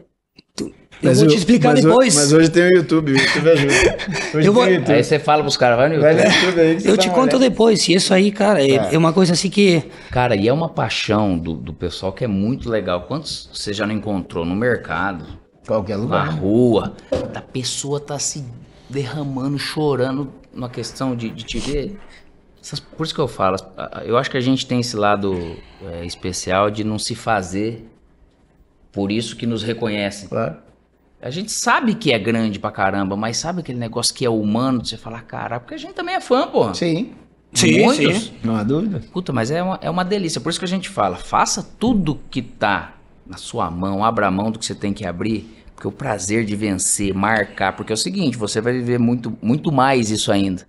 Speaker 1: tu- eu
Speaker 3: Mas
Speaker 1: vou te explicar
Speaker 3: mas
Speaker 1: depois.
Speaker 3: Mas hoje tem o YouTube, o YouTube ajuda. Hoje
Speaker 1: Eu vou-
Speaker 3: tem o YouTube.
Speaker 2: Aí você fala pros caras, vai no
Speaker 3: Vai no
Speaker 2: YouTube.
Speaker 3: YouTube aí que
Speaker 1: eu
Speaker 3: dá
Speaker 1: te conto depois. E isso aí, cara, é, é uma coisa assim que...
Speaker 2: Cara, e é uma paixão do, do pessoal que é muito legal. Quantos você já não encontrou no mercado,
Speaker 3: Qualquer
Speaker 2: na
Speaker 3: lugar.
Speaker 2: rua, da pessoa tá se derramando, chorando na questão de, de te ver? Por isso que eu falo, eu acho que a gente tem esse lado é, especial de não se fazer por isso que nos reconhecem.
Speaker 3: Claro.
Speaker 2: A gente sabe que é grande pra caramba, mas sabe aquele negócio que é humano de você falar, cara, porque a gente também é fã, porra.
Speaker 3: Sim,
Speaker 1: Sim,
Speaker 2: Muitos.
Speaker 1: sim.
Speaker 3: não há dúvida.
Speaker 2: Puta, mas é uma, é uma delícia. Por isso que a gente fala, faça tudo que tá na sua mão, abra a mão do que você tem que abrir, porque o prazer de vencer, marcar, porque é o seguinte, você vai viver muito, muito mais isso ainda.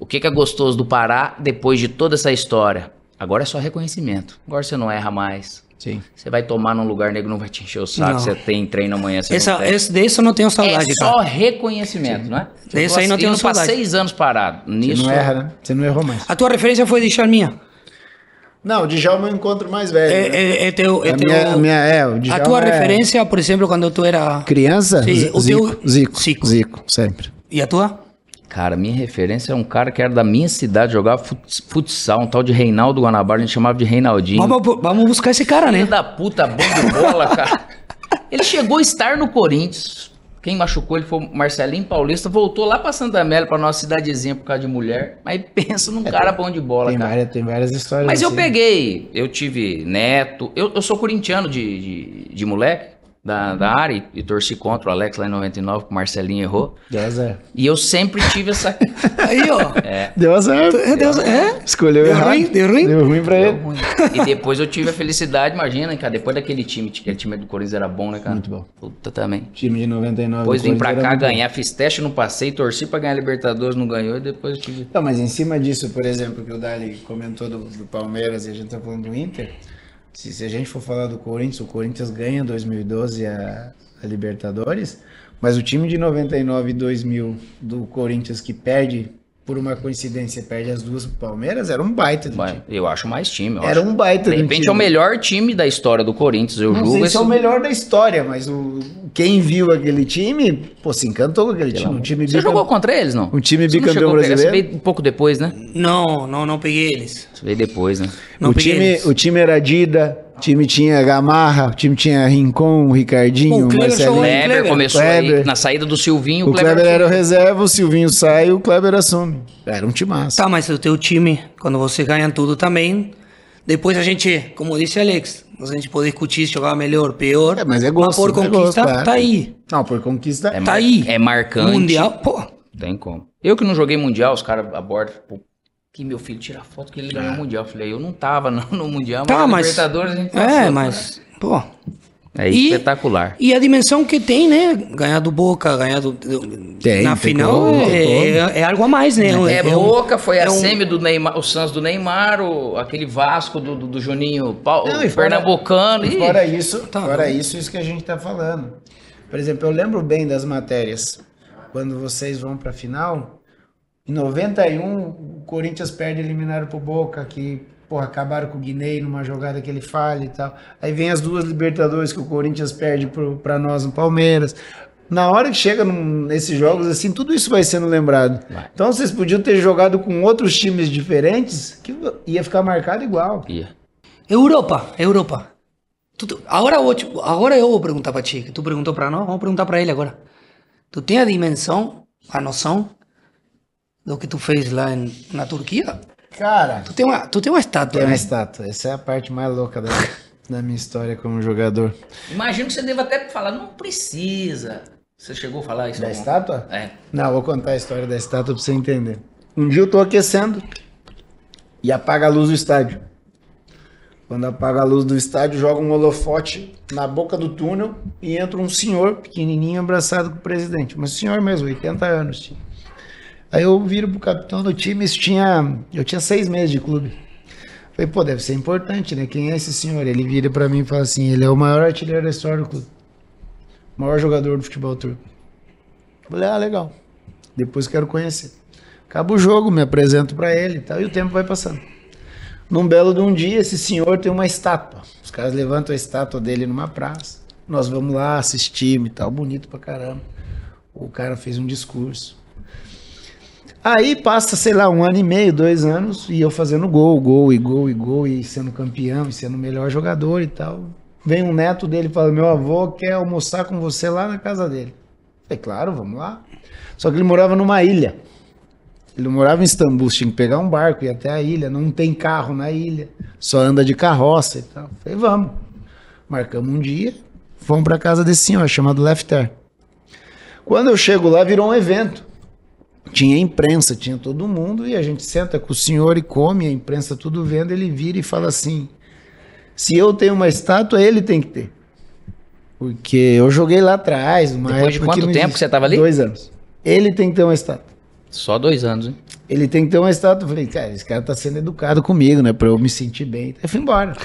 Speaker 2: O que, que é gostoso do Pará depois de toda essa história? Agora é só reconhecimento. Agora você não erra mais.
Speaker 3: Sim.
Speaker 2: Você vai tomar num lugar negro, não vai te encher o saco.
Speaker 1: Não.
Speaker 2: Você tem treino amanhã, você
Speaker 1: Essa,
Speaker 2: não tem.
Speaker 1: esse, desse eu não tenho saudade,
Speaker 2: É só
Speaker 1: cara.
Speaker 2: reconhecimento, não é?
Speaker 1: Desse aí não tenho saudade.
Speaker 2: seis anos parado.
Speaker 3: Você
Speaker 2: Nisso,
Speaker 3: não erra, né? Você não errou mais.
Speaker 1: A tua referência foi de Charminha.
Speaker 3: Não, o Djalma eu encontro mais velho.
Speaker 1: É,
Speaker 3: né?
Speaker 1: é, é teu, é
Speaker 3: a,
Speaker 1: teu-
Speaker 3: minha, a minha- é, o
Speaker 1: a
Speaker 3: Djalma
Speaker 1: tua
Speaker 3: é
Speaker 1: referência, por exemplo, quando tu era...
Speaker 3: Criança?
Speaker 1: Sim, o
Speaker 3: Zico,
Speaker 1: teu-
Speaker 3: Zico,
Speaker 1: Zico.
Speaker 3: Zico, sempre.
Speaker 1: E a tua?
Speaker 2: Cara, minha referência é um cara que era da minha cidade, jogava fut- futsal, um tal de Reinaldo Guanabara, a gente chamava de Reinaldinho.
Speaker 1: Vamos, vamos buscar esse cara,
Speaker 2: Filho
Speaker 1: né?
Speaker 2: da puta, bom de bola, cara. Ele chegou a estar no Corinthians. Quem machucou ele foi o Marcelinho Paulista, voltou lá pra Santa Amélia, pra nossa cidadezinha por causa de mulher. Mas pensa num cara bom de bola,
Speaker 3: É, Tem
Speaker 2: cara.
Speaker 3: várias, tem várias histórias.
Speaker 2: Mas eu
Speaker 3: assim.
Speaker 2: peguei, eu tive neto, eu, eu sou corintiano de, de, de moleque, da, da área, e, e torci contra o Alex lá em 99, que o Marcelinho errou.
Speaker 3: Deu azar.
Speaker 2: E eu sempre tive essa.
Speaker 1: Aí, ó.
Speaker 3: Deu azar.
Speaker 1: É, Deus, é?
Speaker 3: Escolheu
Speaker 1: Deu
Speaker 3: errado.
Speaker 1: ruim? Deu ruim?
Speaker 3: Deu ruim pra ele.
Speaker 2: e depois eu tive a felicidade, imagina, cara, depois daquele time, aquele time do Corinthians era bom, né, cara?
Speaker 3: Muito bom.
Speaker 2: Puta também.
Speaker 3: Time de 99.
Speaker 2: Depois vim pra cá ganhar, fiz teste no passeio, torci pra ganhar a Libertadores, não ganhou, e depois eu tive.
Speaker 3: Não, mas em cima disso, por exemplo, que o Dali comentou do, do Palmeiras e a gente tá falando do Inter, se, se a gente for falar do Corinthians, o Corinthians ganha em 2012 a, a Libertadores, mas o time de 99 e 2000 do Corinthians que perde, por uma coincidência, perde as duas pro Palmeiras, era um baita do time.
Speaker 2: Eu acho mais time. eu
Speaker 3: Era
Speaker 2: acho.
Speaker 3: um baita
Speaker 2: De
Speaker 3: do
Speaker 2: repente
Speaker 3: time.
Speaker 2: é o melhor time da história do Corinthians, eu
Speaker 3: Não
Speaker 2: julgo
Speaker 3: sei se
Speaker 2: esse.
Speaker 3: é o melhor da história, mas o, quem viu aquele time, pô, se encantou com aquele time. Um time
Speaker 2: Você
Speaker 3: bicam-
Speaker 2: jogou contra eles, não?
Speaker 3: Um time bicampeão
Speaker 2: pegar-
Speaker 3: brasileiro?
Speaker 2: Você veio um pouco depois, né?
Speaker 1: Não, não, não peguei eles.
Speaker 2: Você veio depois, né?
Speaker 1: Não
Speaker 3: o,
Speaker 1: peguei
Speaker 3: time,
Speaker 1: eles.
Speaker 3: o time era Dida, o time tinha Gamarra, o time tinha Rincon, Ricardinho,
Speaker 1: o Kleber
Speaker 3: Marcelinho.
Speaker 1: em
Speaker 2: Kleber,
Speaker 1: Kleber.
Speaker 2: começou
Speaker 3: Kleber.
Speaker 2: aí na saída do Silvinho.
Speaker 3: O Kleber era o reserva, o Silvinho sai, o Kleber assume. Era um timaço.
Speaker 1: Tá, mas o teu time, quando você ganha tudo também, depois a gente, como disse Alex, a gente pode discutir se jogava melhor, pior.
Speaker 3: É, mas é gosto,
Speaker 1: por
Speaker 3: é
Speaker 1: conquista,
Speaker 3: gosto, claro.
Speaker 1: tá aí.
Speaker 3: Não, por conquista.
Speaker 2: É
Speaker 1: Tá aí.
Speaker 2: É marcante.
Speaker 1: Mundial, pô.
Speaker 2: Tem como. Eu que não joguei Mundial, os caras abordam, que meu filho tira foto que ele ganhou o Mundial. Eu falei, eu não tava no, no Mundial,
Speaker 1: Tá,
Speaker 2: mas. Libertadores a gente
Speaker 1: É,
Speaker 2: passou,
Speaker 1: mas. Pô.
Speaker 2: É
Speaker 1: E-
Speaker 2: espetacular.
Speaker 1: E a dimensão que tem, né? Ganhar do Boca, ganhar do.
Speaker 3: Tem,
Speaker 1: na
Speaker 3: tem
Speaker 1: final é, é, é algo a mais, né?
Speaker 2: É,
Speaker 1: um-
Speaker 2: Boca, foi
Speaker 1: é
Speaker 2: a
Speaker 1: um-
Speaker 2: semi do Neymar, o Santos do Neymar, o- aquele Vasco do, do, do Juninho Paulo,
Speaker 3: Não, e fora-
Speaker 2: Pernambucano.
Speaker 3: E fora isso,
Speaker 1: Tá
Speaker 3: fora isso, isso que a gente tá falando. Por exemplo, eu lembro bem das matérias. Quando vocês vão pra final, em 91, o Corinthians perde eliminaram pro Boca, que, porra, acabaram com o Guinei numa jogada que ele falha e tal. Aí vem as duas Libertadores que o Corinthians perde pro, pra nós no Palmeiras. Na hora que chega num- nesses jogos, assim, tudo isso vai sendo lembrado.
Speaker 2: Vai.
Speaker 3: Então vocês podiam ter jogado com outros times diferentes, que ia ficar marcado igual.
Speaker 2: Ia.
Speaker 1: Europa, Europa. Tu- agora, eu, te- agora eu vou perguntar pra ti, que tu perguntou pra nós, vamos perguntar pra ele agora. Tu tem a dimensão, a noção do que tu fez lá em- na Turquia?
Speaker 3: Cara,
Speaker 1: Tu tem uma, tu tem uma estátua,
Speaker 3: Tem uma
Speaker 1: né?
Speaker 3: estátua. Essa é a parte mais louca da, da minha história como jogador.
Speaker 2: Imagino que você deva até falar, não precisa. Você chegou a falar isso?
Speaker 3: Da estátua?
Speaker 2: É.
Speaker 3: Não, vou contar a história da estátua pra você entender. Um dia eu tô aquecendo e apaga a luz do estádio. Quando apaga a luz do estádio, joga um holofote na boca do túnel e entra um senhor pequenininho abraçado com o presidente. Mas senhor mesmo, 80 anos. tinha. Aí eu viro pro capitão do time, isso tinha, eu tinha seis meses de clube. Falei, pô, deve ser importante, né? Quem é esse senhor? Ele vira pra mim e fala assim, ele é o maior artilheiro da história do clube. Maior jogador do futebol turco. Falei, ah, legal. Depois quero conhecer. Acaba o jogo, me apresento pra ele e tal, e o tempo vai passando. Num belo de um dia, esse senhor tem uma estátua. Os caras levantam a estátua dele numa praça. Nós vamos lá, assistimos e tal, bonito pra caramba. O cara fez um discurso. Aí passa, sei lá, um ano e meio, dois anos, e eu fazendo gol, gol e gol e gol, e sendo campeão, e sendo o melhor jogador e tal. Vem um neto dele e fala: Meu avô quer almoçar com você lá na casa dele. Falei, claro, vamos lá. Só que ele morava numa ilha. Ele morava em Istambul, tinha que pegar um barco e até a ilha. Não tem carro na ilha, só anda de carroça e tal. Falei, vamos. Marcamos um dia, fomos para casa desse senhor chamado Lefter. Quando eu chego lá, virou um evento. Tinha imprensa, tinha todo mundo, e a gente senta com o senhor e come, a imprensa tudo vendo, ele vira e fala assim: Se eu tenho uma estátua, ele tem que ter. Porque eu joguei lá atrás. Uma
Speaker 2: Depois de quanto tempo que você tava ali?
Speaker 3: Dois anos. Ele tem que ter uma estátua.
Speaker 2: Só dois anos, hein?
Speaker 3: Ele tem que ter uma estátua. Eu falei, cara, esse cara tá sendo educado comigo, né? Pra eu me sentir bem. Aí fui embora.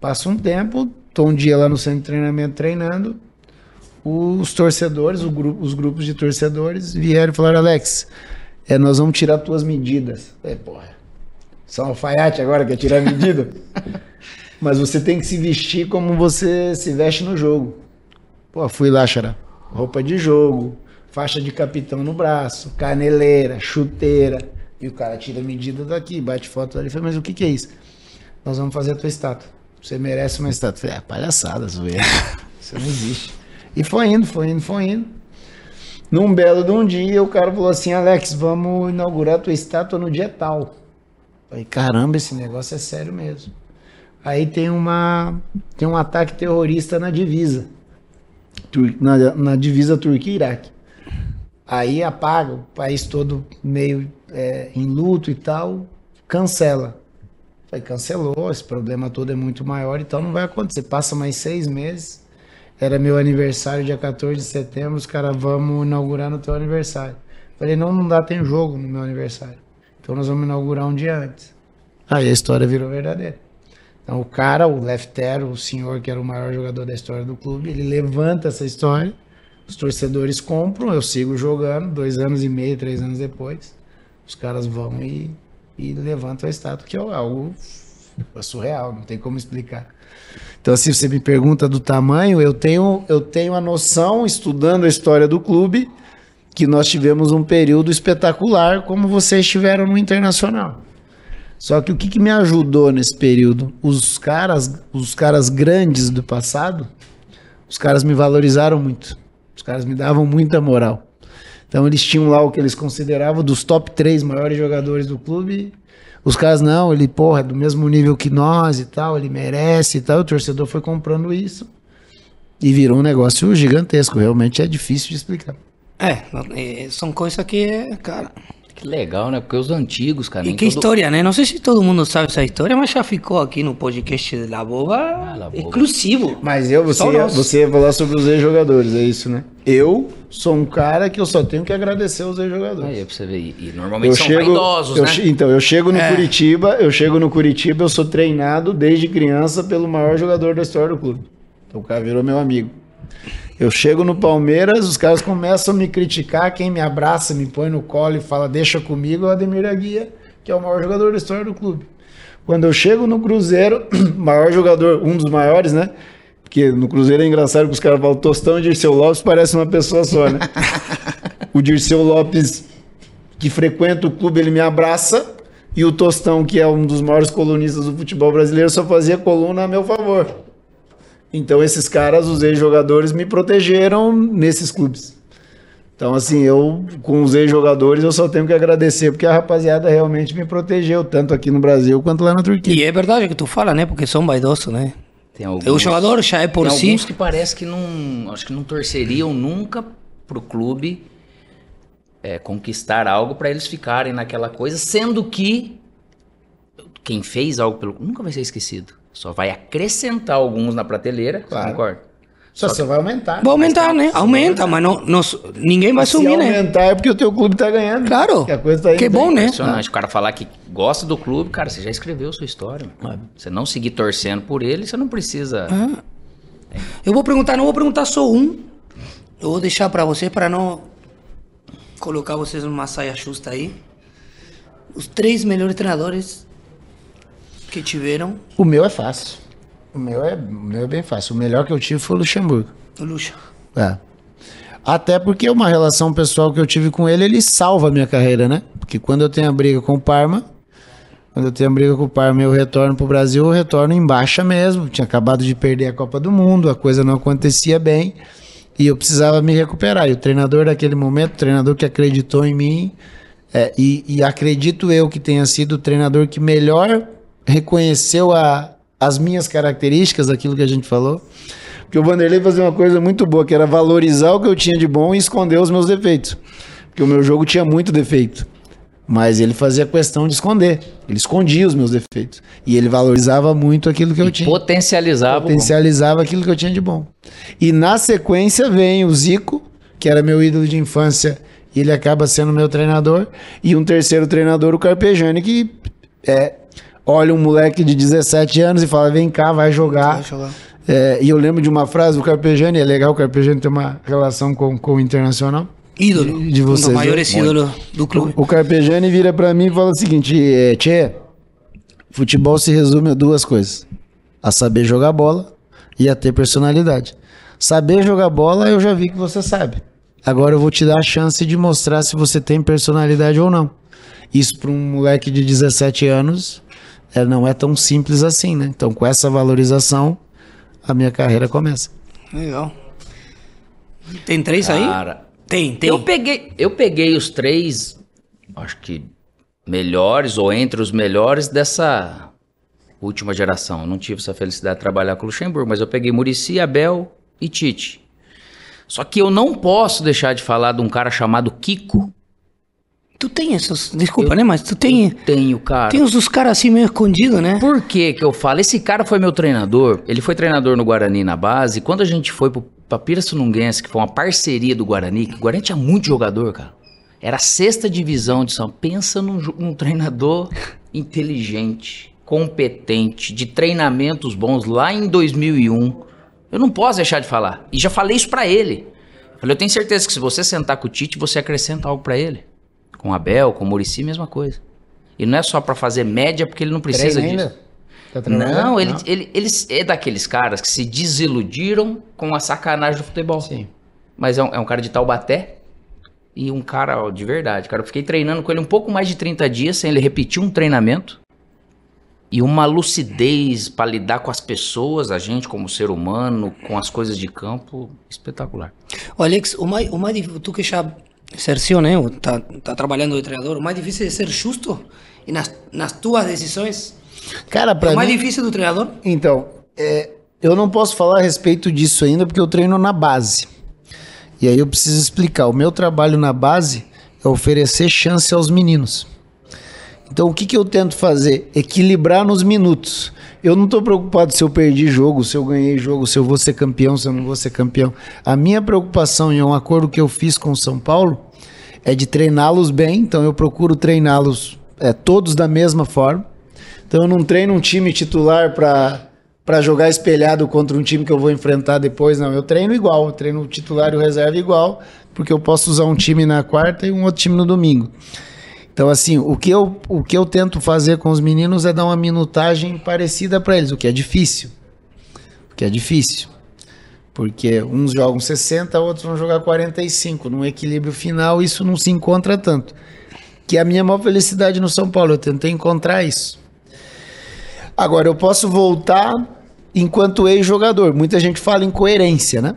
Speaker 3: Passa um tempo, tô um dia lá no centro de treinamento treinando. Os torcedores, o grupo, os grupos de torcedores vieram e falaram, Alex, é, nós vamos tirar tuas medidas. Falei, porra, só um alfaiate agora quer tirar medida? Mas você tem que se vestir como você se veste no jogo. Pô, fui lá, Xará. Roupa de jogo, faixa de capitão no braço, caneleira, chuteira. E o cara tira a medida daqui, bate foto ali. Falei, mas o que, que é isso? Nós vamos fazer a tua estátua. Você merece uma estátua. Falei, ah, palhaçada, zoeira. Isso não existe. E foi indo, foi indo, foi indo. Num belo de um dia, o cara falou assim, Alex, vamos inaugurar a tua estátua no dia tal. Falei, caramba, esse negócio é sério mesmo. Aí tem uma tem um ataque terrorista na divisa. Na, na divisa Turquia-Iraque. Aí apaga, o país todo meio é, em luto e tal, cancela. Falei, cancelou, esse problema todo é muito maior, então não vai acontecer. Passa mais seis meses, era meu aniversário, dia 14 de setembro, os caras, vamos inaugurar no teu aniversário. Falei, não, não dá, tem jogo no meu aniversário. Então nós vamos inaugurar um dia antes. Aí a história virou verdadeira. Então o cara, o Leftero, o senhor que era o maior jogador da história do clube, ele levanta essa história, os torcedores compram, eu sigo jogando, dois anos e meio, três anos depois, os caras vão e, e levantam a estátua, que é algo surreal, não tem como explicar. Então, se você me pergunta do tamanho, eu tenho, eu tenho a noção, estudando a história do clube, que nós tivemos um período espetacular, como vocês tiveram no Internacional. Só que o que, que me ajudou nesse período? Os caras, os caras grandes do passado, os caras me valorizaram muito. Os caras me davam muita moral. Então eles tinham lá o que eles consideravam dos top 3 maiores jogadores do clube. Os caras, não, ele, porra, é do mesmo nível que nós e tal, ele merece e tal. O torcedor foi comprando isso e virou um negócio gigantesco. Realmente é difícil de explicar.
Speaker 1: É, é, são coisas que, cara.
Speaker 2: Que legal, né? Porque os antigos, cara.
Speaker 1: E que
Speaker 2: todo-
Speaker 1: história, né? Não sei se todo mundo sabe essa história, mas já ficou aqui no podcast de La Boba
Speaker 2: La Boba.
Speaker 1: exclusivo.
Speaker 3: Mas eu, você ia, você ia falar sobre os ex-jogadores, é isso, né? Eu sou um cara que eu só tenho que agradecer os ex-jogadores.
Speaker 2: Aí, pra você ver. E, normalmente
Speaker 3: Eu
Speaker 2: são
Speaker 3: chego,
Speaker 2: vaidosos,
Speaker 3: eu
Speaker 2: né?
Speaker 3: che- então, eu chego no
Speaker 1: É.
Speaker 3: Curitiba, eu chego no Curitiba, eu sou treinado desde criança pelo maior jogador da história do clube. Então o cara virou meu amigo. Eu chego no Palmeiras, os caras começam a me criticar, quem me abraça, me põe no colo e fala, deixa comigo, é o Ademir da Guia, que é o maior jogador da história do clube. Quando eu chego no Cruzeiro, maior jogador, um dos maiores, né? Porque no Cruzeiro é engraçado que os caras falam, Tostão e Dirceu Lopes parece uma pessoa só, né? o Dirceu Lopes que frequenta o clube, ele me abraça. E o Tostão, que é um dos maiores colunistas do futebol brasileiro, só fazia coluna a meu favor. Então esses caras, os ex-jogadores, me protegeram nesses clubes. Então, assim, eu, com os ex-jogadores, eu só tenho que agradecer, porque a rapaziada realmente me protegeu, tanto aqui no Brasil quanto lá na Turquia.
Speaker 1: E é verdade o que tu fala, né? Porque são vaidosos, né?
Speaker 2: Tem alguns,
Speaker 1: O jogador já é por
Speaker 2: tem
Speaker 1: si.
Speaker 2: alguns que parece que não. Acho que não torceriam nunca pro clube é, conquistar algo pra eles ficarem naquela coisa, sendo que quem fez algo pelo nunca vai ser esquecido. Só vai acrescentar alguns na prateleira,
Speaker 3: Claro.
Speaker 2: concorda?
Speaker 3: Só, você vai aumentar.
Speaker 1: Vai aumentar, né? Aumenta, mas não, não- ninguém vai
Speaker 3: Se
Speaker 1: sumir, né?
Speaker 3: aumentar é porque o teu clube tá ganhando.
Speaker 1: Claro.
Speaker 3: Que a coisa tá
Speaker 1: Que
Speaker 3: bem.
Speaker 1: bom, né?
Speaker 2: Impressionante. O cara falar que gosta do clube, cara, você já escreveu sua história. mano. Você não seguir torcendo por ele, você não precisa.
Speaker 1: Ah. Eu vou perguntar, não vou perguntar só um. Eu vou deixar pra vocês para não colocar vocês numa saia justa aí. Os três melhores treinadores que tiveram
Speaker 3: O meu é fácil. O meu é, o meu é bem fácil. O melhor que eu tive foi o Luxemburgo.
Speaker 1: no Lucha.
Speaker 3: É. Até porque uma relação pessoal que eu tive com ele, ele salva a minha carreira, né? Porque quando eu tenho a briga com o Parma, quando eu tenho a briga com o Parma e eu retorno pro Brasil, eu retorno em baixa mesmo. Tinha acabado de perder a Copa do Mundo, a coisa não acontecia bem e eu precisava me recuperar. E o treinador daquele momento, o treinador que acreditou em mim, é, e, e acredito eu que tenha sido o treinador que melhor reconheceu a, as minhas características, aquilo que a gente falou. Porque o Vanderlei fazia uma coisa muito boa, que era valorizar o que eu tinha de bom e esconder os meus defeitos. Porque o meu jogo tinha muito defeito. Mas ele fazia questão de esconder. Ele escondia os meus defeitos. E ele valorizava muito aquilo que eu tinha.
Speaker 2: Potencializava.
Speaker 3: Potencializava aquilo que eu tinha de bom. E na sequência vem o Zico, que era meu ídolo de infância, e ele acaba sendo meu treinador. E um terceiro treinador, o Carpegiani, que é, olha um moleque de 17 anos e fala: vem cá, vai jogar.
Speaker 1: Vai jogar.
Speaker 3: É, e eu lembro de uma frase do Carpegiani, é legal o Carpegiani ter uma relação com, com o Internacional.
Speaker 1: Ídolo.
Speaker 3: De- de
Speaker 1: Um
Speaker 3: vocês,
Speaker 1: dos
Speaker 3: né?
Speaker 1: maiores ídolos do clube.
Speaker 3: O Carpegiani vira pra mim e fala o seguinte: é, Tchê, futebol se resume a duas coisas: a saber jogar bola e a ter personalidade. Saber jogar bola, eu já vi que você sabe. Agora eu vou te dar a chance de mostrar se você tem personalidade ou não. Isso para um moleque de 17 anos é, não é tão simples assim, né? Então, com essa valorização, a minha carreira começa.
Speaker 1: Legal. Tem três aí?
Speaker 2: Cara,
Speaker 1: Tem, tem.
Speaker 2: eu peguei, eu peguei os três, acho que melhores ou entre os melhores dessa última geração. Eu não tive essa felicidade de trabalhar com o Luxemburgo, mas eu peguei Murici, Abel e Tite. Só que eu não posso deixar de falar de um cara chamado Kiko.
Speaker 1: Tu tem esses. Desculpa, né? Mas tu tem.
Speaker 2: Tenho, cara.
Speaker 1: Tem uns dos caras assim meio escondidos, né?
Speaker 2: Por que que eu falo? Esse cara foi meu treinador. Ele foi treinador no Guarani na base. Quando a gente foi pro pra Pirassununguense, que foi uma parceria do Guarani, que o Guarani tinha muito jogador, cara. Era a sexta divisão de São Pensa num, num treinador inteligente, competente, de treinamentos bons lá em 2001. Eu não posso deixar de falar. E já falei isso pra ele. Eu Falei, eu tenho certeza que se você sentar com o Tite, você acrescenta algo pra ele. Com o Abel, com o Murici, mesma coisa. E não é só pra fazer média, porque ele não precisa disso.
Speaker 3: Tá
Speaker 2: Não, ele, ele, ele é daqueles caras que se desiludiram com a sacanagem do futebol.
Speaker 3: Sim.
Speaker 2: Mas é um, é um cara de Taubaté e um cara ó, de verdade. Cara, eu fiquei treinando com ele um pouco mais de 30 dias sem ele repetir um treinamento. E uma lucidez para lidar com as pessoas, a gente como ser humano, com as coisas de campo, espetacular.
Speaker 1: Ô, Alex, o mais, o mais tu que já exerceu, né? ou Tá, tá trabalhando de treinador, o mais difícil é ser justo e nas, nas tuas decisões.
Speaker 3: Cara,
Speaker 1: É
Speaker 3: pra
Speaker 1: o mais
Speaker 3: mim...
Speaker 1: difícil do treinador?
Speaker 3: Então, é, eu não posso falar a respeito disso ainda porque eu treino na base. E aí eu preciso explicar. O meu trabalho na base é oferecer chance aos meninos. Então, o que, que eu tento fazer? Equilibrar nos minutos. Eu não estou preocupado se eu perdi jogo, se eu ganhei jogo, se eu vou ser campeão, se eu não vou ser campeão. A minha preocupação, e é um acordo que eu fiz com o São Paulo, é de treiná-los bem. Então, eu procuro treiná-los é, todos da mesma forma. Então eu não treino um time titular para para jogar espelhado contra um time que eu vou enfrentar depois, não. Eu treino igual, eu treino o titular e o reserva igual, porque eu posso usar um time na quarta e um outro time no domingo. Então assim, o que eu o que eu tento fazer com os meninos é dar uma minutagem parecida para eles, o que é difícil. O que é difícil. Porque uns jogam 60, outros vão jogar 45. Num equilíbrio final, isso não se encontra tanto. Que é a minha maior felicidade no São Paulo, eu tentei encontrar isso. Agora, eu posso voltar enquanto ex-jogador. Muita gente fala em coerência, né?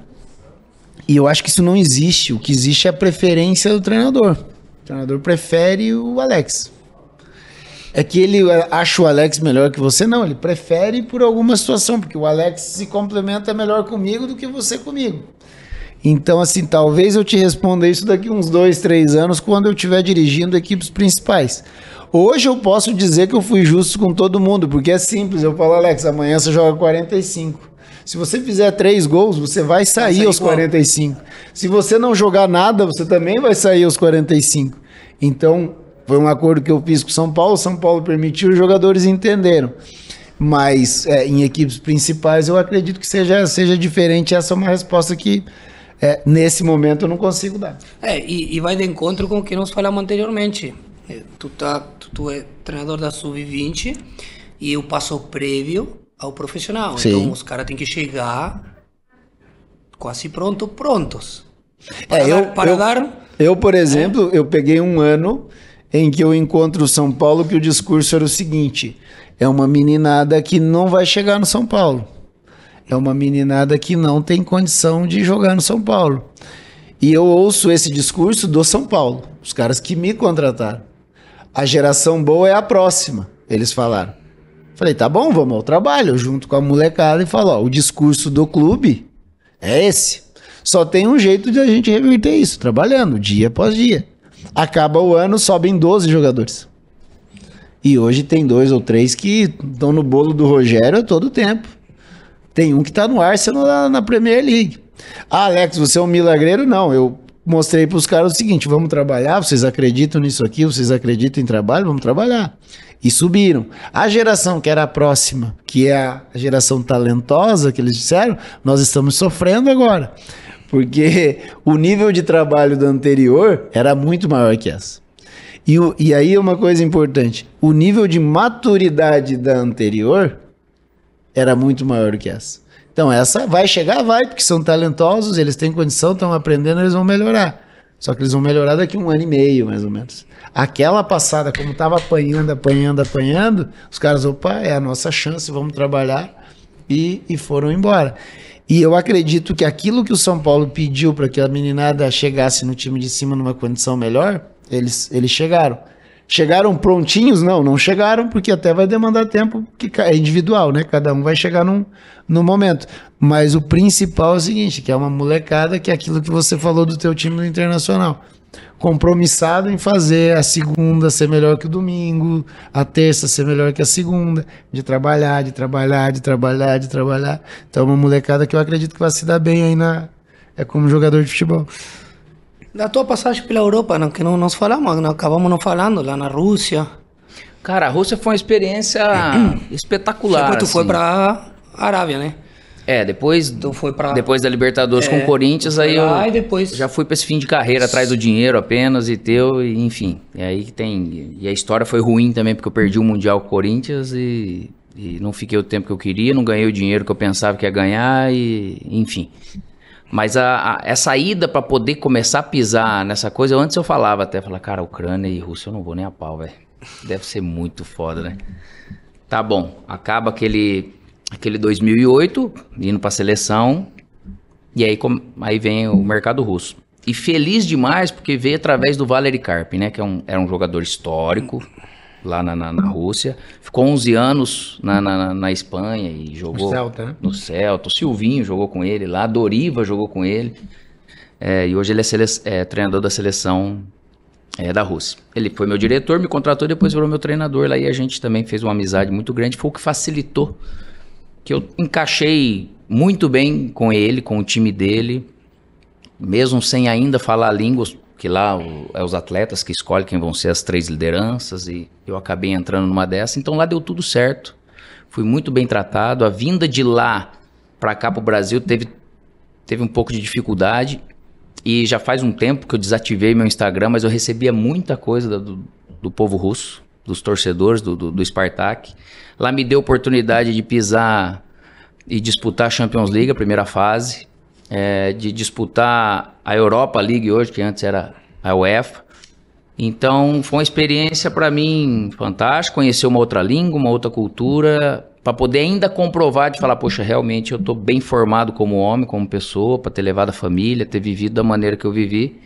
Speaker 3: E eu acho que isso não existe. O que existe é a preferência do treinador. O treinador prefere o Alex. É que ele eh, acha o Alex melhor que você? Não, ele prefere por alguma situação, porque o Alex se complementa melhor comigo do que você comigo. Então, assim, talvez eu te responda isso daqui uns dois, três anos, quando eu estiver dirigindo equipes principais. Hoje eu posso dizer que eu fui justo com todo mundo, porque é simples. Eu falo, Alex, amanhã você joga 45. Se você fizer três gols, você vai sair,
Speaker 1: sair
Speaker 3: aos
Speaker 1: igual.
Speaker 3: 45. Se você não jogar nada, você também vai sair aos 45. Então, foi um acordo que eu fiz com o São Paulo. São Paulo permitiu, os jogadores entenderam. Mas é, em equipes principais, eu acredito que seja, seja diferente. Essa é uma resposta que, é, nesse momento, eu não consigo dar.
Speaker 1: É, e, e vai de encontro com o que nós falamos anteriormente. É, Tu, tá, tu, tu é treinador da Sub-20 e o passo prévio ao profissional.
Speaker 3: Sim.
Speaker 1: Então os caras têm que chegar quase pronto, prontos. Para
Speaker 3: É,
Speaker 1: dar,
Speaker 3: eu-
Speaker 1: para
Speaker 3: eu-
Speaker 1: dar
Speaker 3: Eu, por exemplo, eu peguei um ano em que eu encontro São Paulo que o discurso era o seguinte: é uma meninada que não vai chegar no São Paulo. É uma meninada que não tem condição de jogar no São Paulo. E eu ouço esse discurso do São Paulo, os caras que me contrataram. A geração boa é a próxima, eles falaram. Falei, tá bom, vamos ao trabalho, junto com a molecada, e falo, ó, o discurso do clube é esse. Só tem um jeito de a gente reverter isso, trabalhando, dia após dia. Acaba o ano, sobem 12 jogadores. E hoje tem dois ou três que estão no bolo do Rogério a todo tempo. Tem um que está no Arsenal na, na Premier League. Ah, Alex, você é um milagreiro? Não, eu mostrei para os caras o seguinte: vamos trabalhar, vocês acreditam nisso aqui, vocês acreditam em trabalho, vamos trabalhar. E subiram. A geração que era a próxima, que é a geração talentosa que eles disseram, nós estamos sofrendo agora. Porque o nível de trabalho da anterior era muito maior que essa. E, e aí uma coisa importante: o nível de maturidade da anterior era muito maior do que essa. Então, essa vai chegar, vai, porque são talentosos, eles têm condição, estão aprendendo, eles vão melhorar. Só que eles vão melhorar daqui um ano e meio, mais ou menos. Aquela passada, como estava apanhando, apanhando, apanhando, os caras, opa, é a nossa chance, vamos trabalhar. E, e foram embora. E eu acredito que aquilo que o São Paulo pediu para que a meninada chegasse no time de cima numa condição melhor, eles, eles chegaram. Chegaram prontinhos? Não, não chegaram, porque até vai demandar tempo, que é individual, né? Cada um vai chegar num, num momento. Mas o principal é o seguinte, que é uma molecada, que é aquilo que você falou do teu time no Internacional. Compromissado em fazer a segunda ser melhor que o domingo, a terça ser melhor que a segunda, de trabalhar, de trabalhar, de trabalhar, de trabalhar. Então é uma molecada que eu acredito que vai se dar bem aí na, é como jogador de futebol.
Speaker 1: Da tua passagem pela Europa, não, que não nós falamos, não, acabamos não falando, lá na Rússia.
Speaker 2: Cara, a Rússia foi uma experiência espetacular.
Speaker 1: Depois tu foi
Speaker 2: assim.
Speaker 1: pra Arábia, né?
Speaker 2: É, depois,
Speaker 1: Tu foi pra...
Speaker 2: depois da Libertadores com
Speaker 1: É,
Speaker 2: o Corinthians,
Speaker 1: foi
Speaker 2: aí eu
Speaker 1: lá depois-
Speaker 2: já fui pra esse fim de carreira atrás do dinheiro apenas e teu, e, enfim. E aí tem. E a história foi ruim também, porque eu perdi o Mundial com o Corinthians e, e não fiquei o tempo que eu queria, não ganhei o dinheiro que eu pensava que ia ganhar, e enfim. Mas a, a- essa ida pra poder começar a pisar nessa coisa, antes eu falava até, falava, cara, Ucrânia e Rússia eu não vou nem a pau, velho. Deve ser muito foda, né? Tá bom, acaba aquele, aquele 2008, indo pra seleção, e aí, com- aí vem o mercado russo. E feliz demais porque veio através do Valery Karpin, né? Que é um, era um jogador histórico lá na, na, na Rússia. Ficou 11 anos na, na, na Espanha e jogou...
Speaker 3: Celta, né?
Speaker 2: No Celta. O Silvinho jogou com ele lá, a Doriva jogou com ele. É, e hoje ele é, sele- é treinador da seleção é, da Rússia. Ele foi meu diretor, me contratou e depois virou meu treinador lá e a gente também fez uma amizade muito grande. Foi o que facilitou que eu encaixei muito bem com ele, com o time dele, mesmo sem ainda falar línguas, que lá o- é os atletas que escolhem quem vão ser as três lideranças e eu acabei entrando numa dessa. Então lá deu tudo certo. Fui muito bem tratado. A vinda de lá para cá pro Brasil teve teve um pouco de dificuldade e já faz um tempo que eu desativei meu Instagram, mas eu recebia muita coisa do, do povo russo, dos torcedores do, do, do Spartak. Lá me deu oportunidade de pisar e disputar a Champions League, a primeira fase, é, de disputar a Europa League hoje, que antes era a UEFA. Então foi uma experiência para mim fantástica, conhecer uma outra língua, uma outra cultura, para poder ainda comprovar de falar, poxa, realmente eu tô bem formado como homem, como pessoa, para ter levado a família, ter vivido da maneira que eu vivi,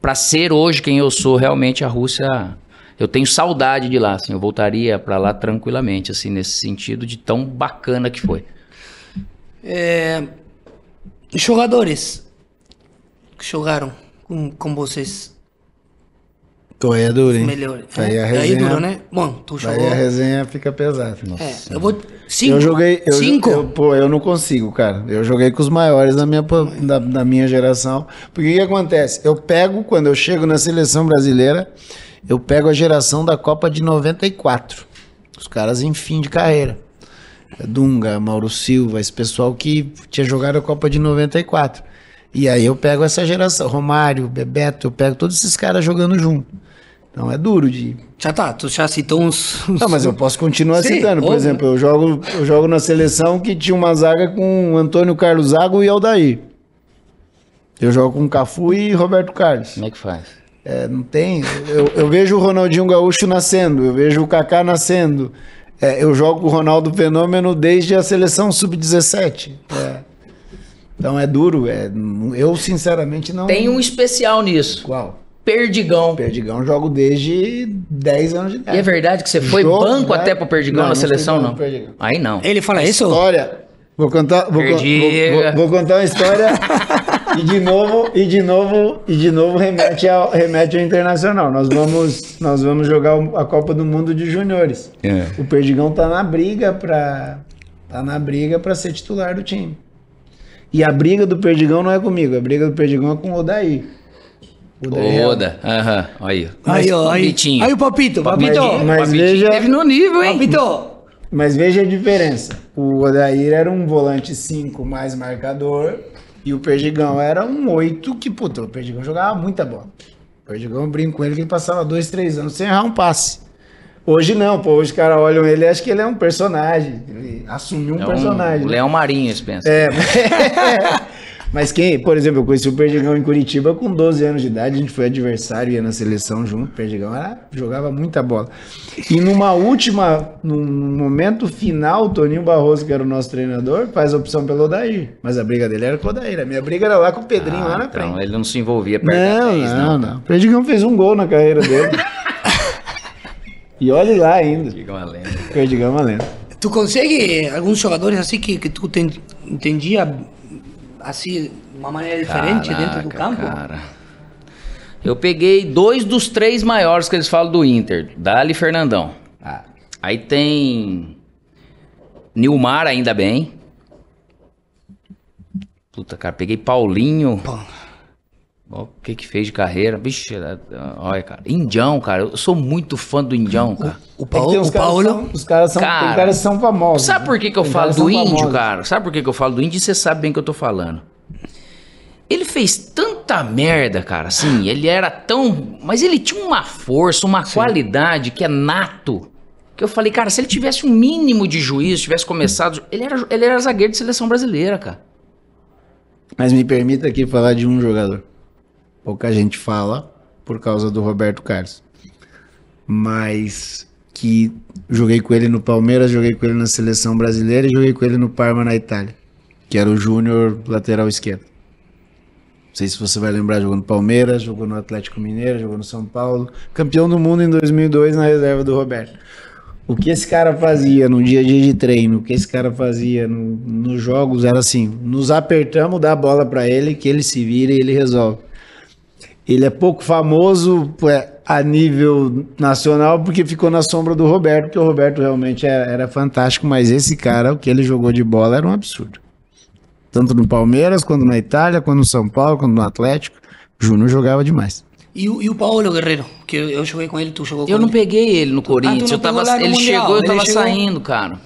Speaker 2: para ser hoje quem eu sou, realmente a Rússia, eu tenho saudade de lá, assim, eu voltaria para lá tranquilamente, assim, nesse sentido de tão bacana que foi.
Speaker 1: É, jogadores que jogaram com, com vocês
Speaker 3: Tô aí é duro, hein?
Speaker 1: melhor.
Speaker 3: Aí a
Speaker 1: é, aí
Speaker 3: resenha,
Speaker 1: duro, né? Bom, tu
Speaker 3: Aí
Speaker 1: jogou.
Speaker 3: a resenha fica pesada.
Speaker 1: É, eu vou. Cinco.
Speaker 3: Eu joguei. Eu,
Speaker 1: Cinco.
Speaker 3: Eu, pô, eu não consigo, cara. Eu joguei com os maiores da minha, da, da minha geração. Porque o que acontece? Eu pego, quando eu chego na seleção brasileira, eu pego a geração da Copa de 94. Os caras em fim de carreira. Dunga, Mauro Silva, esse pessoal que tinha jogado a Copa de 94. E aí eu pego essa geração, Romário, Bebeto, eu pego todos esses caras jogando junto. Então é duro de,
Speaker 1: Já tá, tu já citou uns.
Speaker 3: não, mas eu posso continuar
Speaker 1: Sim,
Speaker 3: citando. Por
Speaker 1: óbvio.
Speaker 3: exemplo, eu jogo, eu jogo na seleção que tinha uma zaga com Antônio Carlos Zago e Aldair. Eu jogo com Cafu e Roberto Carlos.
Speaker 2: Como é que faz?
Speaker 3: É, não tem. Eu, eu vejo o Ronaldinho Gaúcho nascendo, eu vejo o Kaká nascendo. É, eu jogo com o Ronaldo Fenômeno desde a seleção sub-17. É. Então é duro. É, eu, sinceramente, não.
Speaker 2: Tem um especial nisso.
Speaker 3: Qual?
Speaker 2: Perdigão.
Speaker 3: Perdigão eu jogo desde 10 anos de idade.
Speaker 2: E é verdade que você foi
Speaker 3: Jogo,
Speaker 2: banco
Speaker 3: né?
Speaker 2: até pro Perdigão
Speaker 3: Não,
Speaker 2: na seleção, não?
Speaker 3: Perdigão.
Speaker 2: Aí não.
Speaker 1: Ele fala isso?
Speaker 3: História. Vou contar, vou, vou- vou- vou contar uma história. E de novo, e de novo, e de novo remete ao, remete ao internacional. Nós vamos, nós vamos jogar a Copa do Mundo de Juniores.
Speaker 2: É.
Speaker 3: O Perdigão tá na briga pra tá na briga para ser titular do time. E a briga do Perdigão não é comigo, a briga do Perdigão é com o Odair. O Odair.
Speaker 2: Oda, aham, aí.
Speaker 1: Aí, ó, aí. Aí o Papito, Papito.
Speaker 3: mas
Speaker 2: Papitinho
Speaker 3: veja-
Speaker 2: teve no nível, hein?
Speaker 1: Papito.
Speaker 3: Mas veja a diferença. O Odair era um volante 5 mais marcador e o Perdigão era um 8 que, puta, o Perdigão jogava muita bola. O Perdigão, eu brinco com ele que ele passava dois, três anos sem errar um passe. Hoje não, pô. Hoje os caras olham ele e acham que ele é um personagem. Ele assumiu um
Speaker 2: É um
Speaker 3: personagem.
Speaker 2: Leão Marinho, esse pensa.
Speaker 3: É. Mas quem, por exemplo, eu conheci o Perdigão em Curitiba com 12 anos de idade, a gente foi adversário, ia na seleção junto. O Perdigão era, jogava muita bola. E numa última, num momento final, o Toninho Barroso, que era o nosso treinador, faz a opção pelo Odair. Mas a briga dele era com o Odair. A minha briga era lá com o Pedrinho, lá na
Speaker 2: então,
Speaker 3: frente.
Speaker 2: ele não se envolvia perto da
Speaker 3: Não,
Speaker 2: 10,
Speaker 3: não, não. O Perdigão fez um gol na carreira dele. e olhe lá ainda.
Speaker 2: Diga uma lenda.
Speaker 3: Perdigão é uma lenda.
Speaker 1: Tu consegue alguns jogadores assim que, que tu ten- entendia assim, de uma maneira diferente dentro do
Speaker 2: Caraca,
Speaker 1: campo?
Speaker 2: Cara. Eu peguei dois dos três maiores que eles falam do Inter, Dali e Fernandão.
Speaker 3: Ah,
Speaker 2: Aí tem Nilmar, ainda bem. Puta, cara, peguei Paulinho.
Speaker 1: Pô,
Speaker 2: O que que fez de carreira? Vixe, é- olha, cara. Indião, cara. Eu sou muito fã do Indião, cara.
Speaker 1: o
Speaker 3: É que
Speaker 1: Paulo,
Speaker 3: tem uns
Speaker 1: o
Speaker 3: caras
Speaker 1: Paulo
Speaker 3: são- os caras são,
Speaker 2: Cara,
Speaker 3: tem caras são famosos.
Speaker 2: Sabe
Speaker 3: né?
Speaker 2: por que, que eu falo do índio,
Speaker 3: famosos.
Speaker 2: cara? Sabe por que, que eu falo do índio? E você sabe bem o que eu tô falando. Ele fez tanta merda, cara, assim, ele era tão. Mas ele tinha uma força, uma qualidade que é nato. Que eu falei, cara, se ele tivesse um mínimo de juízo, tivesse começado. Ele era, ele era zagueiro de seleção brasileira, cara.
Speaker 3: Mas me permita aqui falar de um jogador. Pouca gente fala por causa do Roberto Carlos. Mas que joguei com ele no Palmeiras, joguei com ele na seleção brasileira e joguei com ele no Parma na Itália. Que era o Júnior lateral esquerdo. Não sei se você vai lembrar, jogou no Palmeiras, jogou no Atlético Mineiro, jogou no São Paulo. Campeão do mundo em 2002 na reserva do Roberto. O que esse cara fazia no dia a dia de treino, o que esse cara fazia no- nos jogos era assim: nos apertamos, dá a bola pra ele, que ele se vira e ele resolve. Ele é pouco famoso é, a nível nacional porque ficou na sombra do Roberto, porque o Roberto realmente era, era fantástico, mas esse cara, o que ele jogou de bola era um absurdo. Tanto no Palmeiras, quanto na Itália, quanto no São Paulo, quanto no Atlético. Júnior jogava demais.
Speaker 1: E, o- e o Paulo Guerreiro, que eu, eu joguei com ele, tu jogou com
Speaker 2: Eu não
Speaker 1: ele.
Speaker 2: peguei ele no Corinthians.
Speaker 1: não
Speaker 2: eu tava, ele
Speaker 1: Mundial,
Speaker 2: chegou, eu tava
Speaker 1: chegou-
Speaker 2: saindo, cara.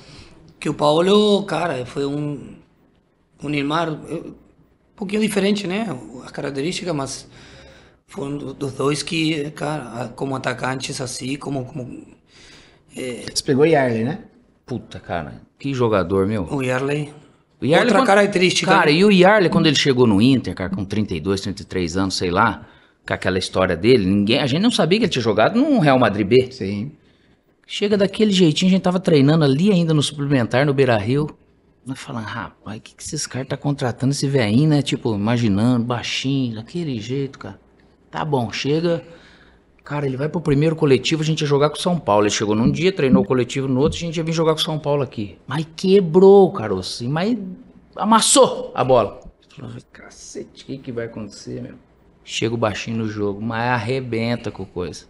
Speaker 1: Que o Paulo, cara, foi um, um Neymar um pouquinho diferente, né? A característica, mas foi um do- dos dois que, cara, como atacantes assim, como, como
Speaker 3: Você pegou Yarley, né?
Speaker 2: Puta, cara. Que jogador, meu.
Speaker 1: o Yarley.
Speaker 2: O Yarley,
Speaker 1: Outra
Speaker 2: quando-
Speaker 1: característica.
Speaker 2: Cara, e o Yarley, quando ele chegou no Inter, cara, com 32, 33 anos, sei lá, com aquela história dele, ninguém, a gente não sabia que ele tinha jogado no Real Madrid B.
Speaker 3: Sim.
Speaker 2: Chega daquele jeitinho, a gente tava treinando ali ainda no suplementar, no Beira Rio. Nós falando, rapaz, o que, que esses caras tá contratando esse velhinho, né? Tipo, imaginando, baixinho, daquele jeito, cara. Tá bom, chega. Cara, ele vai pro primeiro coletivo, a gente ia jogar com o São Paulo. Ele chegou num dia, treinou o coletivo no outro, a gente ia vir jogar com o São Paulo aqui. Mas quebrou, caroço. Mas amassou a bola. Falou, cacete, o que, que vai acontecer, meu? Chega o baixinho no jogo, mas arrebenta com coisa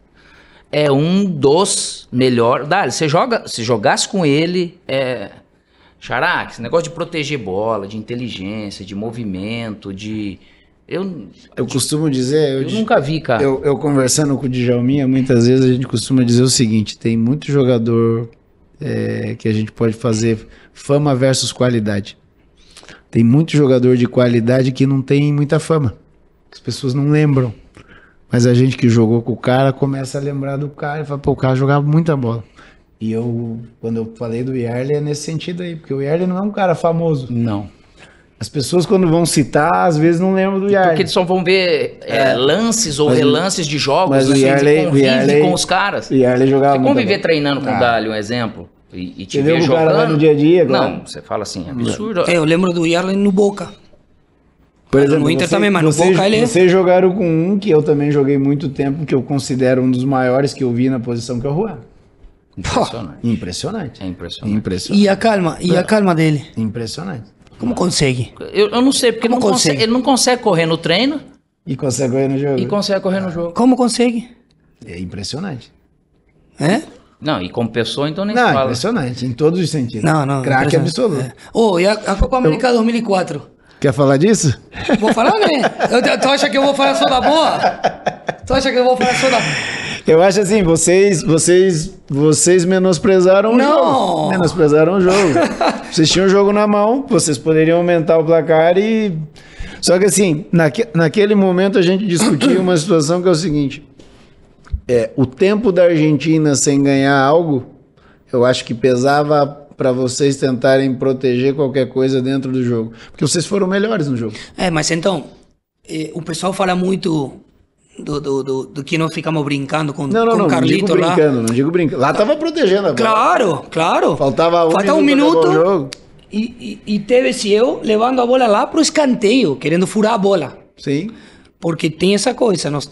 Speaker 2: é um dos melhores. Dali, você joga, se jogasse com ele, é. Xaraca, esse negócio de proteger bola, de inteligência, de movimento, de. Eu,
Speaker 3: Eu costumo dizer, eu,
Speaker 2: eu nunca vi, cara.
Speaker 3: eu, eu conversando com o Djalminha, muitas vezes a gente costuma dizer o seguinte: tem muito jogador é, que a gente pode fazer fama versus qualidade. Tem muito jogador de qualidade que não tem muita fama. As pessoas não lembram. Mas a gente que jogou com o cara começa a lembrar do cara e fala, pô, o cara jogava muita bola. E eu, quando eu falei do Yarley, é nesse sentido aí, porque o Yarley não é um cara famoso.
Speaker 2: Não.
Speaker 3: As pessoas, quando vão citar, às vezes não lembram do Yarley.
Speaker 2: Porque eles só vão ver é, lances ou
Speaker 3: Mas o-
Speaker 2: relances de jogos,
Speaker 3: mas o
Speaker 2: né? Você
Speaker 3: Yarley- o
Speaker 2: convive
Speaker 3: Yarley-
Speaker 2: com os caras.
Speaker 3: O Yarley jogava
Speaker 2: Você conviver
Speaker 3: bola.
Speaker 2: treinando com
Speaker 3: Ah.
Speaker 2: o Dali, um exemplo, e, e te ver
Speaker 3: o cara
Speaker 2: jogando.
Speaker 3: vai no dia a dia, claro.
Speaker 2: Não, você fala assim, absurdo.
Speaker 1: É, eu lembro do Yarley no Boca.
Speaker 3: Por
Speaker 1: No Inter também, mas no
Speaker 3: vocês,
Speaker 1: Boca ele é-
Speaker 3: Vocês jogaram com um que eu também joguei muito tempo, que eu considero um dos maiores que eu vi na posição que eu Juan.
Speaker 2: Impressionante.
Speaker 3: Impressionante.
Speaker 2: É impressionante.
Speaker 3: Impressionante.
Speaker 1: E a calma, e a calma dele.
Speaker 3: Impressionante.
Speaker 1: Como consegue?
Speaker 2: Eu, eu não sei, porque não consegue-
Speaker 1: consegue?
Speaker 2: ele não consegue correr no treino
Speaker 3: E consegue ganhar no jogo.
Speaker 2: e consegue correr no jogo.
Speaker 1: Como consegue?
Speaker 3: É impressionante.
Speaker 1: É?
Speaker 2: Não, e como pessoa, então nem
Speaker 3: Não,
Speaker 2: se fala.
Speaker 3: impressionante, em todos os sentidos.
Speaker 1: Não, não.
Speaker 3: Craque absoluto.
Speaker 1: É. Oh, e a, a Copa América 2004?
Speaker 3: Quer falar disso?
Speaker 1: Vou falar, né? Eu- tu acha que eu vou falar só da boa? Tu acha que eu vou falar só da...
Speaker 3: Eu acho assim, vocês, vocês, vocês menosprezaram o
Speaker 1: Não.
Speaker 3: jogo. Menosprezaram o jogo. vocês tinham o jogo na mão, vocês poderiam aumentar o placar e. Só que assim, naque, naquele momento a gente discutia uma situação que é o seguinte: é, o tempo da Argentina sem ganhar algo, eu acho que pesava para vocês tentarem proteger qualquer coisa dentro do jogo. Porque vocês foram melhores no jogo.
Speaker 1: É, mas então, eh, o pessoal fala muito do, do, do, do que nós ficamos brincando com,
Speaker 3: Não, não,
Speaker 1: com
Speaker 3: não,
Speaker 1: o
Speaker 3: não digo
Speaker 1: Carlito lá.
Speaker 3: brincando, não digo brincando. Lá tava protegendo a bola.
Speaker 1: Claro, claro.
Speaker 3: Faltava um
Speaker 1: Falta um
Speaker 3: minuto.
Speaker 1: E, e, e teve-se eu levando a bola lá pro escanteio, querendo furar a bola.
Speaker 3: Sim.
Speaker 1: Porque tem essa coisa, nós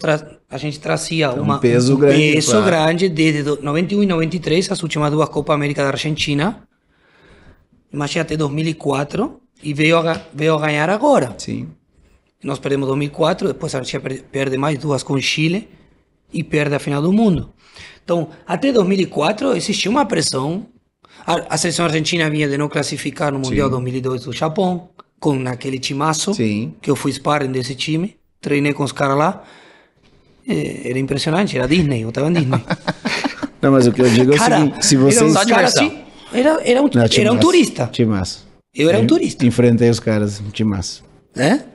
Speaker 1: a gente trazia uma,
Speaker 3: peso
Speaker 1: um
Speaker 3: grande,
Speaker 1: peso
Speaker 3: claro.
Speaker 1: grande desde do- 91 e 93, as últimas duas Copa América da Argentina. Imagina até 2004 e veio a, veio a ganhar agora.
Speaker 3: Sim.
Speaker 1: Nós perdemos 2004, depois a Argentina per- perde mais duas com Chile e perde a final do mundo. Então, até 2004 existia uma pressão. A, a seleção argentina vinha de não classificar no Mundial 2002 do Japão, com aquele timaço,
Speaker 3: Sim.
Speaker 1: que eu fui sparring desse time, treinei com os caras lá. É, era impressionante, era Disney, eu estava em Disney.
Speaker 3: Não, mas o que eu digo é o seguinte, se
Speaker 1: era
Speaker 3: vocês...
Speaker 1: um
Speaker 2: Só
Speaker 1: cara assim, era, era um,
Speaker 3: Não,
Speaker 1: era um turista.
Speaker 3: Timaço.
Speaker 1: Eu era um turista.
Speaker 3: Enfrentei os caras, timaço.
Speaker 1: né?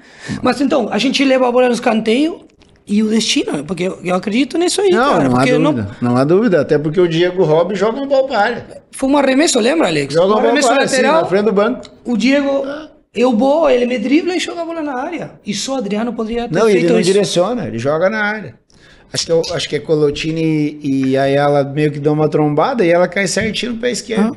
Speaker 1: Mas então, a gente leva a bola no escanteio e o destino, porque eu, eu acredito nisso aí,
Speaker 3: Não,
Speaker 1: cara.
Speaker 3: não há dúvida. Não... há dúvida. Até porque o Diego Robin joga uma bola para a área.
Speaker 1: foi um arremesso, lembra, Alex?
Speaker 3: Joga
Speaker 1: um arremesso
Speaker 3: área, sim,
Speaker 1: lateral,
Speaker 3: na frente do banco.
Speaker 1: o Diego, eu vou, ele me dribla e joga a bola na área. E só Adriano poderia ter
Speaker 3: Não, e ele
Speaker 1: feito
Speaker 3: não
Speaker 1: isso.
Speaker 3: direciona, ele joga na área. Acho que, é o- acho que é Colotini e Ayala meio que dão uma trombada e ela cai certinho no pé esquerdo.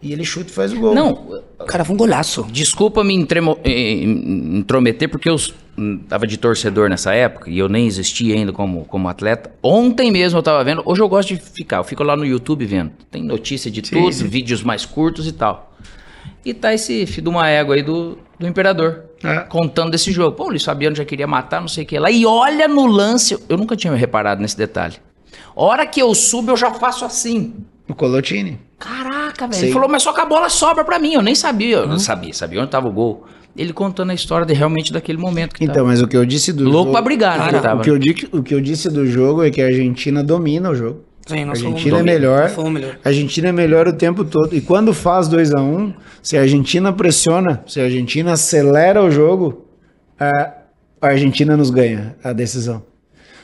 Speaker 3: E ele chuta e faz o gol.
Speaker 2: Não,
Speaker 1: Cara, foi um golaço.
Speaker 2: Desculpa me entremo- eh, intrometer, porque eu hum, tava de torcedor nessa época e eu nem existia ainda como, como atleta. Ontem mesmo eu tava vendo, hoje eu gosto de ficar, eu fico lá no YouTube vendo. Tem notícia de tudo, vídeos mais curtos e tal. E tá esse filho de uma égua aí do, do Imperador,
Speaker 3: É.
Speaker 2: contando desse jogo. Pô, o Luiz Fabiano já queria matar, não sei o que lá. E olha no lance, eu nunca tinha reparado nesse detalhe. Hora que eu subo, eu já faço assim.
Speaker 3: O Colotini.
Speaker 2: Caraca, velho. Ele falou, mas só que a bola sobra pra mim. Eu nem sabia. Eu não sabia, sabia onde tava o gol. Ele contando a história de, realmente daquele momento que
Speaker 3: Então,
Speaker 2: tava.
Speaker 3: mas o que eu disse do
Speaker 2: Louco
Speaker 3: jogo...
Speaker 2: pra brigar, né?
Speaker 1: Cara,
Speaker 2: que tava.
Speaker 3: O que, eu di- o que eu disse do jogo é que a Argentina domina o jogo.
Speaker 1: Sim,
Speaker 3: A Argentina é melhor. A Argentina é melhor o tempo todo. E quando faz 2 a 1 um, se a Argentina pressiona, se a Argentina acelera o jogo, a Argentina nos ganha a decisão.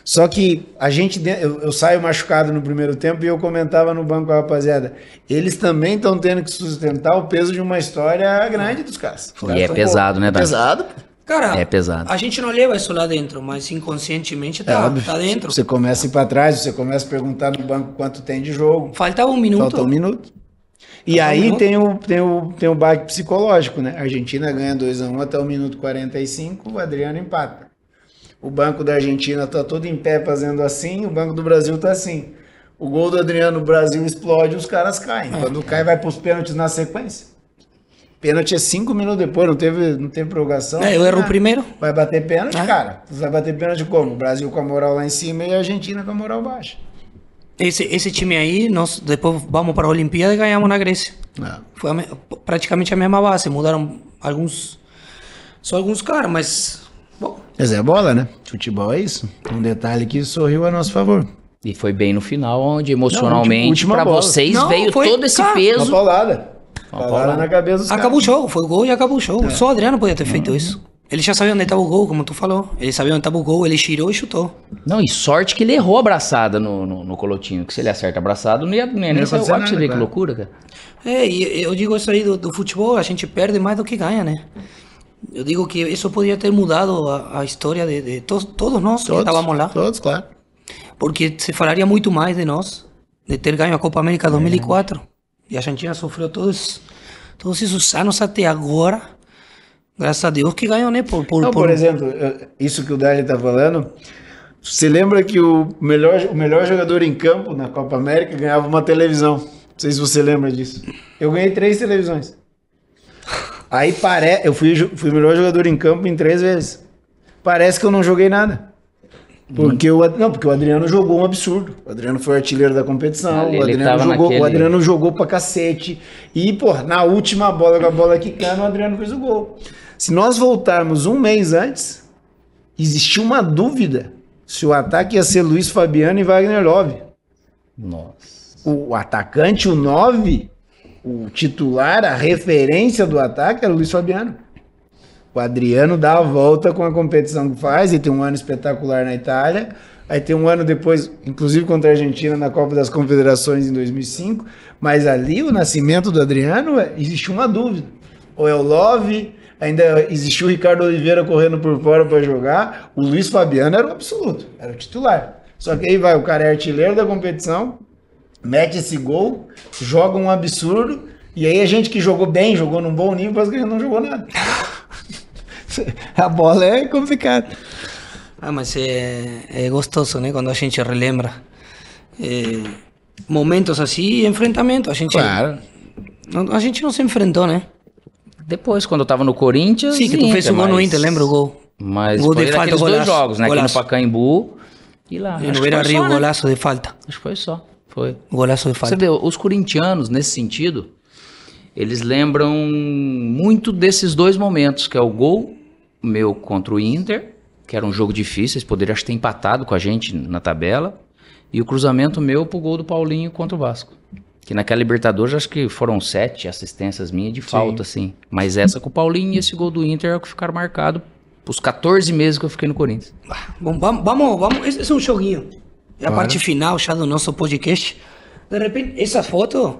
Speaker 3: Só que a gente, eu, eu saio machucado no primeiro tempo e eu comentava no banco com a rapaziada. Eles também estão tendo que sustentar o peso de uma história grande dos caras. Os
Speaker 2: E é pesado, né,
Speaker 3: é
Speaker 2: Dani?
Speaker 3: Pesado. pô.
Speaker 1: Cara,
Speaker 2: É pesado.
Speaker 1: a gente não leva isso lá dentro, mas inconscientemente
Speaker 3: É
Speaker 1: tá,
Speaker 3: óbvio.
Speaker 1: tá dentro.
Speaker 3: Você começa a ir pra trás, você começa a perguntar no banco quanto tem de jogo.
Speaker 1: Faltava um minuto.
Speaker 3: Falta um minuto. E
Speaker 1: Falta um
Speaker 3: aí
Speaker 1: minuto.
Speaker 3: tem o, tem, o, tem o baque psicológico, né? A Argentina ganha 2x1 até o minuto 45, o Adriano empata. O banco da Argentina tá todo em pé fazendo assim, o banco do Brasil tá assim. O gol do Adriano, o Brasil explode, os caras caem.
Speaker 1: É.
Speaker 3: Quando cai, vai pros pênaltis na sequência. Pênalti é cinco minutos depois, não teve, não teve prorrogação.
Speaker 1: É, eu erro
Speaker 3: Ah,
Speaker 1: primeiro.
Speaker 3: Vai bater pênalti,
Speaker 1: É.
Speaker 3: cara. Você vai bater pênalti como? O Brasil com a moral lá em cima e a Argentina com a moral baixa.
Speaker 1: Esse, esse time aí, nós depois vamos para a Olimpíada e ganhamos na Grécia.
Speaker 3: Não.
Speaker 1: Foi a me- praticamente a mesma base. Mudaram alguns. Só alguns caras, mas. Bom,
Speaker 3: Mas é bola, né? Futebol é isso. Um detalhe que sorriu a nosso favor.
Speaker 2: E foi bem no final, onde emocionalmente,
Speaker 3: bola.
Speaker 2: vocês,
Speaker 1: Não,
Speaker 2: veio
Speaker 1: foi-
Speaker 2: todo esse
Speaker 1: cara,
Speaker 3: Uma
Speaker 2: peso.
Speaker 3: paulada. Paulada
Speaker 2: paulada.
Speaker 3: na cabeça dos
Speaker 1: acabou o
Speaker 3: caras.
Speaker 1: jogo. Foi o gol e acabou o jogo. Só o Adriano podia ter feito isso. Ele já sabia onde estava o gol, como tu falou. Ele sabia onde estava o gol, ele girou e chutou.
Speaker 2: Não, e sorte que ele errou a abraçada no, no, no colotinho. Que se ele acerta a abraçada, não ia, não ia nem o gol. Pra você
Speaker 3: nada,
Speaker 2: ver que
Speaker 3: cara.
Speaker 2: loucura, cara.
Speaker 1: É, e eu digo isso aí do, do futebol, a gente perde mais do que ganha, né? Eu digo que isso podia ter mudado a, a história de, de to- todos nós que estávamos lá.
Speaker 3: Todos, claro.
Speaker 1: Porque se falaria muito mais de nós, de ter ganho a Copa América 2004. E a Argentina sofreu todos, todos esses anos até agora. Graças a Deus que ganhou, né? Por, por,
Speaker 3: Então,
Speaker 1: por-
Speaker 3: por exemplo, isso que o Dali tá falando, você lembra que o melhor, o melhor jogador em campo na Copa América ganhava uma televisão. Não sei se você lembra disso. Eu ganhei três televisões. Aí pare... eu fui, fui o melhor jogador em campo em três vezes. Parece que eu não joguei nada. Porque o, não, porque o Adriano jogou um absurdo. O Adriano foi artilheiro da competição. O, Adriano jogou,
Speaker 2: naquele-
Speaker 3: o Adriano jogou pra cacete. E, pô, na última bola com a bola quicando, o Adriano fez o gol. Se nós voltarmos um mês antes, existia uma dúvida se o ataque ia ser Luiz Fabiano e Wagner Love.
Speaker 2: Nossa.
Speaker 3: O atacante, o 9, o titular, a referência do ataque era o Luiz Fabiano. O Adriano dá a volta com a competição que faz, e tem um ano espetacular na Itália. Aí tem um ano depois, inclusive contra a Argentina na Copa das Confederações em 2005. Mas ali o nascimento do Adriano, é- existiu uma dúvida. Ou é o Love, ainda existiu o Ricardo Oliveira correndo por fora para jogar. O Luiz Fabiano era o absoluto, era o titular. Só que aí vai, o cara é artilheiro da competição, mete esse gol, joga um absurdo, e aí a gente que jogou bem, jogou num bom nível, parece que a gente não jogou nada. a bola é complicada.
Speaker 1: Ah, mas é, é gostoso, né? Quando a gente relembra é, momentos assim, enfrentamento. A gente, não, a gente não se enfrentou, né?
Speaker 2: Depois, quando eu tava no Corinthians.
Speaker 1: Sim, que tu
Speaker 2: Inter,
Speaker 1: fez o gol no
Speaker 2: mas-
Speaker 1: Inter, lembra o gol?
Speaker 2: Mas
Speaker 1: Gol
Speaker 2: foi
Speaker 1: de falta,
Speaker 2: dois
Speaker 1: golaço,
Speaker 2: jogos, né?
Speaker 1: golaço.
Speaker 2: Aqui no Pacaembu e lá.
Speaker 1: E no Beira Rio,
Speaker 2: só, né?
Speaker 1: golaço de falta.
Speaker 2: Acho que foi só. Foi.
Speaker 1: Golaço de
Speaker 2: Você
Speaker 1: falta.
Speaker 2: vê, os corintianos, nesse sentido, eles lembram muito desses dois momentos, que é o gol meu contra o Inter, que era um jogo difícil, eles poderiam acho, ter empatado com a gente na tabela, e o cruzamento meu pro gol do Paulinho contra o Vasco. Que naquela Libertadores acho que foram sete assistências minhas de falta, assim. Mas essa com o Paulinho e esse gol do Inter é o que ficaram marcados os 14 meses que eu fiquei no Corinthians.
Speaker 1: Bom, vamos, vamos, vamos. Esse é um joguinho. É a parte final já do nosso podcast. De repente, essa foto,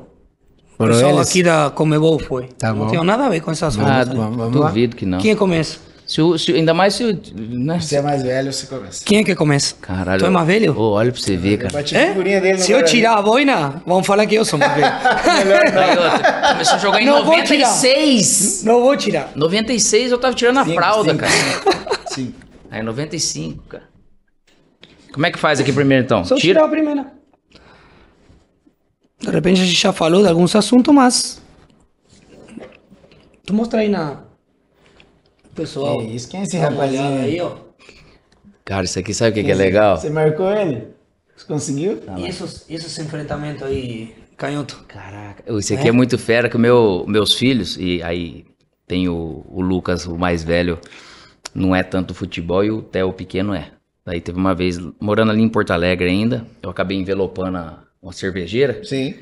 Speaker 3: Foram
Speaker 1: pessoal
Speaker 3: eles?
Speaker 1: aqui da Comebol foi.
Speaker 3: Tá
Speaker 1: não
Speaker 3: bom.
Speaker 1: tem nada a ver com essas fotos.
Speaker 2: Ah,
Speaker 1: né?
Speaker 3: vamos- vamos lá.
Speaker 2: duvido que não.
Speaker 1: Quem começa?
Speaker 2: Se o- se- ainda mais se o. Né?
Speaker 3: Você é mais velho, você começa.
Speaker 1: Quem é que começa?
Speaker 2: Caralho.
Speaker 1: Tu é mais velho?
Speaker 2: Ô, olha pra você ver, cara.
Speaker 3: No
Speaker 1: Se eu tirar a boina, vão falar que eu sou mais velho.
Speaker 2: Começou a jogar em
Speaker 1: Não vou tirar.
Speaker 2: 96.
Speaker 1: não vou tirar.
Speaker 2: 96 eu tava tirando a
Speaker 3: Cinco,
Speaker 2: fralda,
Speaker 3: cinco.
Speaker 2: cara.
Speaker 3: Sim.
Speaker 2: Aí 95, cara. Como é que faz aqui primeiro então?
Speaker 1: Só
Speaker 2: Tira.
Speaker 1: tirar a primeira. De repente a gente já falou de alguns assuntos, mas. Tu mostra aí na. Pessoal.
Speaker 3: Que isso, quem é esse rapazinho
Speaker 1: aí, ó.
Speaker 2: Cara, isso aqui sabe o que, que é legal?
Speaker 3: Você marcou ele? Você conseguiu?
Speaker 1: E esses, esses enfrentamentos aí, canhoto?
Speaker 2: Caraca, isso aqui é, muito fera que meu, meus filhos, e aí tem o, o Lucas, o mais velho, não é tanto futebol e o Theo o pequeno é. Daí teve uma vez, morando ali em Porto Alegre ainda, eu acabei envelopando a- uma cervejeira,
Speaker 3: Sim.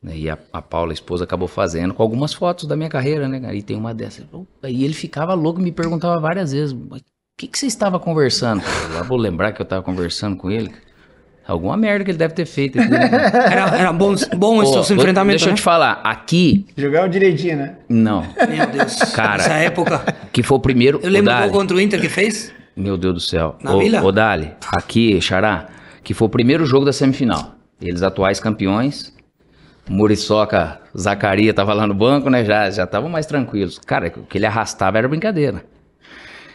Speaker 2: né, e a, a Paula, a esposa, acabou fazendo com algumas fotos da minha carreira, né? cara? E tem uma dessas. Aí ele ficava louco e me perguntava várias vezes, "Mas o que, que você estava conversando? Eu lá vou lembrar que eu estava conversando com ele. Alguma merda que ele deve ter feito. né?
Speaker 1: Era, era bom, bom
Speaker 2: Pô, vou-
Speaker 1: enfrentamentos,
Speaker 2: Deixa eu
Speaker 1: né?
Speaker 2: te falar, aqui,
Speaker 3: Jogava direitinho, né?
Speaker 2: não.
Speaker 1: Meu Deus.
Speaker 2: Cara.
Speaker 1: Nessa época.
Speaker 2: Que foi o primeiro.
Speaker 1: Eu lembro
Speaker 2: o
Speaker 1: gol contra o Inter que fez.
Speaker 2: Meu Deus do céu.
Speaker 1: Na
Speaker 2: Ô-
Speaker 1: Vila?
Speaker 2: Ô, Dali, aqui, Xará, que foi o primeiro jogo da semifinal. Eles atuais campeões. Muriçoca, Zacaria tava lá no banco, né? Já já estavam mais tranquilos. Cara, o que ele arrastava era brincadeira.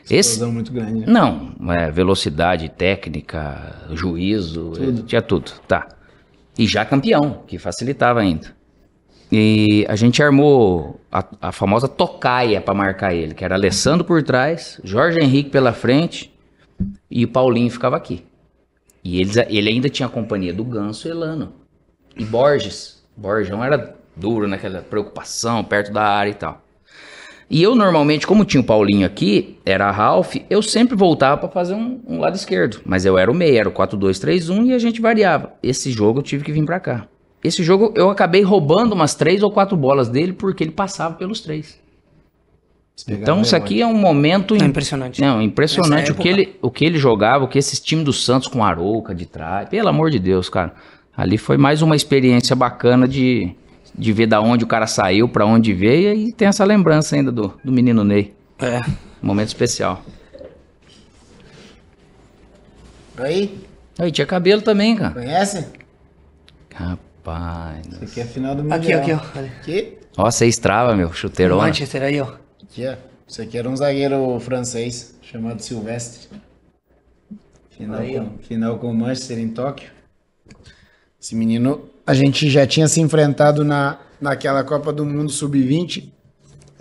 Speaker 2: Esse,
Speaker 3: muito grande. né?
Speaker 2: não, é, velocidade, técnica, juízo, é, tinha tudo, tá. E já campeão, que facilitava ainda. E a gente armou a, a famosa tocaia pra marcar ele, que era Alessandro por trás, Jorge Henrique pela frente e o Paulinho ficava aqui. E eles, ele ainda tinha a companhia do Ganso Elano. E Borges. Borjão era duro naquela preocupação, perto da área e tal. E eu normalmente, como tinha o Paulinho aqui, era Ralph, eu sempre voltava pra fazer um, um lado esquerdo. Mas eu era o meio, era o 4-2-3-1 e a gente variava. Esse jogo eu tive que vir pra cá. Esse jogo eu acabei roubando umas três ou quatro bolas dele porque ele passava pelos três. Então isso aqui é um momento
Speaker 1: É
Speaker 2: im-
Speaker 1: impressionante.
Speaker 2: Não, impressionante
Speaker 1: Nessa
Speaker 2: o que,
Speaker 1: época.
Speaker 2: ele, o que ele jogava, o que esses times do Santos com Arouca de trás. Pelo amor de Deus, cara. Ali foi mais uma experiência bacana de, de ver da onde o cara saiu, pra onde veio e tem essa lembrança ainda do, do menino Ney.
Speaker 1: É.
Speaker 2: Momento especial.
Speaker 3: Aí,
Speaker 2: Aí tinha cabelo também, cara.
Speaker 3: conhece?
Speaker 2: Rapaz.
Speaker 3: Isso aqui é final do Mundial.
Speaker 1: Aqui, aqui, ó. Olha.
Speaker 3: Aqui?
Speaker 2: Ó, você estrava, meu, chuteirona.
Speaker 1: Manchester aí, ó.
Speaker 3: Aqui, ó. Isso aqui era um zagueiro francês chamado Silvestre. Final,
Speaker 1: Aí,
Speaker 3: com, final com o Manchester em Tóquio. Esse menino, a gente já tinha se enfrentado na, naquela Copa do Mundo Sub-20. Ele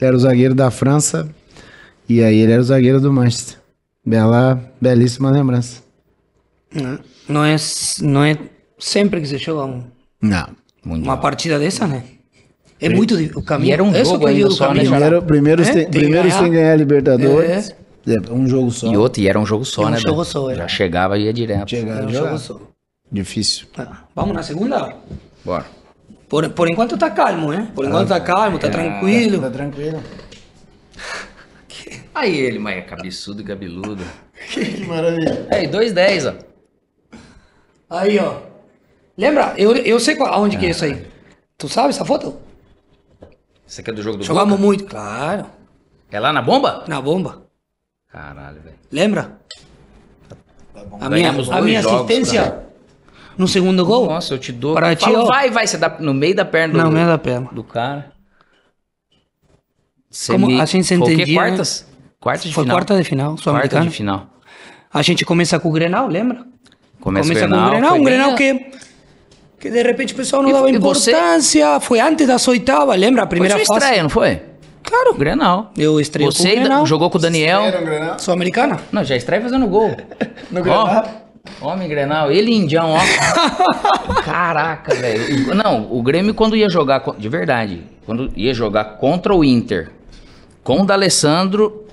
Speaker 3: era o zagueiro da França. E aí ele era o zagueiro do Manchester. Bela, belíssima lembrança.
Speaker 1: Não, é, não é sempre que se joga um-
Speaker 3: Não.
Speaker 1: uma partida dessa, né? É muito o caminho.
Speaker 2: E era um
Speaker 1: Isso
Speaker 2: jogo
Speaker 1: que eu
Speaker 2: ainda só, né.
Speaker 3: Primeiro, primeiro,
Speaker 1: É,
Speaker 3: tem,
Speaker 1: tem que
Speaker 3: primeiro
Speaker 1: ganhar.
Speaker 3: sem ganhar a Libertadores. É, Um jogo só.
Speaker 2: E outro, e era um jogo só,
Speaker 1: E um
Speaker 2: né?
Speaker 1: jogo só, é.
Speaker 2: Já chegava e ia direto.
Speaker 3: Chegar
Speaker 1: É
Speaker 3: a
Speaker 1: um jogo só.
Speaker 3: Difícil.
Speaker 1: Ah, Vamos na segunda?
Speaker 2: Bora.
Speaker 1: Por, por enquanto tá calmo, né? Por enquanto tá calmo, tá tranquilo.
Speaker 3: Tá tranquilo.
Speaker 2: Aí ele, mas é cabeçudo e cabeludo.
Speaker 3: Que maravilha.
Speaker 2: Aí, 2,10, ó.
Speaker 1: Aí, ó. Lembra? Eu, eu sei qual, aonde que é isso aí. Tu sabe essa foto?
Speaker 2: Isso aqui é do jogo do
Speaker 1: Jogamos
Speaker 2: Boca?
Speaker 1: muito, claro.
Speaker 2: É lá na bomba?
Speaker 1: Na bomba.
Speaker 2: Caralho, velho.
Speaker 1: Lembra? A minha, a minha
Speaker 2: jogos,
Speaker 1: assistência no segundo gol.
Speaker 2: Nossa, eu te dou.
Speaker 1: Para ti,
Speaker 2: Fala,
Speaker 1: ó.
Speaker 2: vai, vai. Você dá no meio da perna do,
Speaker 1: Não, meio da perna.
Speaker 2: do cara. Você
Speaker 1: Como
Speaker 2: Foi o quê?
Speaker 1: entendia, né?
Speaker 2: Quartas? Quartas de
Speaker 1: Foi
Speaker 2: final.
Speaker 1: quarta de final,
Speaker 2: Quarta
Speaker 1: sul-americana.
Speaker 2: de final.
Speaker 1: A gente começa com o Grenal, lembra?
Speaker 2: Começa,
Speaker 1: Começa com o
Speaker 2: Grenal.
Speaker 1: Um
Speaker 2: bem
Speaker 1: Grenal
Speaker 2: a-
Speaker 1: que, que de repente o pessoal não
Speaker 2: E-
Speaker 1: dava
Speaker 2: e você-
Speaker 1: importância. Foi antes das oitavas, lembra? A
Speaker 2: Foi
Speaker 1: primeira
Speaker 2: sua
Speaker 1: fase.
Speaker 2: estreia, não foi?
Speaker 1: Claro.
Speaker 2: Grenal.
Speaker 1: Eu estreiei
Speaker 2: Você
Speaker 1: com o Grenal.
Speaker 2: jogou com o Daniel.
Speaker 1: Sul-americana?
Speaker 2: Não, já estreia fazendo gol.
Speaker 3: No Grenal?
Speaker 2: homem Grenal. Ele indião, ó. Caraca, velho. Não, o Grêmio quando ia jogar, de verdade, quando ia jogar contra o Inter, com o D'Alessandro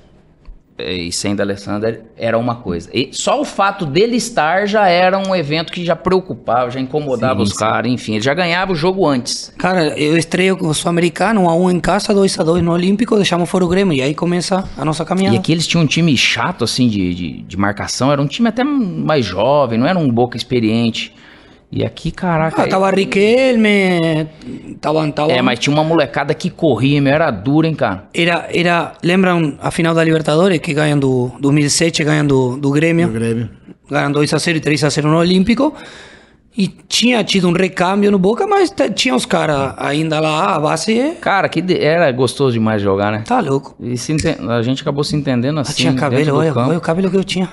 Speaker 2: e sem D'Alessandro, era uma coisa. E só o fato dele estar já era um evento que já preocupava, já incomodava
Speaker 3: Sim,
Speaker 2: os caras, enfim, ele já ganhava o jogo antes.
Speaker 1: Cara, eu estreio com o Sul-Americano, 1 a 1 em casa, 2 a 2 no Olímpico, deixamos fora o Grêmio. E aí começa a nossa caminhada.
Speaker 2: E aqui eles tinham um time chato, assim, de, de, de marcação. Era um time até mais jovem, não era um boca experiente. E aqui, caraca.
Speaker 1: Ah, tava Riquelme, tava, tava...
Speaker 2: É, mas tinha uma molecada que corria, meu, era dura, hein, cara.
Speaker 1: Era, era, lembram a final da Libertadores, que ganham do 2007, ganham do, do Grêmio,
Speaker 3: No Grêmio.
Speaker 1: ganham 2 a 0 e 3 a 0 no Olímpico. E tinha tido um recâmbio no Boca, mas tinha os caras ainda lá, a base é...
Speaker 2: Cara, que de- era gostoso demais de jogar, né?
Speaker 1: Tá louco.
Speaker 2: E a gente acabou se entendendo
Speaker 1: Ah,
Speaker 2: assim.
Speaker 1: tinha
Speaker 2: dentro
Speaker 1: cabelo,
Speaker 2: do
Speaker 1: olha, olha o cabelo que eu tinha.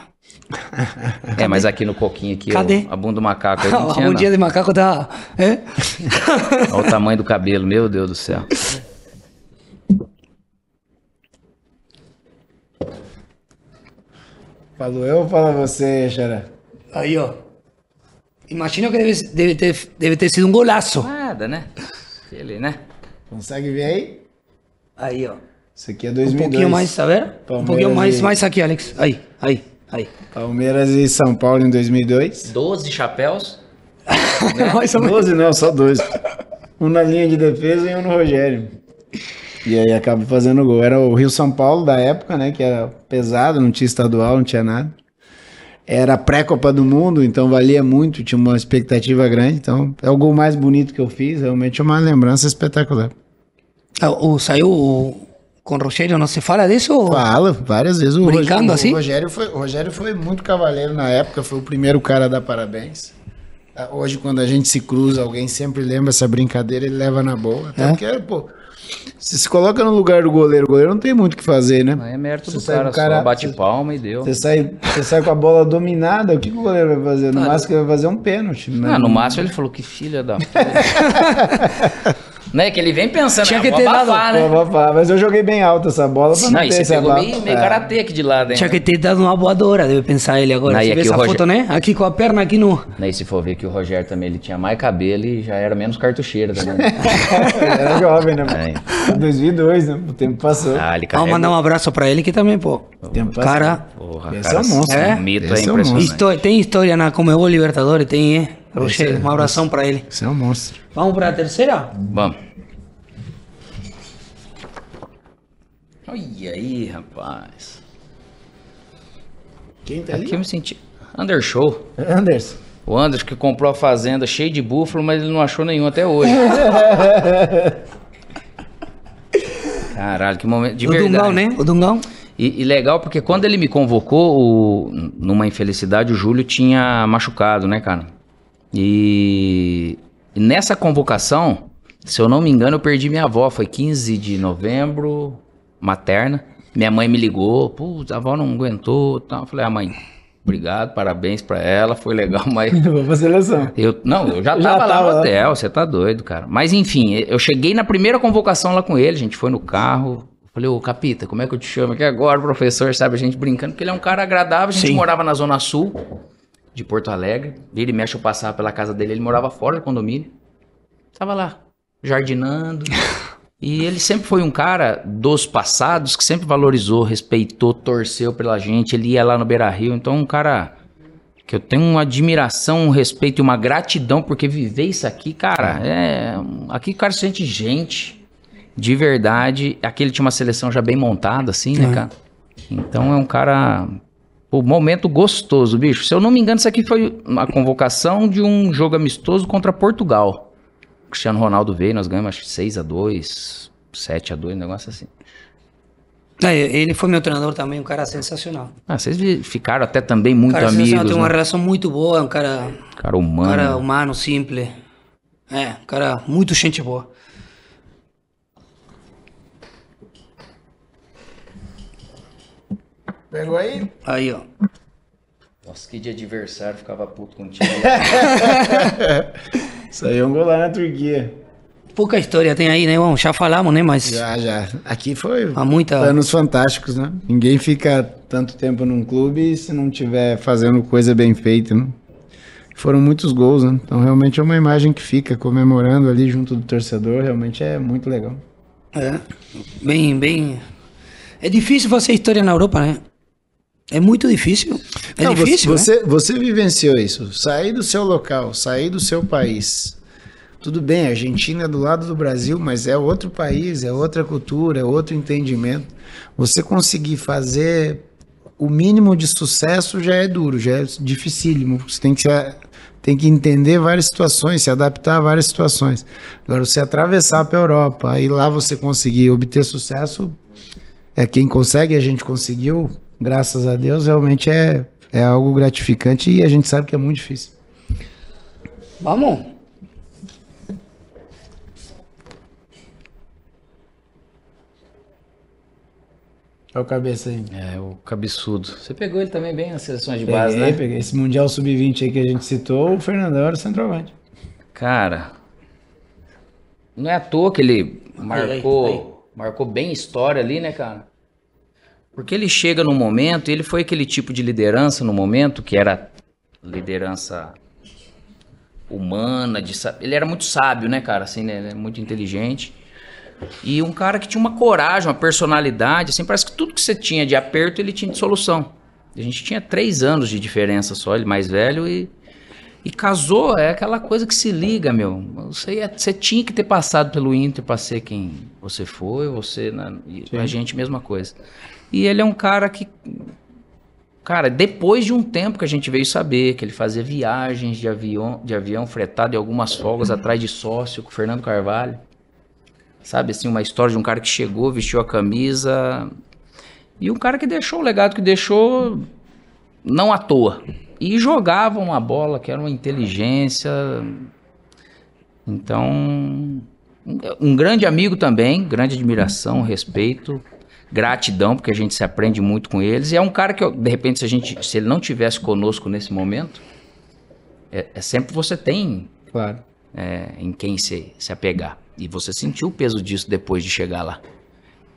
Speaker 2: É, mas aqui no coquinho aqui,
Speaker 1: Cadê?
Speaker 2: ó, a bunda do macaco aí não tinha,
Speaker 1: um
Speaker 2: não.
Speaker 1: dia de macaco tá... É?
Speaker 2: Olha o tamanho do cabelo, meu Deus do céu.
Speaker 3: Falo eu ou fala você, Xará?
Speaker 1: Aí, ó. Imagino que deve, deve, ter, deve ter sido um golaço.
Speaker 2: Nada, né? Ele, né?
Speaker 3: Consegue ver aí?
Speaker 1: Aí, ó.
Speaker 3: Isso aqui é
Speaker 1: Um
Speaker 3: 2002.
Speaker 1: pouquinho mais, tá vendo? Um pouquinho mais,
Speaker 3: e-
Speaker 1: mais aqui, Alex. Aí, aí, aí.
Speaker 3: Palmeiras e São Paulo em 2002.
Speaker 2: 12 chapéus.
Speaker 1: Menos.
Speaker 3: 12 não, só dois. Um na linha de defesa e um no Rogério. E aí acaba fazendo gol. Era o Rio São Paulo da época, né? Que era pesado, não tinha estadual, não tinha nada. Era pré-Copa do Mundo, então valia muito, tinha uma expectativa grande. Então é o gol mais bonito que eu fiz, realmente é uma lembrança espetacular.
Speaker 1: Ah, o, saiu o- com o Rogério, não se fala disso? ou-
Speaker 3: Fala, várias vezes. O
Speaker 1: Brincando
Speaker 3: Rogério,
Speaker 1: assim?
Speaker 3: O Rogério, foi, o Rogério foi muito cavaleiro na época, foi o primeiro cara a dar parabéns. Ah, Hoje, quando a gente se cruza, alguém sempre lembra essa brincadeira, ele leva na boa. Até
Speaker 1: É?
Speaker 3: porque, pô, se se coloca no lugar do goleiro, o goleiro não tem muito o que fazer, né?
Speaker 2: Não é mérito
Speaker 3: Você
Speaker 2: do
Speaker 3: sai
Speaker 2: cara,
Speaker 3: cara-
Speaker 2: só bate
Speaker 3: você-
Speaker 2: palma e deu.
Speaker 3: Você sai, você sai com a bola dominada, o que, que o goleiro vai fazer? No máximo ele vai fazer um pênalti. né?
Speaker 2: Ah, no máximo ele falou que filha da puta. né? Que ele vem pensando,
Speaker 1: Tinha
Speaker 2: ah,
Speaker 1: que ter dado-
Speaker 2: abafar, né?
Speaker 3: vou falar, Mas eu joguei bem alto essa bola pra não,
Speaker 2: Não,
Speaker 3: ter
Speaker 2: e você
Speaker 3: esse
Speaker 2: pegou
Speaker 3: abafo.
Speaker 2: meio, meio
Speaker 3: É.
Speaker 2: karatê aqui de lado, hein?
Speaker 1: Tinha que ter dado uma voadora, deve pensar ele agora.
Speaker 2: Não, e
Speaker 1: Você vê
Speaker 2: aqui
Speaker 1: essa
Speaker 2: o Roger-
Speaker 1: foto, né? Aqui com a perna aqui no...
Speaker 2: Daí se for ver que o Rogério também ele tinha mais cabelo e já era menos cartucheiro também.
Speaker 3: Ele era jovem, né?
Speaker 2: É.
Speaker 3: 2002, né? O tempo passou.
Speaker 2: Ah, ele
Speaker 1: Vamos mandar um abraço pra ele que também, pô.
Speaker 3: tempo passou.
Speaker 1: Cara,
Speaker 2: Porra,
Speaker 3: Esse
Speaker 2: cara,
Speaker 3: é um monstro,
Speaker 2: esse
Speaker 1: né?
Speaker 2: mito
Speaker 3: Esse
Speaker 2: é
Speaker 3: é um
Speaker 2: impressionante.
Speaker 1: histó- tem história na Comebol Libertadores, tem, hein? Rogério, um abração pra ele.
Speaker 3: Você é um monstro.
Speaker 1: Vamos pra terceira?
Speaker 2: Vamos. Olha aí, rapaz.
Speaker 3: Quem tá
Speaker 2: Aqui eu me senti. Undershow.
Speaker 3: Anderson.
Speaker 2: O Anderson que comprou a fazenda cheia de búfalo, mas ele não achou nenhum até hoje. Caralho, que momento. De
Speaker 1: o
Speaker 2: verdade.
Speaker 1: Dungão, né? O Dungão.
Speaker 2: E, e legal porque quando ele me convocou, o- numa infelicidade, o Júlio tinha machucado, né, cara? E, nessa convocação, se eu não me engano, eu perdi minha avó. Foi 15 de novembro, materna. Minha mãe me ligou, putz, a avó não aguentou. Tal. Eu falei, ah, mãe, obrigado, parabéns pra ela, foi legal, mas
Speaker 3: Vou pra seleção.
Speaker 2: eu, não, eu já
Speaker 3: Já
Speaker 2: tava lá
Speaker 3: tava
Speaker 2: no hotel, você tá doido, cara. Mas enfim, eu cheguei na primeira convocação lá com ele, a gente foi no carro, Falei, ô Capita, como é que eu te chamo aqui agora, professor? Sabe, a gente brincando, porque ele é um cara agradável. A gente
Speaker 1: Sim.
Speaker 2: morava na Zona Sul de Porto Alegre. Vira e mexe, eu passava pela casa dele, ele morava fora do condomínio. Tava lá, jardinando. E ele sempre foi um cara dos passados que sempre valorizou, respeitou, torceu pela gente. Ele ia lá no Beira Rio. Então, um cara que eu tenho uma admiração, um respeito e uma gratidão, porque viver isso aqui, cara, é. Aqui o cara se sente gente, de verdade. Aqui ele tinha uma seleção já bem montada, assim, né,
Speaker 1: É.
Speaker 2: cara? Então é um cara. O momento gostoso, bicho. Se eu não me engano, isso aqui foi uma convocação de um jogo amistoso contra Portugal. O Cristiano Ronaldo veio, nós ganhamos acho que 6x2, 7x2, um negócio assim.
Speaker 1: É, ele foi meu treinador também, um cara sensacional.
Speaker 2: Ah, vocês ficaram até também muito
Speaker 1: cara sensacional,
Speaker 2: amigos.
Speaker 1: tem uma
Speaker 2: né?
Speaker 1: relação muito boa, um cara,
Speaker 2: Cara
Speaker 1: um
Speaker 2: humano.
Speaker 1: cara humano, simples. É, um cara muito gente boa.
Speaker 3: Pegou aí?
Speaker 1: Aí, ó.
Speaker 2: Nossa, que de adversário, ficava puto contigo.
Speaker 3: Isso aí é um gol lá na Turquia.
Speaker 1: Pouca história tem aí, né? Bom, já falamos, né? Mas
Speaker 3: Já, já. Aqui foi
Speaker 1: há muita.
Speaker 3: anos fantásticos, né? Ninguém fica tanto tempo num clube se não tiver fazendo coisa bem feita, né? Foram muitos gols, né? Então realmente é uma imagem que fica comemorando ali junto do torcedor, realmente é muito legal.
Speaker 1: É, bem, bem. É difícil fazer história na Europa, né? É muito difícil. É
Speaker 3: Não, você-
Speaker 1: difícil, né?
Speaker 3: você, você vivenciou isso. Sair do seu local, sair do seu país. Tudo bem, a Argentina é do lado do Brasil, mas é outro país, é outra cultura, é outro entendimento. Você conseguir fazer o mínimo de sucesso já é duro, já é dificílimo. Você tem que, tem que entender várias situações, se adaptar a várias situações. Agora, você atravessar para a Europa, aí lá você conseguir obter sucesso, é quem consegue, a gente conseguiu, graças a Deus, realmente é, é algo gratificante e a gente sabe que é muito difícil.
Speaker 1: Vamos.
Speaker 3: Olha o cabeça aí.
Speaker 2: é, o cabeçudo. Você pegou ele também bem nas seleções de base,
Speaker 3: Peguei,
Speaker 2: né?
Speaker 3: peguei. Esse Mundial Sub-20 aí que a gente citou, o Fernandão era o centroavante.
Speaker 2: Cara, não é à toa que ele marcou,
Speaker 1: aí, aí.
Speaker 2: marcou bem história ali, né, cara? Porque ele chega num momento, e ele foi aquele tipo de liderança no momento, que era liderança humana, de, ele era muito sábio, né, cara, assim, né, ele é muito inteligente. E um cara que tinha uma coragem, uma personalidade, assim, parece que tudo que você tinha de aperto, ele tinha de solução. A gente tinha três anos de diferença só, ele mais velho e e casou, é aquela coisa que se liga, meu. Você, ia- você tinha que ter passado pelo Inter pra ser quem você foi, você, na, e a gente, mesma coisa. E ele é um cara que. Cara, depois de um tempo que a gente veio saber que ele fazia viagens de avião, de avião fretado e algumas folgas atrás de sócio com o Fernando Carvalho. Sabe, assim, uma história de um cara que chegou, vestiu a camisa. E um cara que deixou o legado que deixou não à toa. E jogava uma bola que era uma inteligência. Então, um- um grande amigo também, grande admiração, respeito, gratidão, porque a gente se aprende muito com eles. E é um cara que, de repente, se, a gente, se ele não tivesse conosco nesse momento, é, é sempre você tem
Speaker 3: Claro.
Speaker 2: é, em quem se, se apegar. E você sentiu o peso disso depois de chegar lá.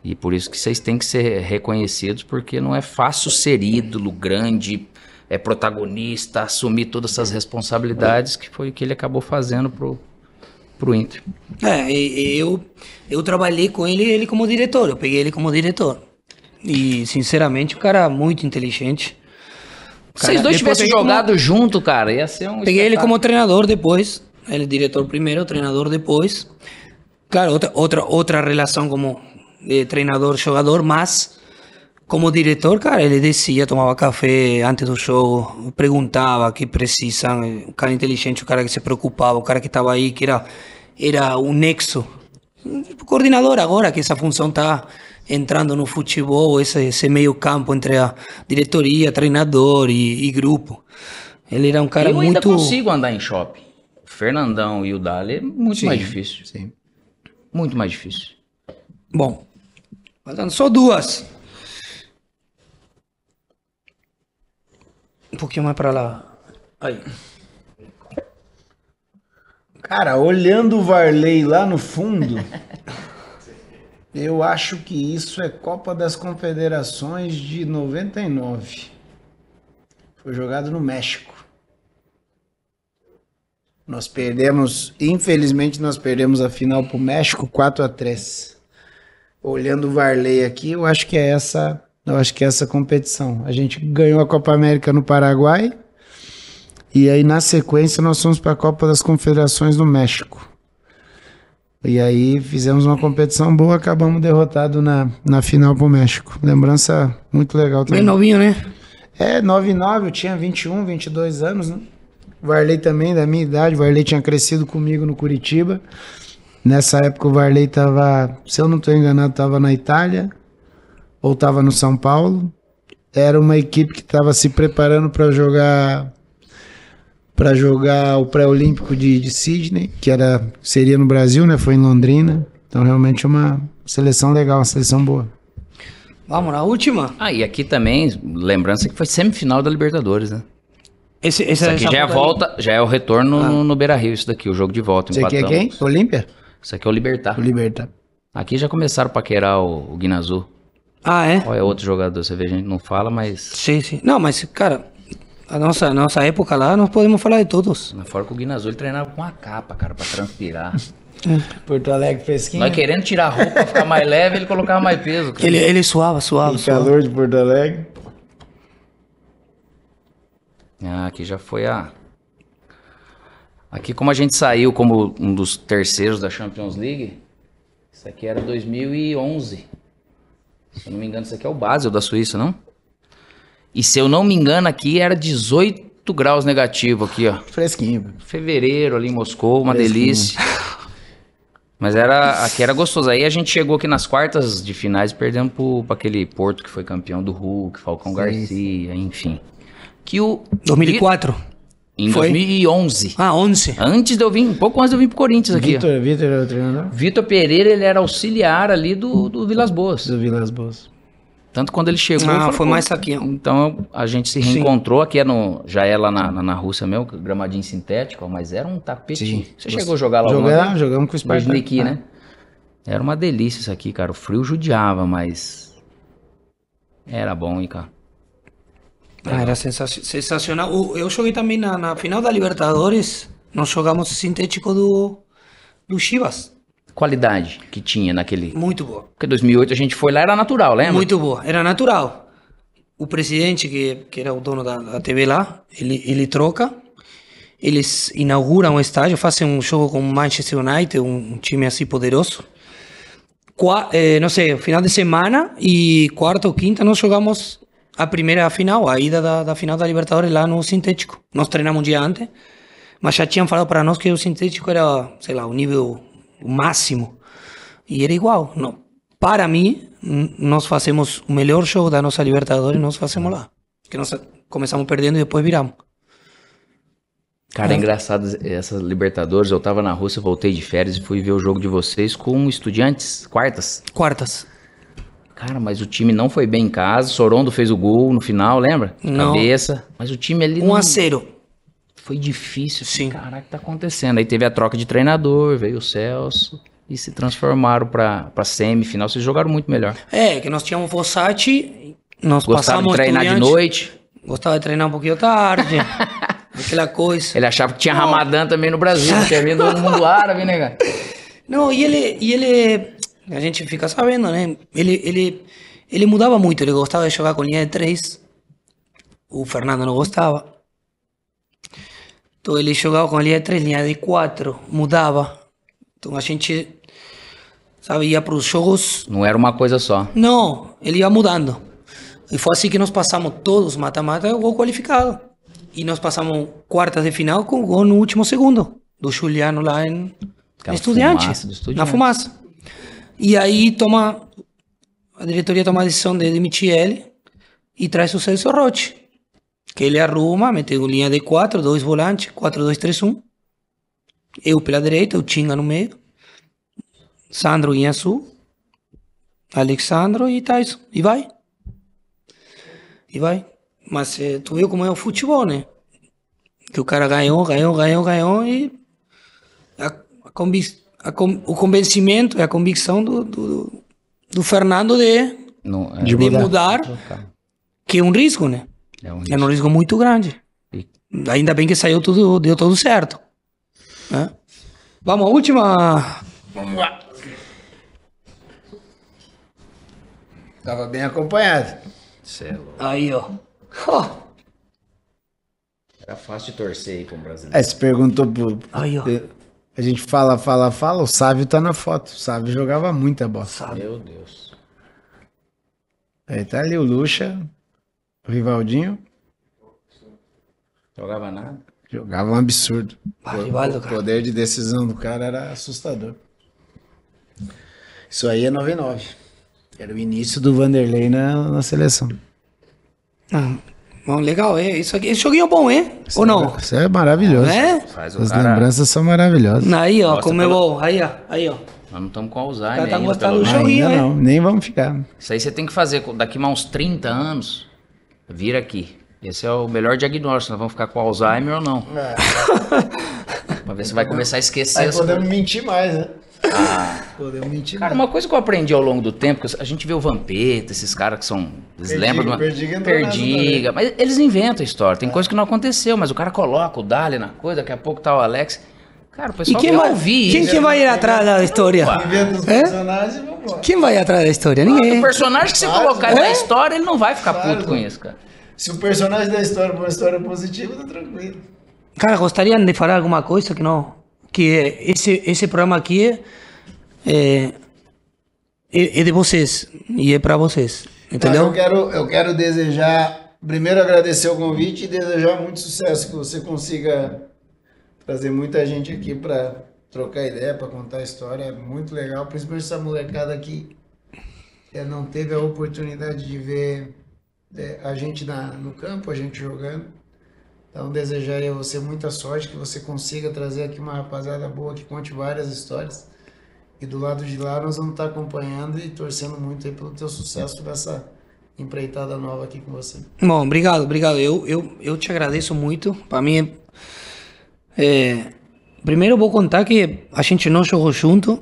Speaker 2: E por isso que vocês têm que ser reconhecidos, porque não é fácil ser ídolo, grande, é protagonista, assumir todas essas responsabilidades, que foi o que ele acabou fazendo pro, pro Inter.
Speaker 1: É, eu, eu trabalhei com ele, ele como diretor, eu peguei ele como diretor. E, sinceramente, o cara é muito inteligente.
Speaker 2: Se vocês dois tivessem
Speaker 1: peguei como-
Speaker 2: jogado junto, cara, ia ser um
Speaker 1: Peguei ele como treinador depois. Ele diretor primeiro, treinador depois. Claro, outra, outra, outra relação como eh, treinador-jogador, mas como diretor, cara, ele descia, tomava café antes do jogo, perguntava o que precisam. O cara inteligente, o cara que se preocupava, o cara que estava aí, que era, era um nexo. O coordenador agora, que essa função está entrando no futebol, esse, esse meio campo entre a diretoria, treinador e, e grupo. Ele era um cara
Speaker 2: eu ainda
Speaker 1: muito...
Speaker 2: consigo andar em shopping. O Fernandão e o Dali é muito mais difícil.
Speaker 3: Sim.
Speaker 2: Muito mais difícil.
Speaker 1: Bom, faltando só duas. Um pouquinho mais para lá. Aí.
Speaker 3: Cara, olhando o Varley lá no fundo, Eu acho que isso é Copa das Confederações de 99. Foi jogado no México. Nós perdemos, infelizmente nós perdemos a final pro México 4 a 3. Olhando o Varley aqui, eu acho que é essa, eu acho que é essa competição. A gente ganhou a Copa América no Paraguai. E aí na sequência nós fomos para a Copa das Confederações no México. E aí fizemos uma competição boa, acabamos derrotado na, na final pro México. Lembrança muito legal também.
Speaker 1: Bem novinho, né?
Speaker 3: É, 99, eu tinha 21, 22 anos, né? O Varley também, da minha idade. O Varley tinha crescido comigo no Curitiba. Nessa época o Varley tava, se eu não estou enganado, estava na Itália ou estava no São Paulo. Era uma equipe que estava se preparando para jogar para jogar o pré-olímpico de, de Sydney, que era seria no Brasil, né? Foi em Londrina. Então realmente é uma seleção legal, uma seleção boa.
Speaker 1: Vamos na última.
Speaker 2: Ah, e aqui também, lembrança que foi semifinal da Libertadores, né?
Speaker 1: Esse, esse
Speaker 2: Isso aqui
Speaker 1: essa
Speaker 2: já é a volta, já é o retorno no, no Beira Rio, isso daqui, o jogo de volta.
Speaker 3: Você aqui é quem? Olímpia?
Speaker 2: Isso aqui é o Libertar.
Speaker 3: O Libertar.
Speaker 2: Aqui já começaram a paquerar o, o Guinazu.
Speaker 1: Ah, é?
Speaker 2: Olha, outro jogador, você vê, a gente não fala, mas.
Speaker 1: Sim, sim. Não, mas, cara, a nossa, a nossa época lá, nós podemos falar de todos.
Speaker 2: Na fora que o Guinazu ele treinava com uma capa, cara, pra transpirar.
Speaker 3: Porto Alegre fresquinho.
Speaker 2: Nós querendo tirar a roupa pra ficar mais leve, ele colocava mais peso. Cara.
Speaker 1: Ele, ele suava, suava,
Speaker 3: O
Speaker 1: suava.
Speaker 3: calor de Porto Alegre.
Speaker 2: Ah, aqui já foi a. Aqui, como a gente saiu como um dos terceiros da Champions League, isso aqui era 2011. Se eu não me engano, isso aqui é o Basel da Suíça, não? E se eu não me engano, aqui era 18 graus negativo aqui, ó.
Speaker 3: Fresquinho.
Speaker 2: Fevereiro ali em Moscou, uma
Speaker 3: Fresquinho.
Speaker 2: delícia. Mas era, aqui era gostoso. Aí a gente chegou aqui nas quartas de finais e perdemos pro, pra aquele Porto que foi campeão do Hulk, Falcão Garcia, enfim. Que o
Speaker 1: 2004.
Speaker 2: em
Speaker 1: Foi?
Speaker 2: 2011.
Speaker 1: Ah, 11.
Speaker 2: Antes de eu vir, um pouco antes de eu vir pro Corinthians aqui.
Speaker 3: Vitor, Vitor era o treinador?
Speaker 2: Vitor Pereira, ele era auxiliar ali do, do Vilas Boas.
Speaker 3: Do Vilas Boas.
Speaker 2: Tanto quando ele chegou.
Speaker 1: Ah,
Speaker 2: falei,
Speaker 1: foi mais aqui.
Speaker 2: Então a gente se
Speaker 1: Sim.
Speaker 2: reencontrou aqui é no, já é lá na, na, na Rússia mesmo, gramadinho sintético, mas era um tapete. Você chegou a jogar lá
Speaker 3: Jogar, jogamos com o Spartak.
Speaker 2: Bajniki,
Speaker 3: Ah.
Speaker 2: né? Era uma delícia isso aqui, cara. O frio judiava, mas. Era bom, hein, cara.
Speaker 1: Ah, era sensa- sensacional. Eu joguei também na, na final da Libertadores. Nós jogamos sintético do, do Chivas.
Speaker 2: Qualidade que tinha naquele.
Speaker 1: Muito boa.
Speaker 2: Porque 2008 a gente foi lá, era natural, lembra?
Speaker 1: Muito boa. Era natural. O presidente, que, que era o dono da, da TV lá, ele, ele troca. Eles inauguram um estádio, fazem um jogo com o Manchester United, um, um time assim poderoso. Qua, eh, não sei, final de semana e quarta ou quinta nós jogamos a primeira final, a ida da, da final da Libertadores lá no sintético. Nós treinamos um dia antes, mas já tinham falado para nós que o sintético era, sei lá, o nível máximo. E era igual. Não. Para mim, nós fazemos o melhor jogo da nossa Libertadores, nós fazemos lá. Que nós começamos perdendo e depois viramos.
Speaker 2: Cara, é engraçado essas Libertadores. Eu tava na Rússia, voltei de férias e fui ver o jogo de vocês com estudiantes, quartas.
Speaker 1: Quartas.
Speaker 2: Cara, mas o time não foi bem em casa. Sorondo fez o gol no final, lembra? De
Speaker 1: Não.
Speaker 2: Cabeça. Mas o time ali
Speaker 1: 1
Speaker 2: não...
Speaker 1: a 0
Speaker 2: foi difícil.
Speaker 1: Sim.
Speaker 2: Caraca, o que tá acontecendo? Aí teve a troca de treinador, veio o Celso e se transformaram pra, pra semifinal. Vocês jogaram muito melhor.
Speaker 1: É, que nós tínhamos Fossati, nós passamos
Speaker 2: de treinar de noite.
Speaker 1: Gostava de treinar um pouquinho tarde. aquela coisa.
Speaker 2: Ele achava que tinha Ramadã também no Brasil, que tinha vindo do mundo árabe, né, cara?
Speaker 1: Não, e ele, e ele, a gente fica sabendo, né? Ele, ele, ele mudava muito, ele gostava de jogar com linha de três. O Fernando não gostava. Então ele jogava com linha de três, linha de quatro, mudava. Então a gente, sabe, ia para os jogos.
Speaker 2: Não era uma coisa só.
Speaker 1: Não, ele ia mudando. E foi assim que nós passamos todos mata-mata, gol qualificado. E nós passamos quartas de final com gol no último segundo, do Juliano lá em Estudiante, na fumaça. E aí toma, a diretoria toma a decisão de demitir ele e traz o Celso Roche, que ele arruma, mete linha de quatro, dois volantes, 4-2-3-1. Eu pela direita, o Tinga no meio, Sandro em azul, Alexandro e Tyson. E vai. E vai. Mas eh, tu viu como é o futebol, né? Que o cara ganhou, ganhou, ganhou, ganhou e a, a convic- a o convencimento e a convicção do, do, do Fernando de,
Speaker 2: Não, é,
Speaker 3: De
Speaker 1: de
Speaker 3: mudar.
Speaker 1: mudar,
Speaker 2: trocar.
Speaker 1: que é um risco, né?
Speaker 2: É um
Speaker 1: É um risco muito grande.
Speaker 2: E-
Speaker 1: Ainda bem que saiu tudo, deu tudo certo. né? Vamos, a última.
Speaker 3: Tava bem acompanhado.
Speaker 2: Cê é.
Speaker 1: Aí, ó. Ó,
Speaker 2: Era fácil de torcer aí com o brasileiro.
Speaker 3: Aí você perguntou pro.
Speaker 1: Aí, ó.
Speaker 3: A gente fala, fala, fala, o Sávio tá na foto. O Sávio jogava muita bola.
Speaker 1: sabe?
Speaker 2: Meu Deus.
Speaker 3: Aí tá ali o Lucha, Rivaldinho,
Speaker 2: Jogava nada.
Speaker 3: jogava um absurdo.
Speaker 1: Ah, Rivaldo,
Speaker 3: O
Speaker 1: cara.
Speaker 3: poder de decisão do cara era assustador. Isso aí é 99. Era o início do Vanderlei na, na seleção.
Speaker 1: Ah, bom, legal, é isso aqui. Esse joguinho é bom, hein? Ou não?
Speaker 3: Isso é maravilhoso.
Speaker 1: É?
Speaker 2: Faz o
Speaker 3: As
Speaker 2: cara.
Speaker 3: lembranças são maravilhosas.
Speaker 1: Aí, ó,
Speaker 2: Gosta
Speaker 1: como é
Speaker 2: pela-
Speaker 1: bom. Aí, ó, aí, ó.
Speaker 2: Nós não estamos com
Speaker 1: O
Speaker 2: Alzheimer
Speaker 1: tá
Speaker 2: ainda,
Speaker 1: gostando do joguinho, hein?
Speaker 3: não, nem vamos ficar.
Speaker 2: Isso aí você tem que fazer. Daqui a uns 30 anos, vira aqui. Esse é o melhor diagnóstico. Nós vamos ficar com Alzheimer ou não. pra ver se vai começar a esquecer.
Speaker 3: Aí podemos mentir mais, né? Podemos mentir
Speaker 2: Cara,
Speaker 3: mais.
Speaker 2: uma coisa que eu aprendi ao longo do tempo, que a gente vê o Vampeta, esses caras que são. Eles
Speaker 3: Perdiga,
Speaker 2: lembram de uma.
Speaker 3: Perdiga
Speaker 2: Perdiga. Mas eles inventam a história. Tem coisa que não aconteceu, mas o cara coloca o Dali na coisa, daqui a pouco tá o Alex. Cara, o
Speaker 1: E
Speaker 2: pessoal
Speaker 1: quem
Speaker 2: quer
Speaker 1: vai,
Speaker 2: ouvir
Speaker 1: quem
Speaker 2: isso.
Speaker 1: que vai ir atrás da história? É?
Speaker 3: e.
Speaker 1: Quem vai atrás da história? Ninguém.
Speaker 2: O personagem que você
Speaker 3: Claro,
Speaker 2: colocar
Speaker 1: é?
Speaker 2: na história, ele não vai ficar
Speaker 3: Claro.
Speaker 2: puto com isso, cara.
Speaker 3: Se o personagem da história for uma história positiva, tá tranquilo.
Speaker 1: Cara, gostariam de falar alguma coisa que não? Que esse, esse programa aqui é, é, é de vocês e é pra vocês. Entendeu?
Speaker 3: Eu quero, eu quero desejar, primeiro agradecer o convite e desejar muito sucesso, que você consiga trazer muita gente aqui para trocar ideia, para contar a história. É muito legal, principalmente essa molecada que não teve a oportunidade de ver eh, a gente na, no campo, a gente jogando. Então desejaria a você muita sorte, que você consiga trazer aqui uma rapaziada boa que conte várias histórias. E do lado de lá nós vamos estar acompanhando e torcendo muito aí pelo teu sucesso nessa empreitada nova aqui com você.
Speaker 1: Bom, obrigado, obrigado. Eu, eu, eu te agradeço muito. Para mim, é, é, primeiro vou contar que a gente não jogou junto.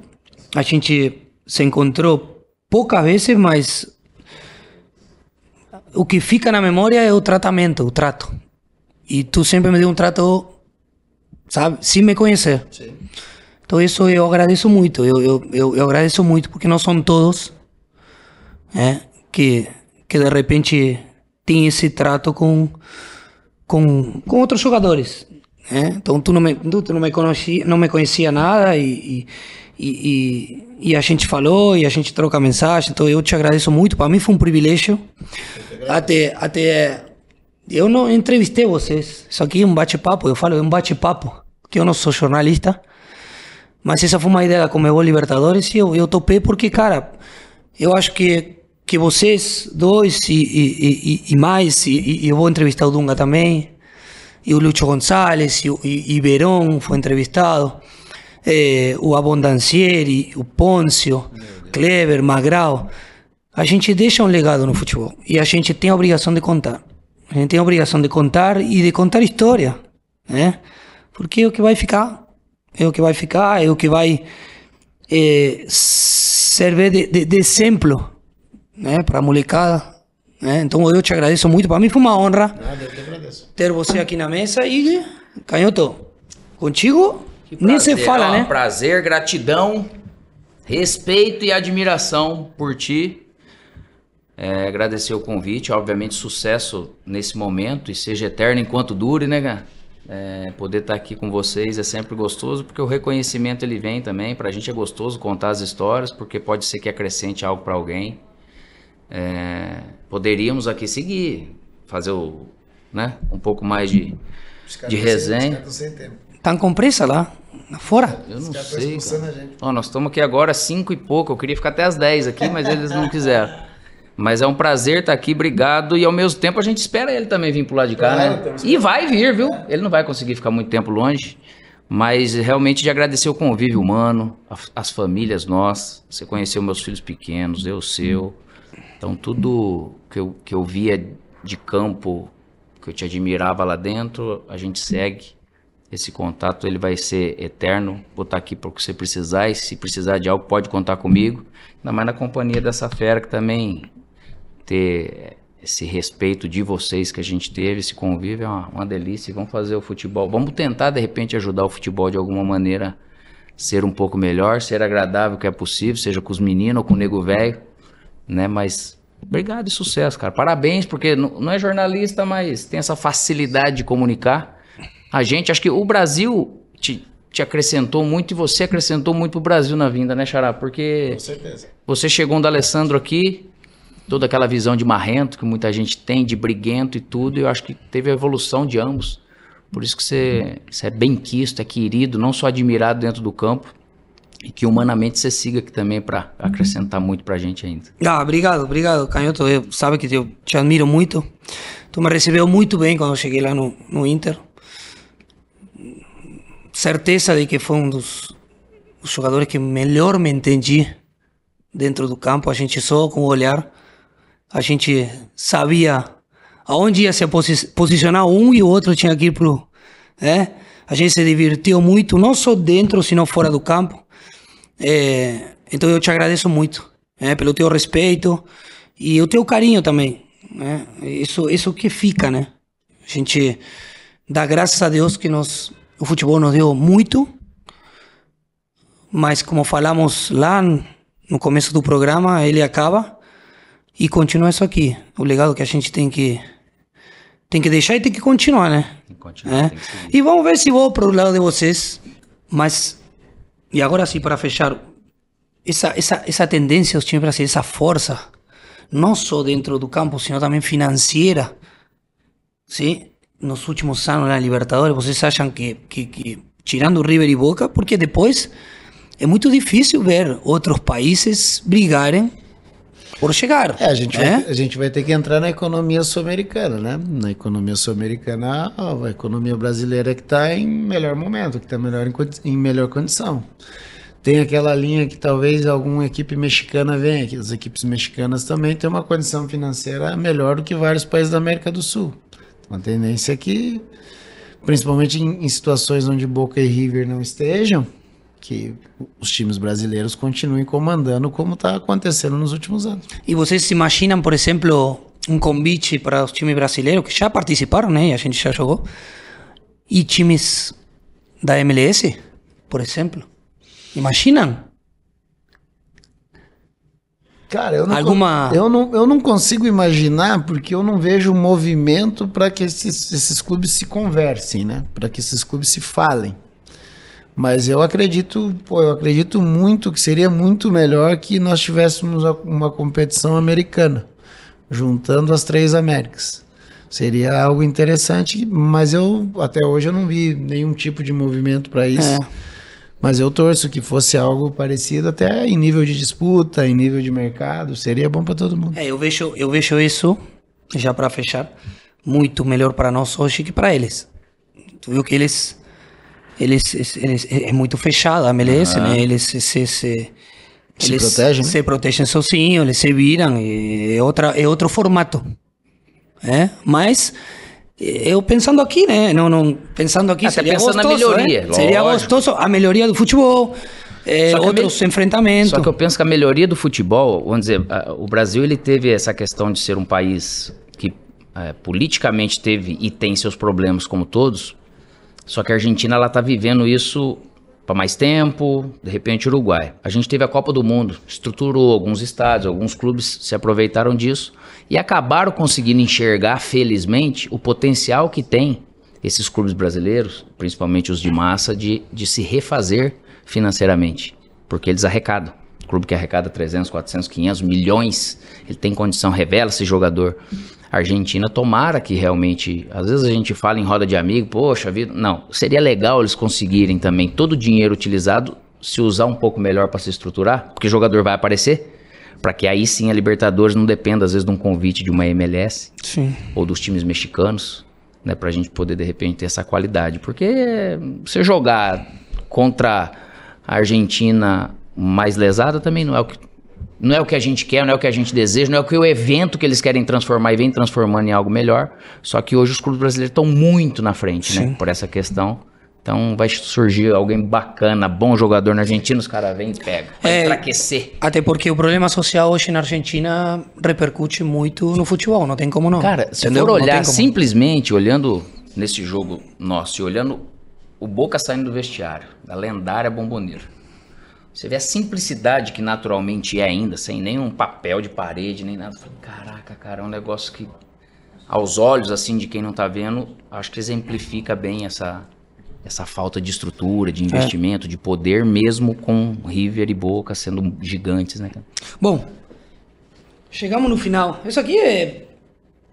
Speaker 1: A gente se encontrou poucas vezes, mas o que fica na memória é o tratamento, o trato. E tu sempre me deu um trato, sabe, sem me conhecer.
Speaker 3: Sim.
Speaker 1: Então isso eu agradeço muito, eu, eu, eu, eu agradeço muito, porque não são todos né, que, que de repente tem esse trato com, com, com outros jogadores. Né? Então tu não me, tu, não me conhecia, não me conhecia nada e, e, e, e a gente falou e a gente troca mensagem, então eu te agradeço muito, para mim foi um privilégio. Até, até eu não entrevistei vocês, isso aqui é um bate-papo, eu falo, é um bate-papo, que eu não sou jornalista, mas essa foi uma ideia da Comebol Libertadores e eu, eu topei porque, cara, eu acho que, que vocês dois e, e, e, e mais, e eu vou entrevistar o Dunga também, o Lucho González, o e, e Verón foi entrevistado, eh, o Abondancieri, o Pôncio, Clever, Magrao. A gente deixa um legado no futebol e a gente tem a obrigação de contar. A gente tem a obrigação de contar e de contar história, né? Porque é o que vai ficar, é o que vai ficar, é o que vai eh, servir de, de, de exemplo, né, para a molecada. Né? Então eu te agradeço muito. Para mim foi uma honra ter você aqui na mesa e, Canhoto, contigo nem se
Speaker 2: Prazer,
Speaker 1: fala,
Speaker 2: ó,
Speaker 1: né?
Speaker 2: Prazer, gratidão, respeito e admiração por ti. É, agradecer o convite, obviamente sucesso nesse momento e seja eterno enquanto dure, né, cara? É, poder estar aqui com vocês é sempre gostoso, porque o reconhecimento ele vem também. Pra gente é gostoso contar as histórias, porque pode ser que acrescente algo pra alguém. É, poderíamos aqui seguir, fazer o, né, um pouco mais de, de resenha.
Speaker 3: Os caras tão sem tempo.
Speaker 1: Tá com pressa lá, fora?
Speaker 2: Eu não sei.
Speaker 3: expulsando
Speaker 2: cara.
Speaker 3: a gente.
Speaker 2: Ó, nós estamos aqui agora às 5 e pouco. Eu queria ficar até às 10 aqui, mas eles não quiseram. Mas é um prazer estar aqui, obrigado. E ao mesmo tempo a gente espera ele também vir pro lado de cá,
Speaker 3: Claro,
Speaker 2: né? E vai vir, viu? Ele não vai conseguir ficar muito tempo longe. Mas realmente de agradecer o convívio humano, as famílias nós. Você conheceu meus filhos pequenos, eu o seu. Então tudo que eu, que eu via de campo, que eu te admirava lá dentro, a gente segue. esse contato ele vai ser eterno. Vou estar aqui para o que você precisar e se precisar de algo pode contar comigo. Ainda mais na companhia dessa fera que também ter esse respeito de vocês que a gente teve, esse convívio é uma, uma delícia. Vamos fazer o futebol. Vamos tentar de repente ajudar o futebol de alguma maneira ser um pouco melhor, ser agradável que é possível, seja com os meninos ou com o nego velho, né? Mas obrigado e sucesso, cara. Parabéns, porque não é jornalista, mas tem essa facilidade de comunicar. A gente, acho que o Brasil te, te acrescentou muito e você acrescentou muito o Brasil na vinda, né, Xará? Porque
Speaker 3: Com certeza.
Speaker 2: você chegou um da Alessandro aqui, toda aquela visão de marrento que muita gente tem, de briguento e tudo, e eu acho que teve a evolução de ambos. Por isso que você, você é bem quisto, é querido, não só admirado dentro do campo, e que humanamente você siga aqui também para acrescentar muito pra gente ainda.
Speaker 1: Ah, obrigado, obrigado, Canhoto. Eu, sabe que eu te admiro muito. Tu me recebeu muito bem quando eu cheguei lá no, no Inter. Certeza de que foi um dos, jogadores que melhor me entendi dentro do campo. A gente só com o olhar, a gente sabia aonde ia se posi posicionar um e o outro tinha que ir pro. É? A gente se divertiu muito, não só dentro, sino fora do campo. É, então eu te agradeço muito é, pelo teu respeito e o teu carinho também. Né? Isso, isso que fica, né? A gente dá graças a Deus que nós, o futebol nos deu muito, mas como falamos lá no começo do programa, ele acaba e continua isso aqui. O legado que a gente tem que tem que deixar e tem que continuar, né?
Speaker 2: Tem que continuar,
Speaker 1: É.
Speaker 2: tem que.
Speaker 1: E vamos ver se vou pro lado de vocês, mas e agora sim para fechar essa essa essa tendência dos times brasileiros, essa força, não só dentro do campo, sino também financeira, sim? Nos últimos anos na Libertadores, vocês acham que, que, que tirando River e Boca, porque depois é muito difícil ver outros países brigarem por chegar.
Speaker 3: É, a gente,
Speaker 1: né?
Speaker 3: vai, a gente vai ter que entrar na economia sul-americana, né? Na economia sul-americana, a economia brasileira que está em melhor momento, que está melhor em, em melhor condição. Tem aquela linha que talvez alguma equipe mexicana venha, que as equipes mexicanas também têm uma condição financeira melhor do que vários países da América do Sul. Uma tendência que, principalmente em, em situações onde Boca e River não estejam, que os times brasileiros continuem comandando como está acontecendo nos últimos anos.
Speaker 1: E vocês se imaginam, por exemplo, um convite para os times brasileiros que já participaram, né? E a gente já jogou. E times da MLS, por exemplo. Imaginam?
Speaker 3: Cara, eu não,
Speaker 1: Alguma-
Speaker 3: eu, não, eu não consigo imaginar porque eu não vejo movimento para que esses, esses clubes se conversem, né? Para que esses clubes se falem. Mas eu acredito, pô, eu acredito muito que seria muito melhor que nós tivéssemos uma competição americana, juntando as três Américas. Seria algo interessante, mas eu até hoje eu não vi nenhum tipo de movimento para isso.
Speaker 1: É.
Speaker 3: Mas eu torço que fosse algo parecido até em nível de disputa, em nível de mercado, seria bom para todo mundo.
Speaker 1: É, eu vejo, eu vejo isso, já para fechar, muito melhor para nós hoje que para eles. Tu viu que eles, eles, eles é muito fechado a MLS, né? Eles se, se, se,
Speaker 3: Se
Speaker 1: eles
Speaker 3: protegem, né?
Speaker 1: se protegem sozinhos, eles se viram, é, outra, é outro formato. É? Mas eu pensando aqui, né? Não, não, pensando aqui,
Speaker 2: Ah,
Speaker 1: seria
Speaker 2: na
Speaker 1: gostoso,
Speaker 2: melhoria,
Speaker 1: né? Seria gostoso a melhoria do futebol, é, outros
Speaker 2: me-
Speaker 1: enfrentamentos.
Speaker 2: Só que eu penso que a melhoria do futebol, vamos dizer, o Brasil ele teve essa questão de ser um país que é, politicamente teve e tem seus problemas como todos. Só que a Argentina ela tá vivendo isso para mais tempo, de repente Uruguai. A gente teve a Copa do Mundo, estruturou alguns estádios, alguns clubes se aproveitaram disso e acabaram conseguindo enxergar, felizmente, o potencial que tem esses clubes brasileiros, principalmente os de massa, de, de se refazer financeiramente, porque eles arrecadam. O clube que arrecada 300, 400, 500 milhões, ele tem condição, revela esse jogador. A Argentina, tomara que realmente, às vezes a gente fala em roda de amigo, poxa vida, não, seria legal eles conseguirem também todo o dinheiro utilizado se usar um pouco melhor para se estruturar, porque o jogador vai aparecer, para que aí sim a Libertadores não dependa às vezes de um convite de uma MLS
Speaker 1: Sim.
Speaker 2: ou dos times mexicanos, né, pra gente poder de repente ter essa qualidade, porque você jogar contra a Argentina mais lesada também não é o que não é o que a gente quer, não é o que a gente deseja, não é o que o evento que eles querem transformar e vem transformando em algo melhor. Só que hoje os clubes brasileiros estão muito na frente, né?
Speaker 1: Sim.
Speaker 2: Por essa questão Então vai surgir alguém bacana, bom jogador na Argentina, os caras vêm e pegam. Vai
Speaker 1: É.
Speaker 2: enfraquecer.
Speaker 1: Até porque o problema social hoje na Argentina repercute muito no futebol, não tem como não.
Speaker 2: Cara, se
Speaker 1: Entendeu?
Speaker 2: for olhar simplesmente, olhando nesse jogo nosso e olhando o Boca saindo do vestiário, da lendária bomboneira, você vê a simplicidade que naturalmente é ainda, sem nenhum papel de parede, nem nada. Falei, Caraca, cara, é um negócio que, aos olhos assim de quem não tá vendo, acho que exemplifica bem essa, essa falta de estrutura, de investimento, de poder, mesmo com River e Boca sendo gigantes, né? cara?
Speaker 1: Bom, chegamos no final. Isso aqui é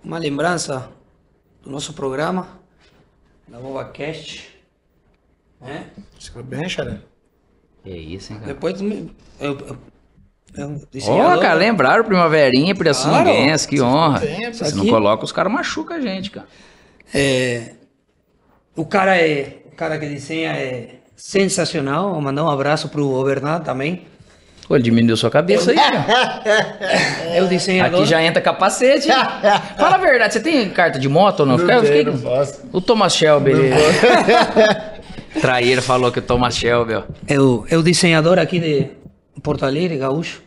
Speaker 1: uma lembrança do nosso programa, da BobaCast. Né?
Speaker 3: Ficou bem, Xará?
Speaker 2: Que isso, hein, cara?
Speaker 1: Depois eu, eu, eu
Speaker 2: Ó,
Speaker 1: desenhador-
Speaker 2: cara, lembraram Primaverinha, Pirassununguense, que honra.
Speaker 3: bem,
Speaker 2: Se não
Speaker 1: aqui-
Speaker 2: coloca, os caras machucam a gente, cara.
Speaker 1: É, o cara é o cara que desenha é sensacional. Vou mandar um abraço pro Bernardo também.
Speaker 2: Pô, ele diminuiu sua cabeça aí, cara.
Speaker 1: É o desenhador.
Speaker 2: Aqui já entra capacete. Fala a verdade, você tem carta de moto ou não? Fica- eu fiquei-
Speaker 3: posso.
Speaker 2: O Thomas Shelby. ele- Traíra falou que o Thomas Shelby, ó.
Speaker 1: É o, é o desenhador aqui de Porto Alegre, gaúcho.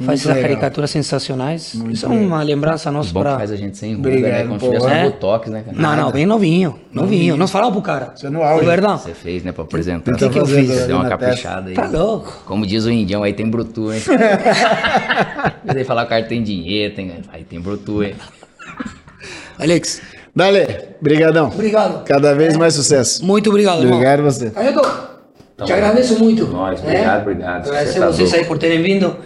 Speaker 1: Faz essas
Speaker 3: legal.
Speaker 1: caricaturas sensacionais. Isso é uma lembrança nossa
Speaker 2: Bom faz a gente sem ruga, né? Tivesse
Speaker 1: É?
Speaker 2: um botox, né, cara?
Speaker 1: Não, não, bem novinho. Novinho. Nós falamos pro cara.
Speaker 3: Você no auge.
Speaker 1: O Verdão.
Speaker 2: Você fez, né, pra apresentar.
Speaker 1: O que que eu fiz?
Speaker 2: Deu uma
Speaker 3: na testa?
Speaker 2: caprichada aí.
Speaker 1: Tá louco.
Speaker 2: Como diz o indião, aí tem brutu, hein? Eu dei falar que o cara tem dinheiro, tem... aí tem brutu, hein?
Speaker 1: Alex,
Speaker 3: Dale, brigadão.
Speaker 1: obrigado.
Speaker 3: Cada vez mais sucesso.
Speaker 1: Muito obrigado, irmão.
Speaker 3: Obrigado você.
Speaker 1: Caneto, te agradeço muito.
Speaker 2: Nós,
Speaker 1: né?
Speaker 2: obrigado, obrigado.
Speaker 1: Agradecer
Speaker 2: Você tá
Speaker 1: vocês aí por terem vindo.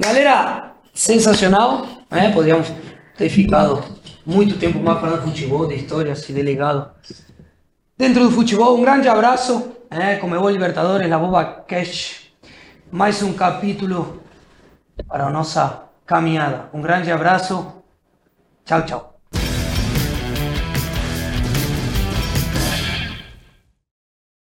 Speaker 1: Galera, sensacional. Né? Podíamos ter ficado muito tempo mais falando de futebol, de histórias e de legado. Dentro do futebol, um grande abraço. É, Comebol Libertadores, La Boba Cash. Mais um capítulo para a nossa caminhada. Um grande abraço. Tchau, tchau.